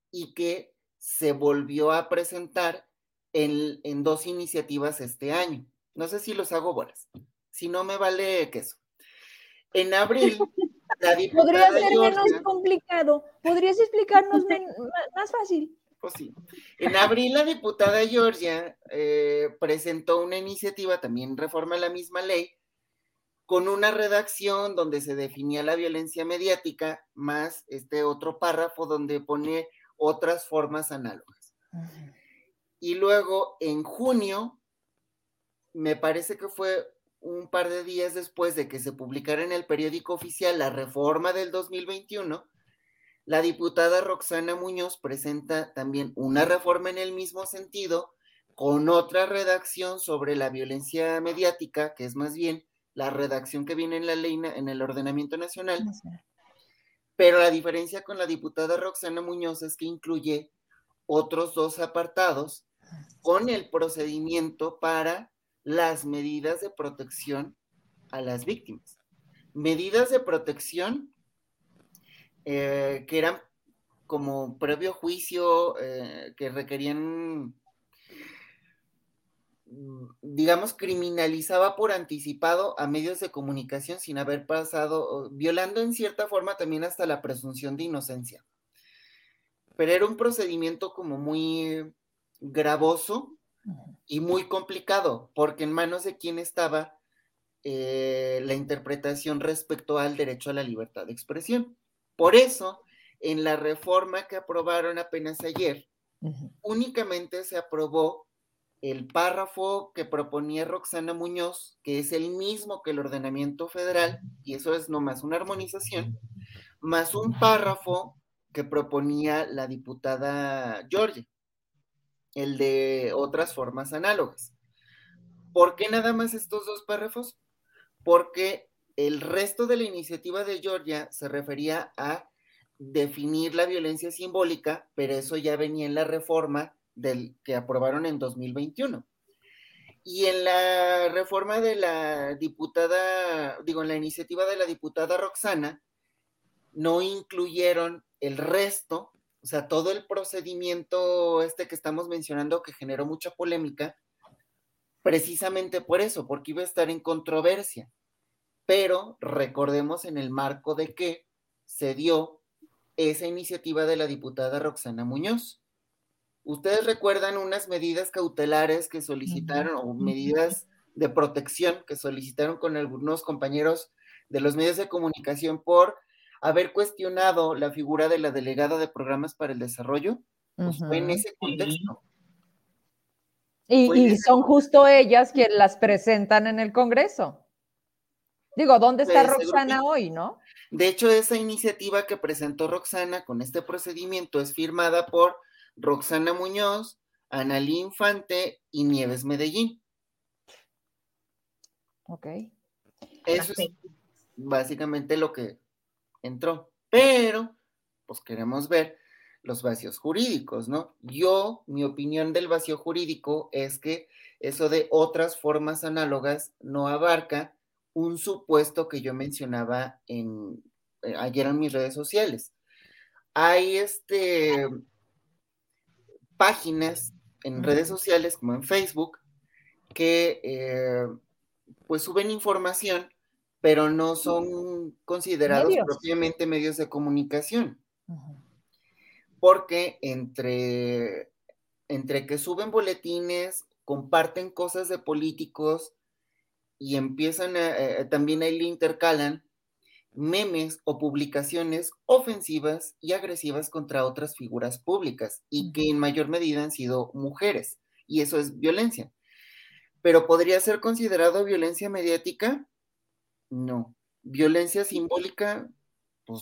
y que se volvió a presentar en, en, dos iniciativas este año. No sé si los hago buenas si no me vale queso. En abril, la diputada Podría ser menos complicado. ¿Podrías explicarnos más fácil? Pues sí. En abril, la diputada Georgia eh, presentó una iniciativa, también reforma la misma ley, con una redacción donde se definía la violencia mediática, más este otro párrafo donde pone otras formas análogas. Y luego, en junio, me parece que fue un par de días después de que se publicara en el periódico oficial la reforma del 2021, la diputada Roxana Muñoz presenta también una reforma en el mismo sentido con otra redacción sobre la violencia mediática, que es más bien la redacción que viene en la ley, en el ordenamiento nacional. Pero la diferencia con la diputada Roxana Muñoz es que incluye otros dos apartados con el procedimiento para las medidas de protección a las víctimas. Medidas de protección eh, que eran como previo juicio, eh, que requerían Mm, digamos, criminalizaba por anticipado a medios de comunicación sin haber pasado, violando en cierta forma también hasta la presunción de inocencia. Pero era un procedimiento como muy gravoso y muy complicado, porque en manos de quién estaba eh, la interpretación respecto al derecho a la libertad de expresión. Por eso, en la reforma que aprobaron apenas ayer, únicamente se aprobó el párrafo que proponía Roxana Muñoz, que es el mismo que el ordenamiento federal, y eso es nomás una armonización, más un párrafo que proponía la diputada Georgia, el de otras formas análogas. ¿Por qué nada más estos dos párrafos? Porque el resto de la iniciativa de Georgia se refería a definir la violencia simbólica, pero eso ya venía en la reforma que aprobaron en 2021. Y en la reforma de la diputada, digo, en la iniciativa de la diputada Roxana, no incluyeron el resto, o sea, todo el procedimiento este que estamos mencionando que generó mucha polémica, precisamente por eso, porque iba a estar en controversia. Pero recordemos en el marco de que se dio esa iniciativa de la diputada Roxana Muñoz. ¿Ustedes recuerdan unas medidas cautelares que solicitaron o medidas de protección que solicitaron con algunos compañeros de los medios de comunicación por haber cuestionado la figura de la delegada de programas para el desarrollo? Pues fue en ese contexto. Y, son justo ellas quienes las presentan en el Congreso. Digo, ¿dónde está Roxana hoy, no? De hecho, esa iniciativa que presentó Roxana con este procedimiento es firmada por Roxana Muñoz, Analí Infante y Nieves Medellín. Ok. Eso es básicamente lo que entró. Pero, pues queremos ver los vacíos jurídicos, ¿no? Yo, mi opinión del vacío jurídico es que eso de otras formas análogas no abarca un supuesto que yo mencionaba en, eh, ayer en mis redes sociales. Hay este páginas en redes sociales como en Facebook que eh, pues suben información, pero no son considerados propiamente medios de comunicación. Porque entre, entre que suben boletines, comparten cosas de políticos y empiezan a, eh, también ahí le intercalan memes o publicaciones ofensivas y agresivas contra otras figuras públicas y que en mayor medida han sido mujeres. Y eso es violencia. Pero ¿podría ser considerado violencia mediática? No. ¿Violencia simbólica? Pues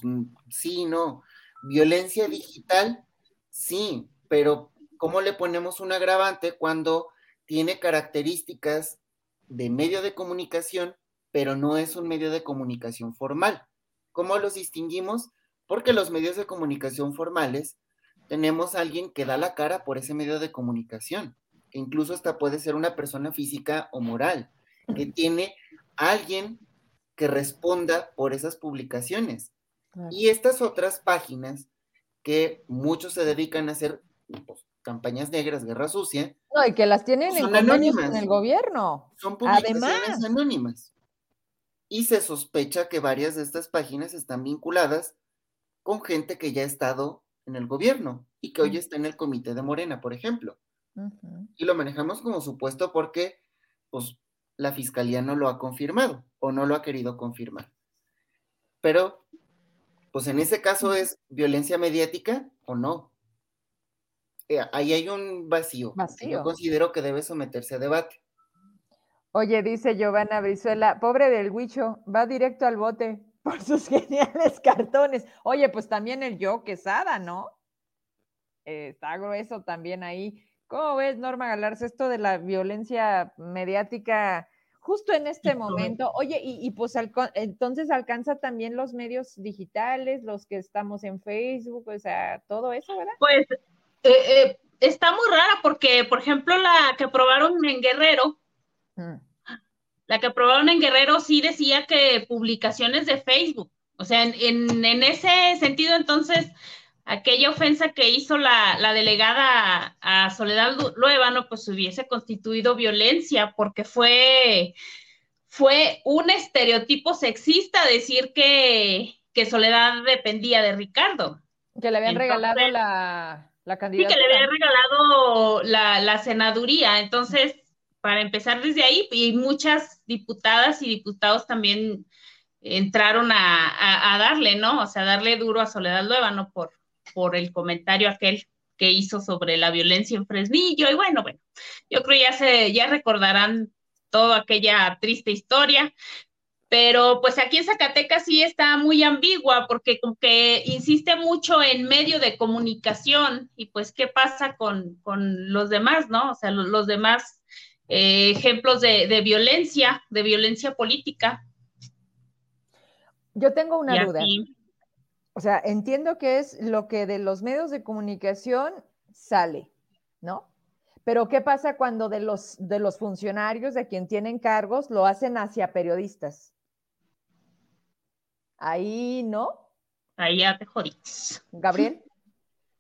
sí, no. ¿Violencia digital? Sí, pero ¿cómo le ponemos un agravante cuando tiene características de medio de comunicación pero no es un medio de comunicación formal. ¿Cómo los distinguimos? Porque los medios de comunicación formales tenemos a alguien que da la cara por ese medio de comunicación, que incluso hasta puede ser una persona física o moral, que tiene alguien que responda por esas publicaciones. Y estas otras páginas que muchos se dedican a hacer pues, campañas negras, guerra sucia. No, y que las tienen en, anónimas. en el gobierno. Son publicaciones anónimas y se sospecha que varias de estas páginas están vinculadas con gente que ya ha estado en el gobierno y que hoy está en el comité de Morena, por ejemplo. Y lo manejamos como supuesto porque pues, la fiscalía no lo ha confirmado o no lo ha querido confirmar. Pero, pues en ese caso es violencia mediática o no. Eh, ahí hay un vacío. vacío. Yo considero que debe someterse a debate. Oye, dice Giovanna Brizuela, pobre del Huicho, va directo al bote por sus geniales cartones. Oye, pues también el yo Quesada, ¿no? Eh, está grueso también ahí. ¿Cómo ves, Norma Galarza, esto de la violencia mediática justo en este momento? Oye, y, pues entonces alcanza también los medios digitales, los que estamos en Facebook, o sea, todo eso, ¿verdad? Pues eh, eh, está muy rara porque, por ejemplo, la que aprobaron en Guerrero, mm. la que aprobaron en Guerrero sí decía que publicaciones de Facebook. O sea, en, en ese sentido, entonces, aquella ofensa que hizo la, delegada a, Soledad Luevano, pues hubiese constituido violencia, porque fue, fue un estereotipo sexista decir que, Soledad dependía de Ricardo. Que le habían regalado la, la candidatura. Sí, que le habían regalado la, senaduría. Entonces, para empezar desde ahí, y muchas diputadas y diputados también entraron a, a, darle, ¿no? O sea, darle duro a Soledad Luevano por, por el comentario aquel que hizo sobre la violencia en Fresnillo. Y bueno, bueno, yo creo ya se, ya recordarán toda aquella triste historia. Pero pues aquí en Zacatecas sí está muy ambigua porque como que insiste mucho en medio de comunicación y pues qué pasa con, los demás, ¿no? O sea, los, demás eh, ejemplos de, violencia, de violencia política. Yo tengo una duda. O sea, entiendo que es lo que de los medios de comunicación sale, ¿no? Pero ¿qué pasa cuando de los, de los funcionarios, de quien tienen cargos, lo hacen hacia periodistas? Ahí, ¿no? Ahí ya te jodiste. Gabriel.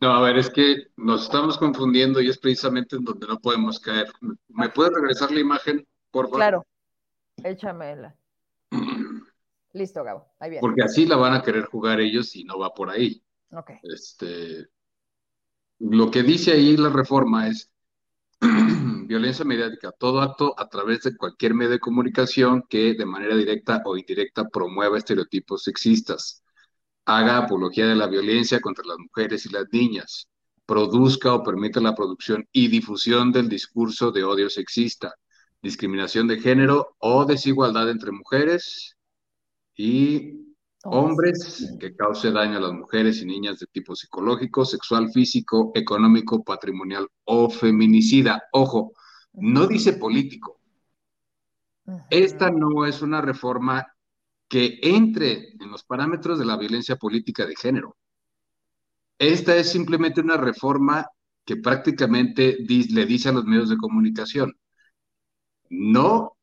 No, a ver, es que nos estamos confundiendo y es precisamente en donde no podemos caer. ¿Me puedes regresar la imagen, por favor? Claro, échamela. Listo, Gabo. Ahí viene. Porque así la van a querer jugar ellos y no va por ahí. Este, lo que dice ahí la reforma es violencia mediática, todo acto a través de cualquier medio de comunicación que de manera directa o indirecta promueva estereotipos sexistas, haga apología de la violencia contra las mujeres y las niñas, produzca o permita la producción y difusión del discurso de odio sexista, discriminación de género o desigualdad entre mujeres, y hombres que cause daño a las mujeres y niñas de tipo psicológico, sexual, físico, económico, patrimonial o feminicida. Ojo, no dice político. Esta no es una reforma que entre en los parámetros de la violencia política de género. Esta es simplemente una reforma que prácticamente le dice a los medios de comunicación, no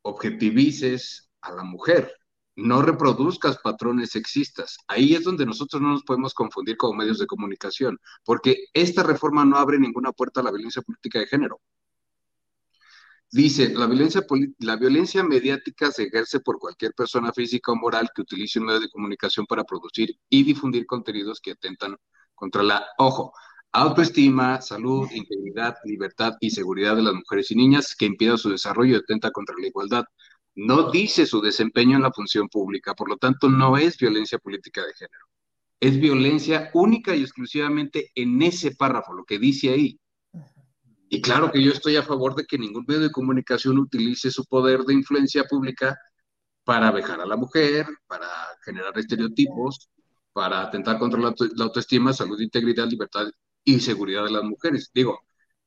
objetivices a la mujer, no reproduzcas patrones sexistas. Ahí es donde nosotros no nos podemos confundir como medios de comunicación, porque esta reforma no abre ninguna puerta a la violencia política de género. Dice, la violencia, la violencia mediática se ejerce por cualquier persona física o moral que utilice un medio de comunicación para producir y difundir contenidos que atentan contra la, ojo, autoestima, salud, integridad, libertad y seguridad de las mujeres y niñas, que impida su desarrollo y atenta contra la igualdad, no dice su desempeño en la función pública, por lo tanto no es violencia política de género. Es violencia única y exclusivamente en ese párrafo, lo que dice ahí. Y claro que yo estoy a favor de que ningún medio de comunicación utilice su poder de influencia pública para vejar a la mujer, para generar estereotipos, para atentar contra la, autoestima, salud, integridad, libertad y seguridad de las mujeres. Digo,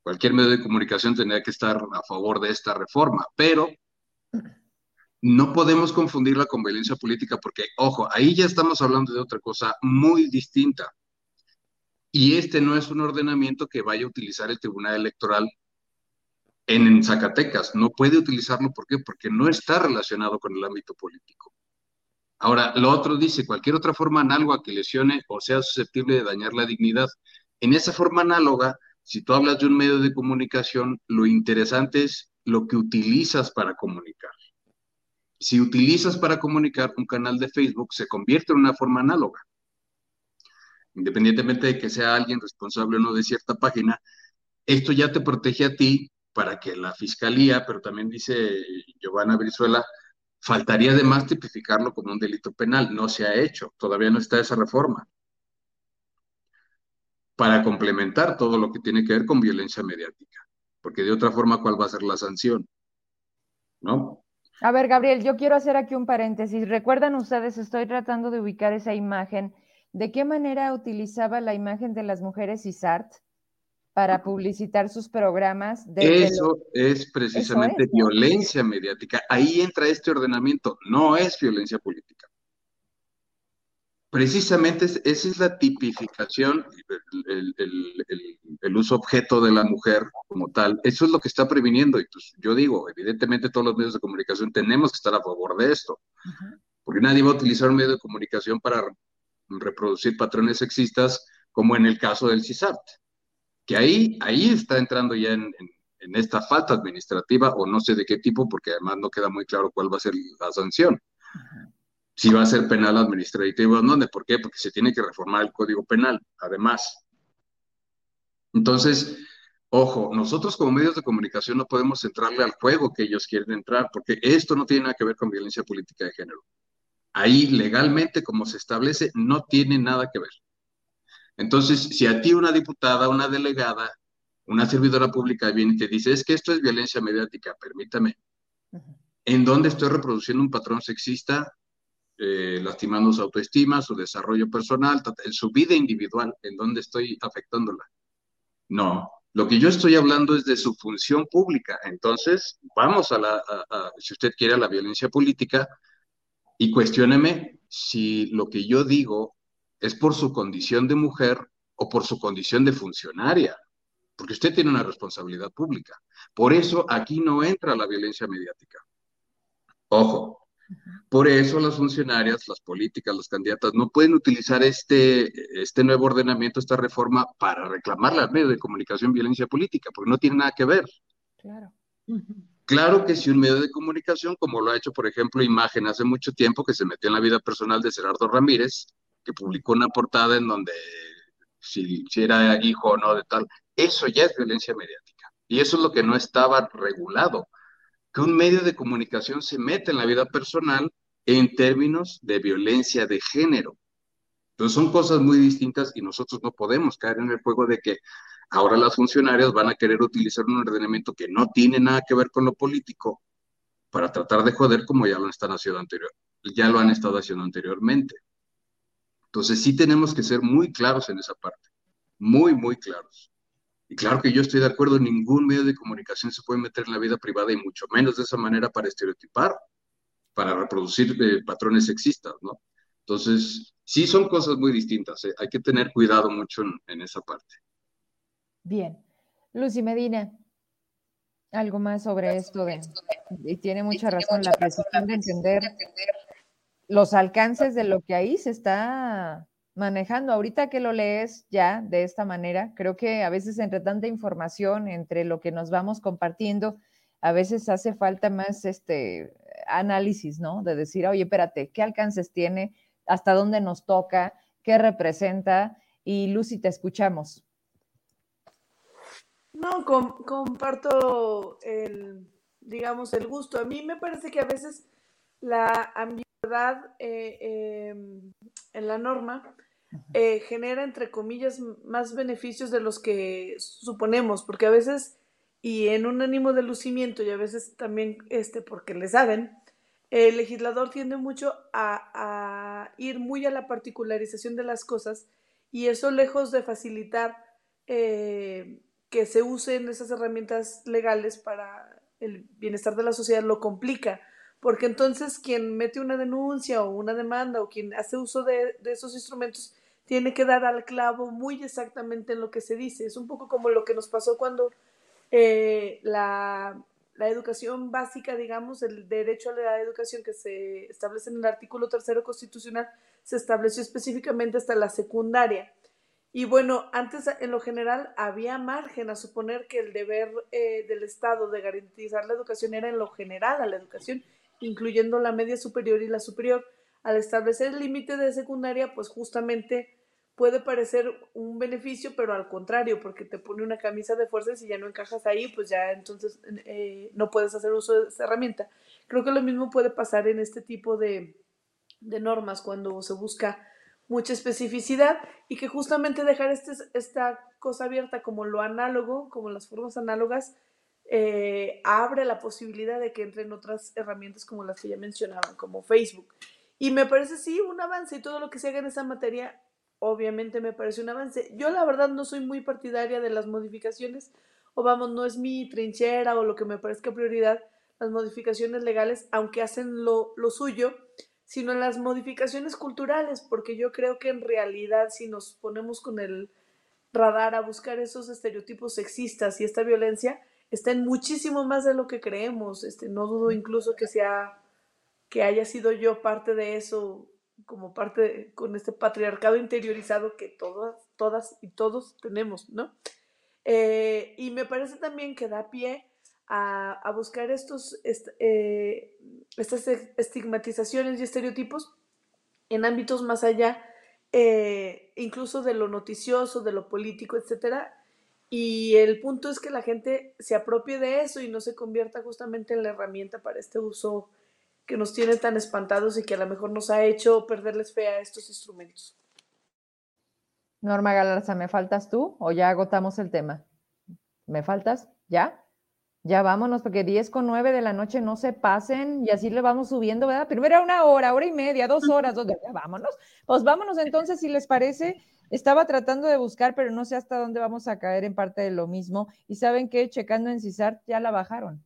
cualquier medio de comunicación tendría que estar a favor de esta reforma, pero no podemos confundirla con violencia política porque, ojo, ahí ya estamos hablando de otra cosa muy distinta. Y este no es un ordenamiento que vaya a utilizar el Tribunal Electoral en Zacatecas. No puede utilizarlo, ¿por qué? Porque no está relacionado con el ámbito político. Ahora, lo otro dice, cualquier otra forma análoga que lesione o sea susceptible de dañar la dignidad. En esa forma análoga, si tú hablas de un medio de comunicación, lo interesante es lo que utilizas para comunicar si utilizas para comunicar un canal de Facebook, se convierte en una forma análoga. Independientemente de que sea alguien responsable o no de cierta página, esto ya te protege a ti para que la fiscalía, pero también dice Giovanna Brizuela, faltaría además tipificarlo como un delito penal. No se ha hecho, todavía no está esa reforma. Para complementar todo lo que tiene que ver con violencia mediática, porque de otra forma, ¿cuál va a ser la sanción? ¿No? A ver, Gabriel, yo quiero hacer aquí un paréntesis. ¿Recuerdan ustedes? Estoy tratando de ubicar esa imagen. ¿De qué manera utilizaba la imagen de las mujeres ISART? para publicitar sus programas. Eso es precisamente violencia mediática. Ahí entra este ordenamiento, no es violencia política. Precisamente esa es la tipificación, el, uso objeto de la mujer como tal. Eso es lo que está previniendo. Y pues yo digo, evidentemente todos los medios de comunicación tenemos que estar a favor de esto. Porque nadie va a utilizar un medio de comunicación para reproducir patrones sexistas como en el caso del CISART que ahí, ahí está entrando ya en, esta falta administrativa o no sé de qué tipo, porque además no queda muy claro cuál va a ser la sanción. Si va a ser penal administrativo o no, ¿por qué? Porque se tiene que reformar el Código Penal, además. Entonces, ojo, nosotros como medios de comunicación no podemos entrarle al juego que ellos quieren entrar, porque esto no tiene nada que ver con violencia política de género. Ahí legalmente, como se establece, no tiene nada que ver. Entonces, si a ti una diputada, una delegada, una servidora pública viene y te dice, es que esto es violencia mediática, permítame, ¿en dónde estoy reproduciendo un patrón sexista, eh, lastimando su autoestima, su desarrollo personal, su vida individual, en dónde estoy afectándola? No, lo que yo estoy hablando es de su función pública. Entonces, vamos a la, si usted quiere, la violencia política y cuestióneme si lo que yo digo es por su condición de mujer o por su condición de funcionaria, porque usted tiene una responsabilidad pública. Por eso aquí no entra la violencia mediática. Ojo, por eso las funcionarias, las políticas, las candidatas no pueden utilizar este, este nuevo ordenamiento, esta reforma para reclamarle al medio de comunicación violencia política, porque no tiene nada que ver. Claro. Claro que si un medio de comunicación, como lo ha hecho, por ejemplo, Imagen hace mucho tiempo, que se metió en la vida personal de Gerardo Ramírez, que publicó una portada en donde si, era hijo o no de tal, eso ya es violencia mediática. Y eso es lo que no estaba regulado, que un medio de comunicación se mete en la vida personal en términos de violencia de género. Entonces son cosas muy distintas y nosotros no podemos caer en el juego de que ahora las funcionarias van a querer utilizar un ordenamiento que no tiene nada que ver con lo político para tratar de joder como ya lo están haciendo ya lo han estado haciendo anteriormente. Entonces sí tenemos que ser muy claros en esa parte, muy, muy claros. Y claro que yo estoy de acuerdo, ningún medio de comunicación se puede meter en la vida privada y mucho menos de esa manera para estereotipar, para reproducir eh, patrones sexistas, ¿no? Entonces, sí son cosas muy distintas, ¿eh? hay que tener cuidado mucho en, esa parte. Bien. Lucy Medina, algo más sobre esto de, y tiene mucha razón, la precisión de entender los alcances de lo que ahí se está manejando. Ahorita que lo lees ya de esta manera, creo que a veces entre tanta información, entre lo que nos vamos compartiendo, a veces hace falta más este análisis, ¿no? De decir, oye, espérate, ¿qué alcances tiene? ¿Hasta dónde nos toca? ¿Qué representa? Y Lucy, te escuchamos. No, comparto el, digamos, el gusto. A mí me parece que a veces la verdad eh, em, en la norma eh, genera, entre comillas, más beneficios de los que suponemos, porque a veces, y en un ánimo de lucimiento, y a veces también este, porque le saben, el legislador tiende mucho a, ir muy a la particularización de las cosas, y eso lejos de facilitar eh, que se usen esas herramientas legales para el bienestar de la sociedad, lo complica porque entonces quien mete una denuncia o una demanda o quien hace uso de, esos instrumentos tiene que dar al clavo muy exactamente en lo que se dice. Es un poco como lo que nos pasó cuando eh, la, educación básica, digamos, el derecho a la educación que se establece en el artículo tercero constitucional, se estableció específicamente hasta la secundaria. Y bueno, antes en lo general había margen a suponer que el deber eh, del Estado de garantizar la educación era en lo general a la educación incluyendo la media superior y la superior. Al establecer el límite de secundaria, pues justamente puede parecer un beneficio, pero al contrario, porque te pone una camisa de fuerza y si ya no encajas ahí, pues ya entonces eh, no puedes hacer uso de esa herramienta. Creo que lo mismo puede pasar en este tipo de, de normas cuando se busca mucha especificidad y que justamente dejar este, esta cosa abierta como lo análogo, como las formas análogas, eh, abre la posibilidad de que entren otras herramientas como las que ya mencionaban, como Facebook. Y me parece sí un avance y todo lo que se haga en esa materia obviamente me parece un avance. Yo la verdad no soy muy partidaria de las modificaciones, o vamos, no es mi trinchera o lo que me parezca prioridad, las modificaciones legales, aunque hacen lo, lo suyo, sino las modificaciones culturales, porque yo creo que en realidad si nos ponemos con el radar a buscar esos estereotipos sexistas y esta violencia, está en muchísimo más de lo que creemos. Este, no dudo incluso que sea que haya sido yo parte de eso, como parte con este patriarcado interiorizado que todas, todas y todos tenemos, ¿no? Eh, y me parece también que da pie a, buscar estos, eh, estas estigmatizaciones y estereotipos en ámbitos más allá, eh, incluso de lo noticioso, de lo político, etcétera. Y el punto es que la gente se apropie de eso y no se convierta justamente en la herramienta para este uso que nos tiene tan espantados y que a lo mejor nos ha hecho perderles fe a estos instrumentos. Norma Galarza, ¿me faltas tú o ya agotamos el tema? ¿Me faltas? ¿Ya? Ya vámonos, porque 10 con 9 de la noche no se pasen y así le vamos subiendo, ¿verdad? Primero era una hora, hora y media, dos horas, dos, ya vámonos. Pues vámonos entonces, si les parece. Estaba tratando de buscar, pero no sé hasta dónde vamos a caer en parte de lo mismo. Y saben que checando en CISAR ya la bajaron.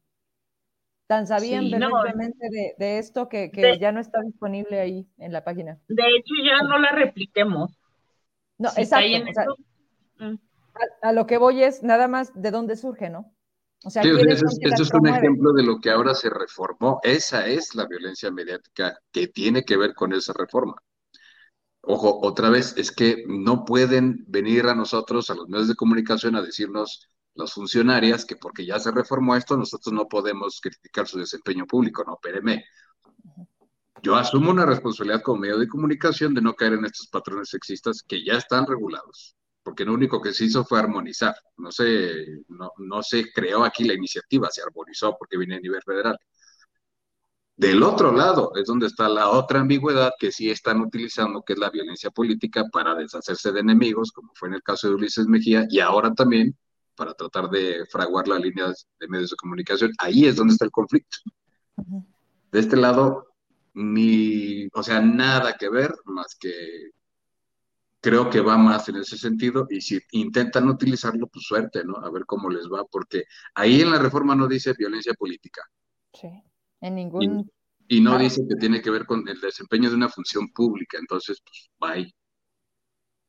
Tan sabían de, esto que, ya no está disponible ahí en la página. De hecho, ya no la repliquemos. No, exacto. Mm. a, lo que voy es nada más de dónde surge, ¿no? O sea, esto es, un ejemplo de lo que ahora se reformó. Esa es la violencia mediática que tiene que ver con esa reforma. Ojo, otra vez, es que no pueden venir a nosotros, a los medios de comunicación, a decirnos las funcionarias que porque ya se reformó esto, nosotros no podemos criticar su desempeño público, no, espéreme. Yo asumo una responsabilidad como medio de comunicación de no caer en estos patrones sexistas que ya están regulados, porque lo único que se hizo fue armonizar. No se, no, no se creó aquí la iniciativa, se armonizó porque viene a nivel federal. Del otro lado es donde está la otra ambigüedad que sí están utilizando, que es la violencia política para deshacerse de enemigos, como fue en el caso de Ulises Mejía, y ahora también para tratar de fraguar las líneas de medios de comunicación. Ahí es donde está el conflicto. De este lado, ni, o sea, nada que ver, más que creo que va más en ese sentido y si intentan utilizarlo, pues suerte, ¿no? A ver cómo les va, porque ahí en la reforma no dice violencia política. Sí, en ningún... Y, no dice que tiene que ver con el desempeño de una función pública, entonces, pues, bye.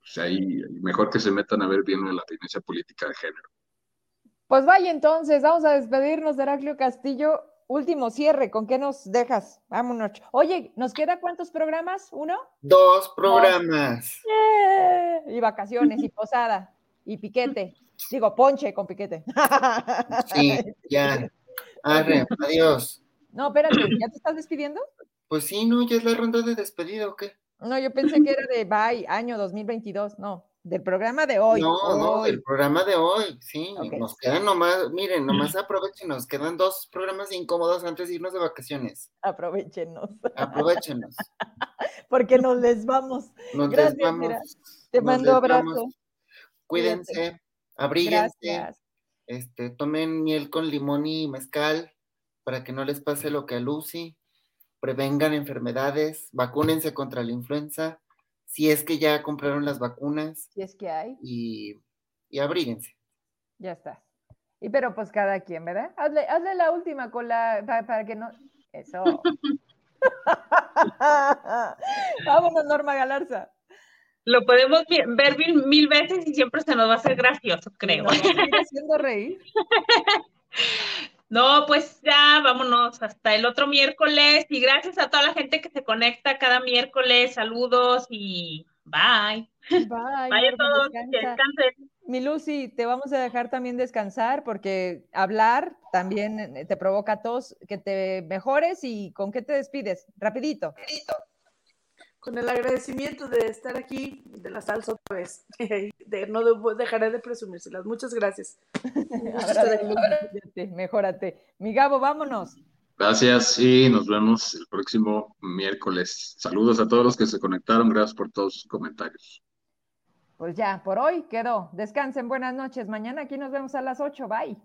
O sea, ahí mejor que se metan a ver bien la violencia política de género. Pues vaya entonces, vamos a despedirnos de Heraclio Castillo. Último cierre, ¿con qué nos dejas? Vámonos. Oye, ¿nos queda cuántos programas? ¿Uno? Dos programas. Y vacaciones, y posada, y piquete. Digo, ponche con piquete. Sí, ya. Arre, adiós. No, espérate, ¿ya te estás despidiendo? Pues sí, no, ya es la ronda de despedida, ¿o qué? No, yo pensé que era de bye, año 2022, no. Del programa de hoy. No, no, del programa de hoy, sí. Nos quedan nomás, miren, nomás aprovechen, nos quedan dos programas incómodos antes de irnos de vacaciones. Aprovechenos. Aprovechenos. Porque nos les vamos. Nos Gracias, les vamos. Te mando abrazo. Cuídense, abríguense. Este, tomen miel con limón y mezcal para que no les pase lo que a Lucy. Prevengan enfermedades, vacúnense contra la influenza si es que ya compraron las vacunas. Si es que hay. Y, y abríguense. Ya está. Y pero pues cada quien, ¿verdad? Hazle, hazle la última con la, para, que no... Eso. Vámonos, Norma Galarza. Lo podemos ver mil, veces y siempre se nos va a hacer gracioso, creo. Nos haciendo reír. No, pues ya vámonos hasta el otro miércoles y gracias a toda la gente que se conecta cada miércoles. Saludos y bye. Bye. Bye a todos. descansen. Mi Lucy, te vamos a dejar también descansar porque hablar también eh, te provoca tos, que te mejores y con qué te despides. Rapidito. Rapidito con el agradecimiento de estar aquí, de la salsa otra vez. De, no dejaré de presumírselas. Muchas gracias. Mejórate. Mi Gabo, vámonos. Gracias y nos vemos el próximo miércoles. Saludos a todos los que se conectaron. Gracias por todos sus comentarios. Pues ya, por hoy quedó. Descansen, buenas noches. Mañana aquí nos vemos a las 8. Bye.